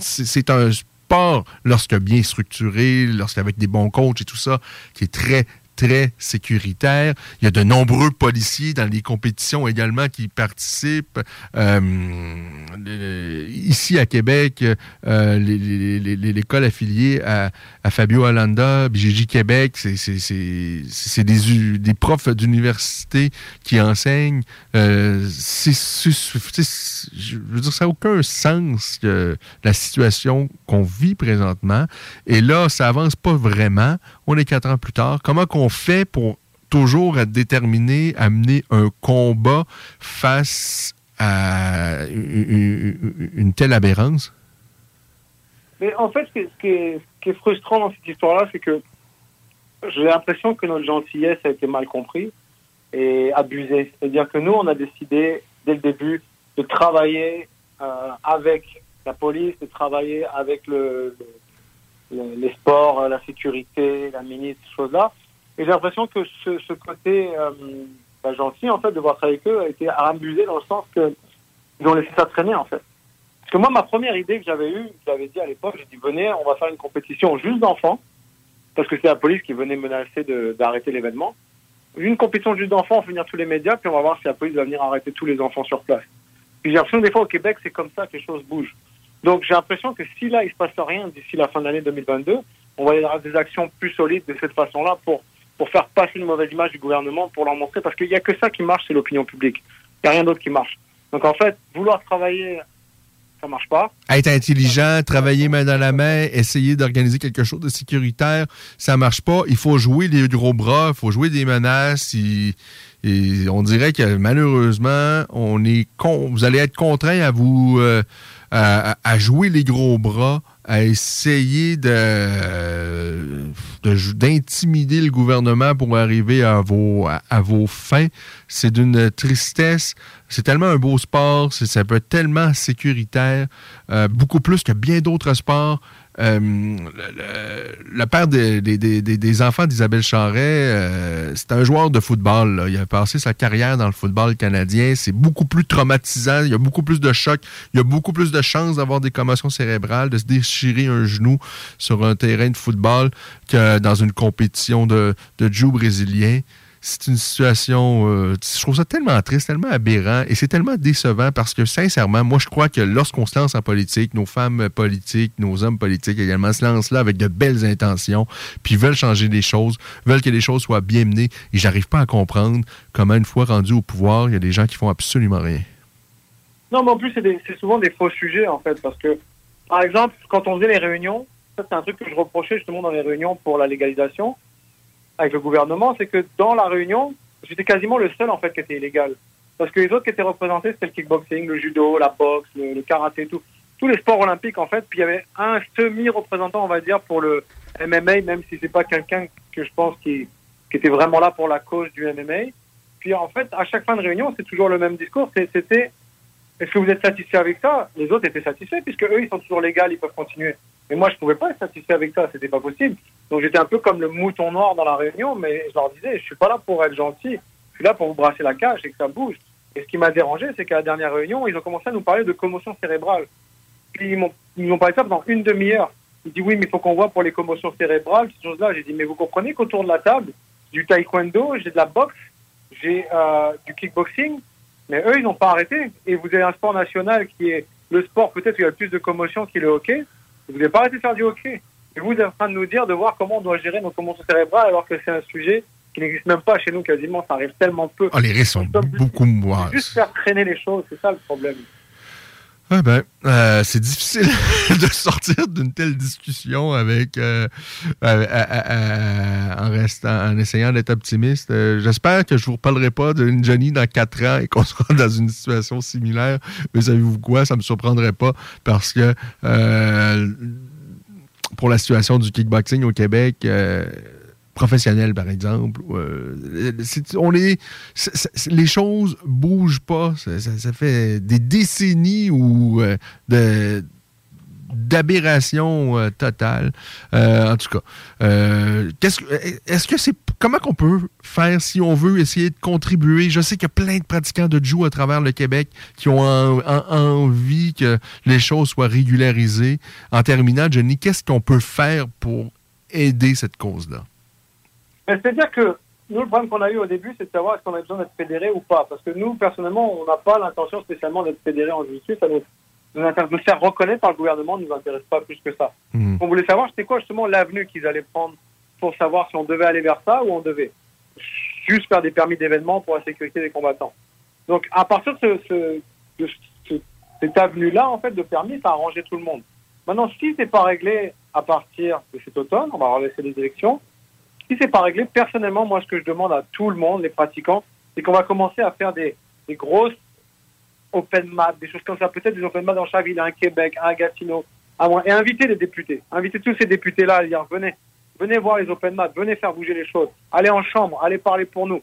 [SPEAKER 1] C'est c'est un sport, lorsque bien structuré, lorsqu'avec des bons coachs et tout ça, qui est très très sécuritaire. Il y a de nombreux policiers dans les compétitions également qui participent. Euh, ici à Québec, euh, l'école affiliée à, Fabio Alanda, BJJ Québec, c'est- des, profs d'université qui enseignent. Euh, je veux dire, ça n'a aucun sens la situation qu'on vit présentement. Et là, ça avance pas vraiment. On est quatre ans plus tard. Comment qu'on fait pour toujours être déterminé à un combat face à une, telle aberrance?
[SPEAKER 21] Mais en fait, ce qui est, frustrant dans cette histoire-là, c'est que j'ai l'impression que notre gentillesse a été mal comprise et abusée. C'est-à-dire que nous, on a décidé dès le début de travailler euh, avec la police, de travailler avec le- le- les sports, la sécurité, la ministre, ces choses-là. Et j'ai l'impression que ce, côté euh, bah, gentil, en fait, de voir travailler avec eux, a été abusé dans le sens que ils ont laissé ça traîner, en fait. Parce que moi, ma première idée que j'avais eue, je l'avais dit à l'époque, j'ai dit venez, on va faire une compétition juste d'enfants, parce que c'est la police qui venait menacer d'arrêter l'événement. Une compétition juste d'enfants, on va venir tous les médias, puis on va voir si la police va venir arrêter tous les enfants sur place. Puis j'ai l'impression que des fois au Québec, c'est comme ça que les choses bougent. Donc j'ai l'impression que si là, il se passe rien d'ici la fin de l'année 2022, on va y avoir des actions plus solides de cette façon-là pour, pour faire passer une mauvaise image du gouvernement, pour leur montrer, parce qu'il n'y a que ça qui marche, c'est l'opinion publique. Il n'y a rien d'autre qui marche. Donc en fait, vouloir travailler, ça marche pas.
[SPEAKER 1] Être intelligent, travailler main dans la main, essayer d'organiser quelque chose de sécuritaire, ça marche pas. Il faut jouer les gros bras, il faut jouer des menaces. on dirait que malheureusement, on est vous allez être contraint à vous euh, à, à- jouer les gros bras, à essayer de de- d'intimider le gouvernement pour arriver à vos fins. C'est d'une tristesse. C'est tellement un beau sport, ça peut être tellement sécuritaire, euh, beaucoup plus que bien d'autres sports. Euh, le, père des, enfants d'Isabelle Charret, euh, c'est un joueur de football. Il a passé sa carrière dans le football canadien. C'est beaucoup plus traumatisant. Il y a beaucoup plus de chocs. Il y a beaucoup plus de chances d'avoir des commotions cérébrales, de se déchirer un genou sur un terrain de football que dans une compétition de, de brésilien. C'est une situation, euh, je trouve ça tellement triste, tellement aberrant et c'est tellement décevant parce que sincèrement, moi je crois que lorsqu'on se lance en politique, nos femmes politiques, nos hommes politiques également se lancent là avec de belles intentions, puis veulent changer des choses, veulent que les choses soient bien menées et j'arrive pas à comprendre comment une fois rendu au pouvoir, il y a des gens qui font absolument rien.
[SPEAKER 21] Non, mais en plus, c'est souvent des faux sujets, en fait, parce que, par exemple, quand on faisait les réunions, ça, c'est un truc que je reprochais justement dans les réunions pour la légalisation avec le gouvernement, c'est que dans la réunion, j'étais quasiment le seul, en fait, qui était illégal. Parce que les autres qui étaient représentés, c'était le kickboxing, le judo, la boxe, le, le karaté, tout. Tous les sports olympiques, en fait. Puis il y avait un semi-représentant, on va dire, pour le MMA, même si c'est pas quelqu'un que je pense qui, qui était vraiment là pour la cause du MMA. Puis en fait, à chaque fin de réunion, c'est toujours le même discours. C'était est-ce que vous êtes satisfait avec ça? Les autres étaient satisfaits puisque eux, ils sont toujours légaux, ils peuvent continuer. Mais moi, je pouvais pas être satisfait avec ça, c'était pas possible. Donc j'étais un peu comme le mouton noir dans la réunion, mais je leur disais, je suis pas là pour être gentil, je suis là pour vous brasser la cage et que ça bouge. Et ce qui m'a dérangé, c'est qu'à la dernière réunion, ils ont commencé à nous parler de commotion cérébrale. Puis ils m'ont ils m'ont parlé ça pendant une demi-heure. Ils disent oui, mais il faut qu'on voit pour les commotions cérébrales, ces choses-là. J'ai dit, mais vous comprenez qu'autour de la table, du taekwondo, j'ai de la boxe, j'ai euh, du kickboxing, mais eux, ils n'ont pas arrêté. Et vous avez un sport national qui est le sport peut-être où il y a le plus de commotion qui est le hockey. Vous n'avez pas arrêté de faire du hockey. Et vous êtes en train de nous dire de voir comment on doit gérer nos commotions cérébrales alors que c'est un sujet qui n'existe même pas chez nous quasiment. Ça arrive tellement peu.
[SPEAKER 1] Ah, les risques sont beaucoup moins.
[SPEAKER 21] Juste faire traîner les choses, c'est ça le problème.
[SPEAKER 1] Ah ben, euh, c'est difficile <laughs> de sortir d'une telle discussion avec euh, euh, euh, euh, en restant, en essayant d'être optimiste. J'espère que je vous reparlerai pas d'une Johnny dans quatre ans et qu'on sera <laughs> dans une situation similaire. Mais savez-vous quoi, ça me surprendrait pas parce que pour la situation du kickboxing au Québec. Euh, professionnel, par exemple. euh, on est, c'est- c'est- les choses bougent pas. Ça, fait des décennies où, euh, de d'aberration euh, totale. Euh, en tout cas, est-ce que c'est comment qu'on peut faire si on veut essayer de contribuer? Je sais qu'il y a plein de pratiquants de Jiu à travers le Québec qui ont en- en- envie que les choses soient régularisées. En terminant, Johnny, qu'est-ce qu'on peut faire pour aider cette cause-là?
[SPEAKER 21] C'est-à-dire que nous, le problème qu'on a eu au début, c'est de savoir est-ce qu'on a besoin d'être fédéré ou pas. Parce que nous, personnellement, on n'a pas l'intention spécialement d'être fédéré en justice. Ça nous, nous faire reconnaître par le gouvernement ne nous intéresse pas plus que ça. On voulait savoir, c'était quoi justement l'avenue qu'ils allaient prendre pour savoir si on devait aller vers ça ou on devait juste faire des permis d'événement pour la sécurité des combattants. Donc, à partir de, ce, ce- de ce- cette avenue-là, en fait, de permis, ça a arrangé tout le monde. Maintenant, si c'est pas réglé à partir de cet automne, on va relaisser les élections. Si c'est pas réglé, personnellement, moi, ce que je demande à tout le monde, les pratiquants, c'est qu'on va commencer à faire des, des grosses open mat, des choses comme ça, peut-être des open mat dans chaque ville, un Québec, un Gatineau, à moins, et inviter les députés, inviter tous ces députés-là à dire venez, venez voir les open mat, venez faire bouger les choses, allez en chambre, allez parler pour nous.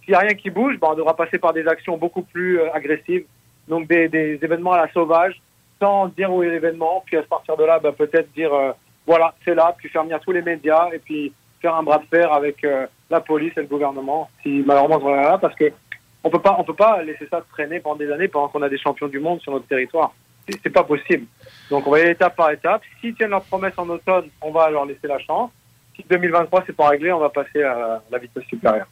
[SPEAKER 21] S'il n'y a rien qui bouge, ben, on devra passer par des actions beaucoup plus euh, agressives, donc des, des événements à la sauvage, sans dire où est l'événement, puis à partir de là, ben, peut-être dire euh, voilà, c'est là, puis faire venir tous les médias, et puis faire un bras de fer avec euh, la police et le gouvernement, si malheureusement on là, parce que on peut pas, on peut pas laisser ça traîner pendant des années pendant qu'on a des champions du monde sur notre territoire. C'est pas possible. Donc on va aller étape par étape. S'ils tiennent leur promesse en automne, on va leur laisser la chance. Si 2023 c'est pas réglé, on va passer à la vitesse supérieure.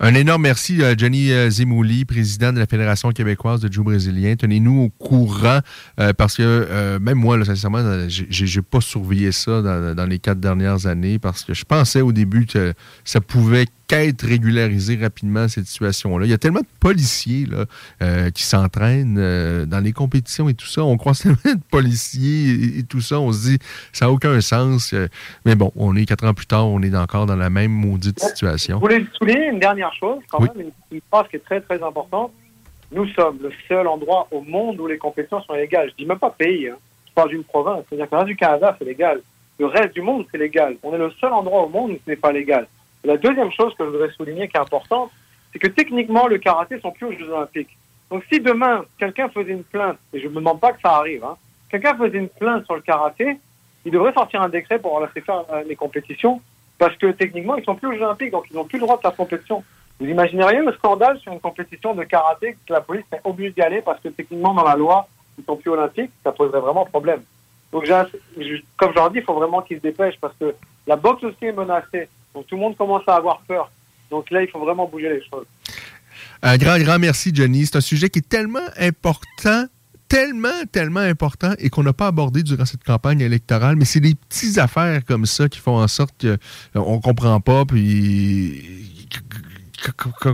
[SPEAKER 1] Un énorme merci à Johnny euh, Zimouli, président de la Fédération québécoise de Jiu brésilien. Tenez-nous au courant euh, parce que euh, même moi, là, sincèrement, j'ai- pas surveillé ça dans les quatre dernières années parce que je pensais au début que ça pouvait qu'être régularisé rapidement, cette situation-là. Il y a tellement de policiers là, euh, qui s'entraînent euh, dans les compétitions et tout ça. On croise <laughs> tellement de policiers et, et tout ça. On se dit, ça n'a aucun sens. Euh, Mais bon, on est quatre ans plus tard, on est encore dans la même maudite situation.
[SPEAKER 21] Je voulais souligner une dernière chose, quand
[SPEAKER 1] Oui.
[SPEAKER 21] même, une, une phrase qui est très très importante. Nous sommes le seul endroit au monde où les compétitions sont légales. Je dis même pas pays, hein. je parle d'une province. C'est-à-dire que le reste du Canada, c'est légal. Le reste du monde, c'est légal. On est le seul endroit au monde où ce n'est pas légal. La deuxième chose que je voudrais souligner qui est importante, c'est que techniquement, le karaté sont plus aux Jeux Olympiques. Donc si demain, quelqu'un faisait une plainte, et je ne me demande pas que ça arrive, hein, quelqu'un faisait une plainte sur le karaté, il devrait sortir un décret pour laisser faire euh, les compétitions, parce que techniquement, ils sont plus aux Jeux Olympiques, donc ils n'ont plus le droit de faire compétition. Vous imaginez rien le scandale sur une compétition de karaté que la police est obligée d'y aller parce que techniquement, dans la loi, ils sont plus olympiques, ça poserait vraiment problème. Donc, je- comme je leur dis, il faut vraiment qu'ils se dépêchent parce que la boxe aussi est menacée. Donc, tout le monde commence à avoir peur. Donc là, il faut vraiment bouger les choses.
[SPEAKER 1] Un grand, grand merci, Johnny. C'est un sujet qui est tellement important, tellement, tellement important et qu'on n'a pas abordé durant cette campagne électorale. Mais c'est des petites affaires comme ça qui font en sorte qu'on ne comprend pas. Puis,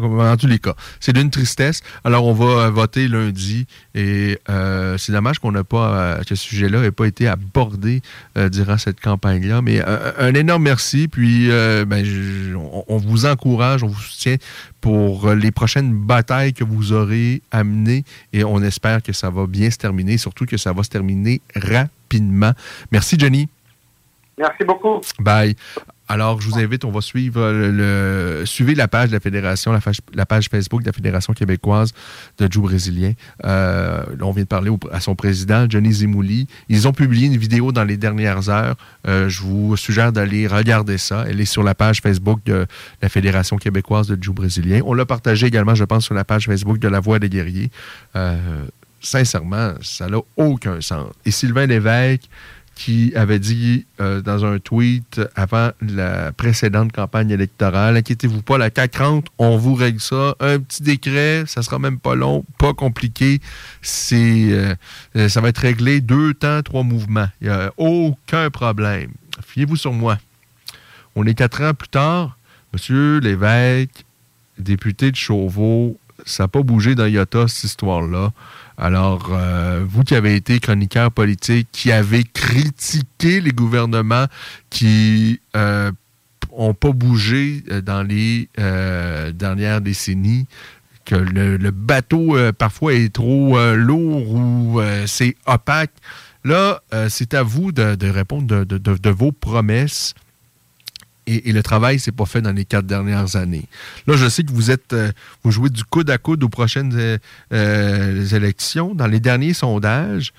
[SPEAKER 1] en tous les cas, c'est d'une tristesse. Alors, on va euh, voter lundi et euh, c'est dommage qu'on n'a pas, euh, que ce sujet-là n'ait pas été abordé euh, durant cette campagne-là. Mais euh, un énorme merci. Puis, ben, je- on, on vous encourage, on vous soutient pour les prochaines batailles que vous aurez à mener et on espère que ça va bien se terminer, surtout que ça va se terminer rapidement. Merci, Johnny.
[SPEAKER 21] Merci beaucoup.
[SPEAKER 1] Bye. Alors, je vous invite, on va suivre le, le- suivez la page de la Fédération, la, page- la page Facebook de la Fédération québécoise de Joe brésilien. Euh, on vient de parler au- à son président, Johnny Zimouli. Ils ont publié une vidéo dans les dernières heures. Euh, je vous suggère d'aller regarder ça. Elle est sur la page Facebook de la Fédération québécoise de Joe brésilien. On l'a partagé également, je pense, sur la page Facebook de La Voix des guerriers. Euh, sincèrement, ça n'a aucun sens. Et Sylvain Lévesque, qui avait dit euh, dans un tweet avant la précédente campagne électorale, inquiétez-vous pas, la CAQ rentre, on vous règle ça, un petit décret, ça sera même pas long, pas compliqué, c'est euh, euh, ça va être réglé deux temps, trois mouvements, il n'y a aucun problème. Fiez-vous sur moi. On est quatre ans plus tard, Monsieur Lévesque, député de Chauveau, ça n'a pas bougé dans Iota, cette histoire-là. Alors, euh, vous qui avez été chroniqueur politique, qui avez critiqué les gouvernements qui n'ont pas bougé euh, dans les euh, dernières décennies, que le, bateau euh, parfois est trop euh, lourd ou euh, c'est opaque, là, euh, c'est à vous de, répondre de- de- de vos promesses et, le travail s'est pas fait dans les quatre dernières années. Là, je sais que vous êtes, euh, vous jouez du coude à coude aux prochaines euh, euh, élections. Dans les derniers sondages,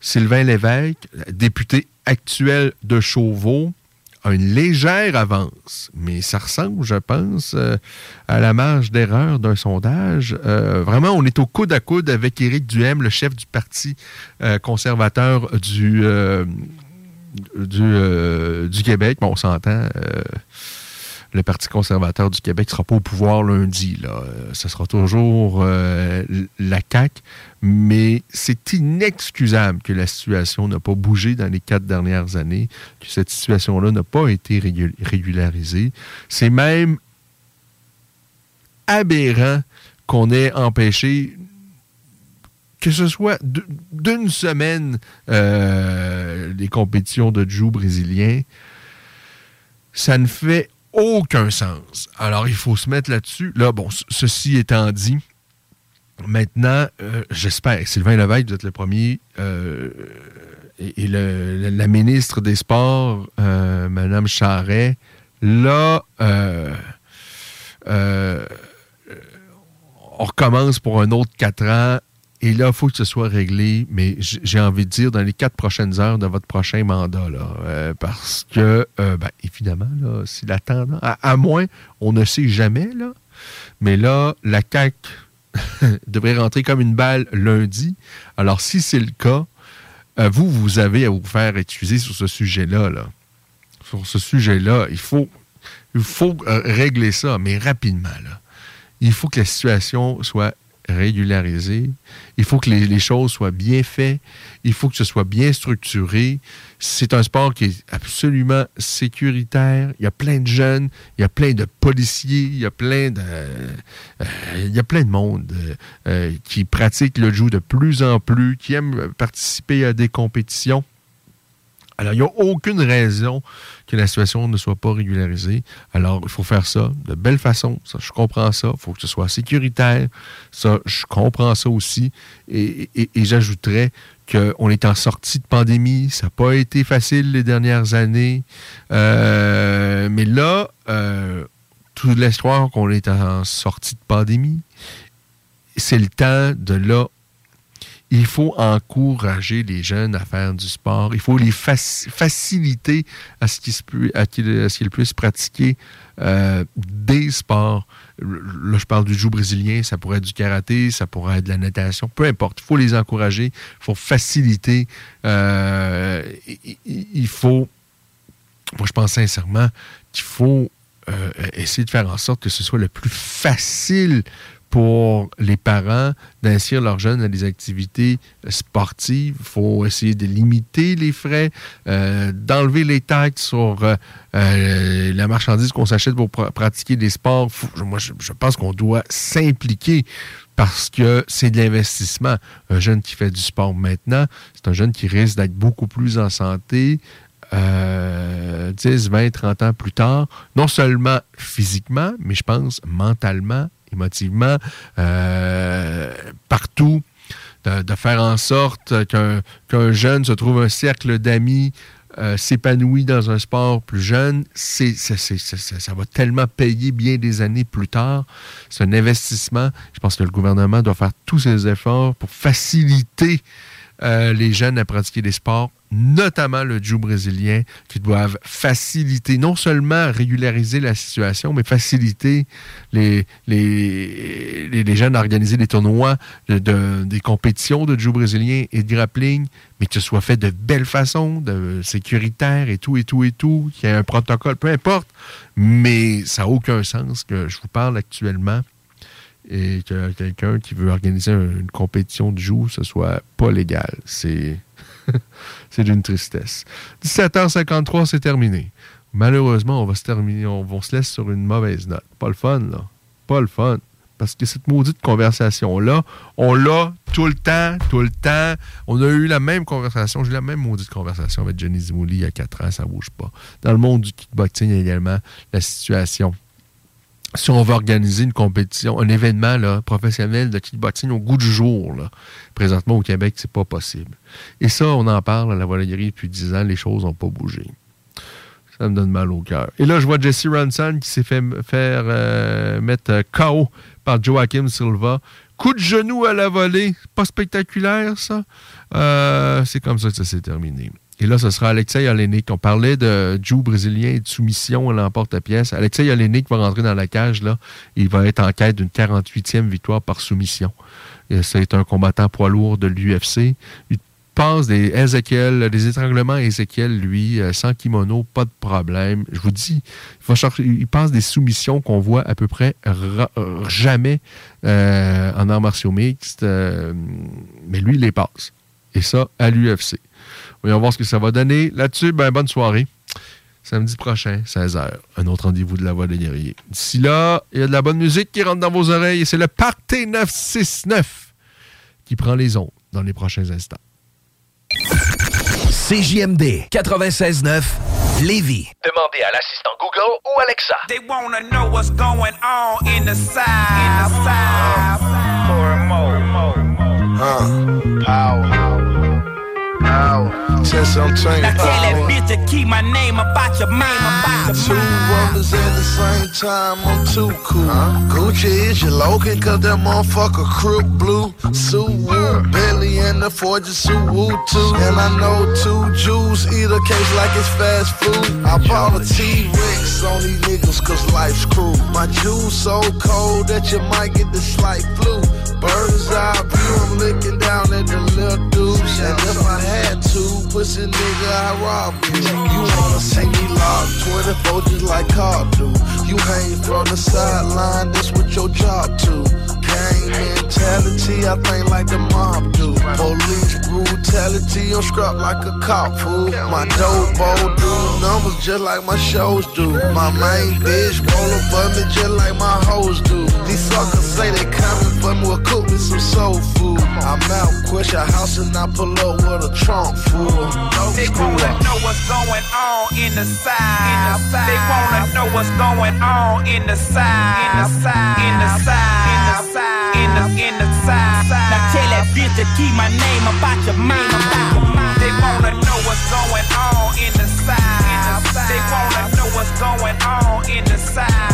[SPEAKER 1] Sylvain Lévesque, député actuel de Chauveau, a une légère avance, mais ça ressemble, je pense, à la marge d'erreur d'un sondage. Vraiment, on est au coude à coude avec Éric Duhem, le chef du Parti conservateur du, du, euh, du Québec. Bon, on s'entend. euh, le Parti conservateur du Québec ne sera pas au pouvoir lundi. Euh, Ce sera toujours la CAQ. Mais c'est inexcusable que la situation n'a pas bougé dans les quatre dernières années, que cette situation-là n'a pas été régu- régularisée. C'est même aberrant qu'on ait empêché que ce soit d'une semaine euh, les compétitions de Jiu brésilien, ça ne fait aucun sens. Alors, il faut se mettre là-dessus. Là, bon, ce- ceci étant dit, maintenant, euh, j'espère, Sylvain Lévesque, vous êtes le premier, euh, et, le- la ministre des Sports, Mme Charret, là, on recommence pour un autre quatre ans. Et là, il faut que ce soit réglé, mais j'ai envie de dire dans les quatre prochaines heures de votre prochain mandat. Là, Euh, parce que, euh, ben, évidemment, là, si la à, moins, on ne sait jamais, là, mais là, la CAQ <laughs> devrait rentrer comme une balle lundi. Alors, si c'est le cas, euh, vous, vous avez à vous faire excuser sur ce sujet-là. Là. Sur ce sujet-là, il faut, il faut régler ça, mais rapidement. Là. Il faut que la situation soit régularisée. Il faut que les, choses soient bien faites. Il faut que ce soit bien structuré. C'est un sport qui est absolument sécuritaire. Il y a plein de jeunes, il y a plein de policiers, il y a plein de, euh, il y a plein de monde euh, euh, qui pratique le jeu de plus en plus, qui aiment participer à des compétitions. Alors, il n'y a aucune raison que la situation ne soit pas régularisée. Alors, il faut faire ça de belle façon. Ça, je comprends ça. Il faut que ce soit sécuritaire. Ça, je comprends ça aussi. Et, j'ajouterais qu'on est en sortie de pandémie. Ça n'a pas été facile les dernières années. Euh, mais là, euh, tout l'espoir qu'on est en sortie de pandémie, c'est le temps de là il faut encourager les jeunes à faire du sport. Il faut les faci- faciliter à ce qu'ils puissent pratiquer euh, des sports. Là, je parle du jiu brésilien, ça pourrait être du karaté, ça pourrait être de la natation, peu importe. Il faut les encourager, il faut faciliter. euh, il faut, moi, je pense sincèrement qu'il faut euh, essayer de faire en sorte que ce soit le plus facile pour les parents d'inscrire leurs jeunes à des activités sportives. Il faut essayer de limiter les frais, euh, d'enlever les taxes sur euh, euh, la marchandise qu'on s'achète pour pr- pratiquer des sports. Moi, je, je pense qu'on doit s'impliquer parce que c'est de l'investissement. Un jeune qui fait du sport maintenant, c'est un jeune qui risque d'être beaucoup plus en santé, euh, 10, 20, 30 ans plus tard, non seulement physiquement, mais je pense mentalement, émotivement, euh, partout, de, faire en sorte qu'un jeune se trouve un cercle d'amis euh, s'épanouit dans un sport plus jeune, c'est, ça va tellement payer bien des années plus tard. C'est un investissement. Je pense que le gouvernement doit faire tous ses efforts pour faciliter euh, les jeunes à pratiquer des sports, notamment le jiu brésilien, qui doivent faciliter, non seulement régulariser la situation, mais faciliter les, les, les, jeunes à des tournois, de, de- des compétitions de jiu brésilien et de grappling, mais que ce soit fait de belle façon, de sécuritaire et tout, et tout, et tout, qu'il y ait un protocole, peu importe. Mais ça n'a aucun sens que je vous parle actuellement et que quelqu'un qui veut organiser un- une compétition de joue, ce soit pas légal. C'est <laughs> c'est d'une tristesse. 17h53, c'est terminé. Malheureusement, on va se terminer, on, on se laisse sur une mauvaise note. Pas le fun, là. Pas le fun. Parce que cette maudite conversation-là, on l'a tout le temps, tout le temps. On a eu la même conversation. J'ai eu la même maudite conversation avec Jenny Zimouli il y a 4 ans, ça bouge pas. Dans le monde du kickboxing également, la situation si on veut organiser une compétition, un événement professionnel de kickboxing au goût du jour, présentement au Québec, c'est pas possible. Et ça, on en parle à la volaillerie depuis 10 ans, les choses n'ont pas bougé. Ça me donne mal au cœur. Et là, je vois Jesse Ronson qui s'est fait faire euh, mettre euh, KO par Joaquim Silva. Coup de genou à la volée. Pas spectaculaire, ça. Euh, c'est comme ça que ça s'est terminé. Et là, ce sera Alexei Olenek. On parlait de Jiu brésilien et de soumission à l'emporte-pièce. Alexei Olenek va rentrer dans la cage. Là. Il va être en quête d'une 48e victoire par soumission. C'est un combattant poids lourd de l'UFC. Il passe des Ezekiel, des étranglements à Ezekiel, lui, euh, sans kimono, pas de problème. Je vous dis, il, va chercher, il passe des soumissions qu'on voit à peu près jamais euh, en arts martiaux mixtes, euh, mais lui, il les passe. Et ça, à l'UFC. Voyons voir ce que ça va donner. Là-dessus, ben, bonne soirée. Samedi prochain, 16h, un autre rendez-vous de la Voix des guerriers. D'ici là, il y a de la bonne musique qui rentre dans vos oreilles et c'est le Party 969 qui prend les ondes dans les prochains instants.
[SPEAKER 13] CJMD 96.9 Lévis.
[SPEAKER 22] Demandez à l'assistant Google ou Alexa.
[SPEAKER 23] They wanna know what's going on in the the side.
[SPEAKER 11] Power. Power. 1017.
[SPEAKER 23] Now tell that bitch to keep my name about your name about your
[SPEAKER 11] Two rollers at the same time, I'm too cool. Gucci is your Logan, cause that motherfucker crook blue. Suwu, Billy and the Forger Suwu too. And I know two Jews eat a case like it's fast food. I bought a T-Rex on these niggas cause life's cruel. My juice so cold that you might get the slight flu. Bird's eye view, I'm looking down at the little dudes. And if I had to, pussy nigga, I rob you. You wanna see me locked 24 just like Carl do. You hang from the sideline, that's what your job to. Gang mentality, I think like the mob do. Police brutality, I'm scrapped like a cop fool. My dope bowl do numbers just like my shows do. My main bitch roll up for me just like my hoes do. These suckers say they coming for me, well cook me some soul food. I'm out, quit your house and I pull up with a trunk full.
[SPEAKER 23] They
[SPEAKER 11] Screw
[SPEAKER 23] wanna know what's going on in the side. They wanna know what's going on in the side. In the side. In the to keep my name about your mind. Your. They wanna know what's going on in the side. They wanna know what's going on. In the side.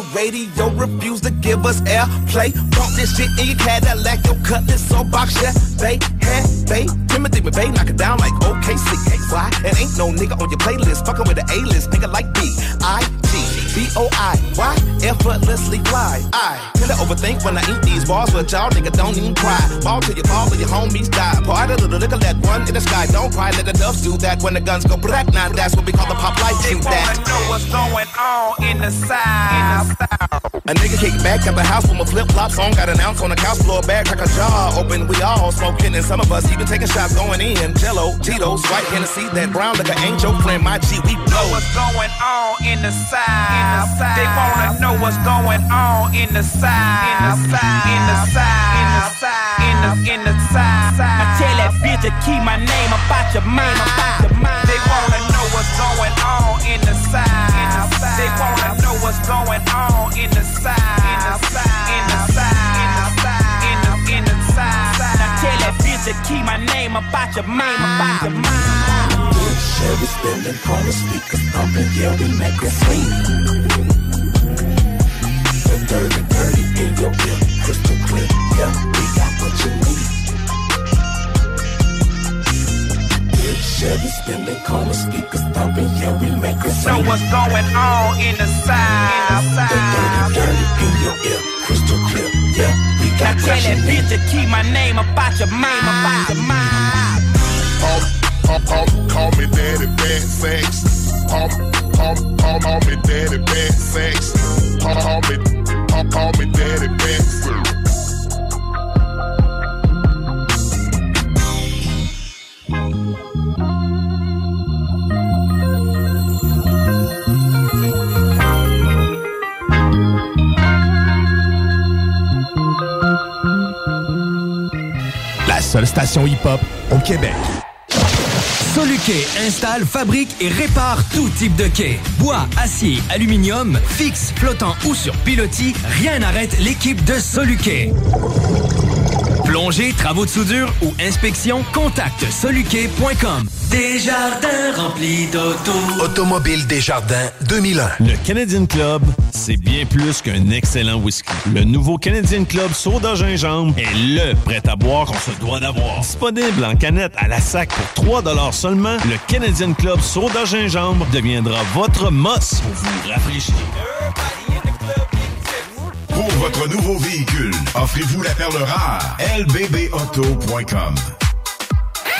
[SPEAKER 23] The
[SPEAKER 24] radio refused to give us airplay, bump this shit in your Cadillac, your cutlass so box, yeah, they, hey, they, Timothy McVeigh, knock it down like OKC. Why? It ain't no nigga on your playlist, fucking with the A-list, nigga like B, I, G, B, O, I, why? Effortlessly fly. I tend to overthink when I eat these bars, but y'all nigga don't even cry. Ball till you fall or your homies die. Part of the little that one in the sky, don't cry, let the doves do that when the guns go black. Now that's what we call the pop life,
[SPEAKER 23] They wanna
[SPEAKER 24] that.
[SPEAKER 23] know what's going on in the side.
[SPEAKER 24] A nigga kick back at the house with my flip flops on, got an ounce on the couch floor, bag crack a jar open. We all smoking, and some of us even taking shots going in. Jello, Tito's, white Hennessy, that brown liquor ain't your friend. My G, we
[SPEAKER 23] Know
[SPEAKER 24] blow.
[SPEAKER 23] what's going on in the side. They wanna know what's going on in the side. In the side. In the side. In the side. In the in the side. Now tell that bitch to keep my name about your mind. About your mind. They wanna know what's going on in the south. They wanna know what's going on in the south. In the south. In the south. In the south. The. Now tell that bitch to keep my name about your mind, about your mind.
[SPEAKER 14] Chevy spinning, corner speakers thumping, yeah, we make it swing. The dirty, dirty in your ear, crystal clear, yeah, we got what you need. Chevy spinning, corner speakers thumping, yeah, we make it
[SPEAKER 23] Know
[SPEAKER 14] swing.
[SPEAKER 23] what's going on in the south.
[SPEAKER 14] The dirty, dirty in your ear, crystal clear, yeah, we
[SPEAKER 23] Now
[SPEAKER 14] got
[SPEAKER 23] tell
[SPEAKER 14] what you
[SPEAKER 23] that bitch to keep my name about your mind, about your mind.
[SPEAKER 25] Call, call, call, call me daddy bad sex. Call, call, call, call me daddy bad sex. Call, call me, call, call me daddy bad sex.
[SPEAKER 26] Seule station hip-hop au Québec.
[SPEAKER 2] Soluquet installe, fabrique et répare tout type de quai. Bois, acier, aluminium, fixe, flottant ou sur pilotis, rien n'arrête l'équipe de Soluquet. Plongée, travaux de soudure ou inspection, contacte soluquet.com.
[SPEAKER 27] Des jardins remplis d'auto.
[SPEAKER 28] Automobile Desjardins 2001.
[SPEAKER 5] Le Canadian Club, c'est bien plus qu'un excellent whisky. Le nouveau Canadian Club Soda Gingembre est le prêt à boire qu'on se doit d'avoir. Disponible en canette à la sac pour 3 seulement, le Canadian Club Soda Gingembre deviendra votre mosse pour vous rafraîchir.
[SPEAKER 4] Votre nouveau véhicule, offrez-vous la perle rare. lbbauto.com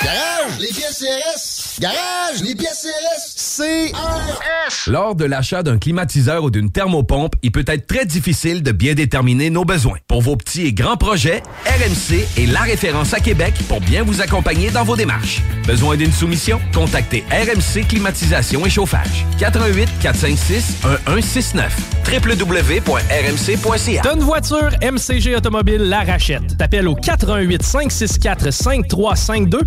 [SPEAKER 10] Garage, les pièces CRS. Garage, les pièces CRS. CRS.
[SPEAKER 13] Lors de l'achat d'un climatiseur ou d'une thermopompe, il peut être très difficile de bien déterminer nos besoins. Pour vos petits et grands projets, RMC est la référence à Québec pour bien vous accompagner dans vos démarches. Besoin d'une soumission? Contactez RMC Climatisation et Chauffage. 88 456 1169 www.rmc.ca
[SPEAKER 29] une voiture, MCG Automobile la rachète. T'appelles au 88 564 5352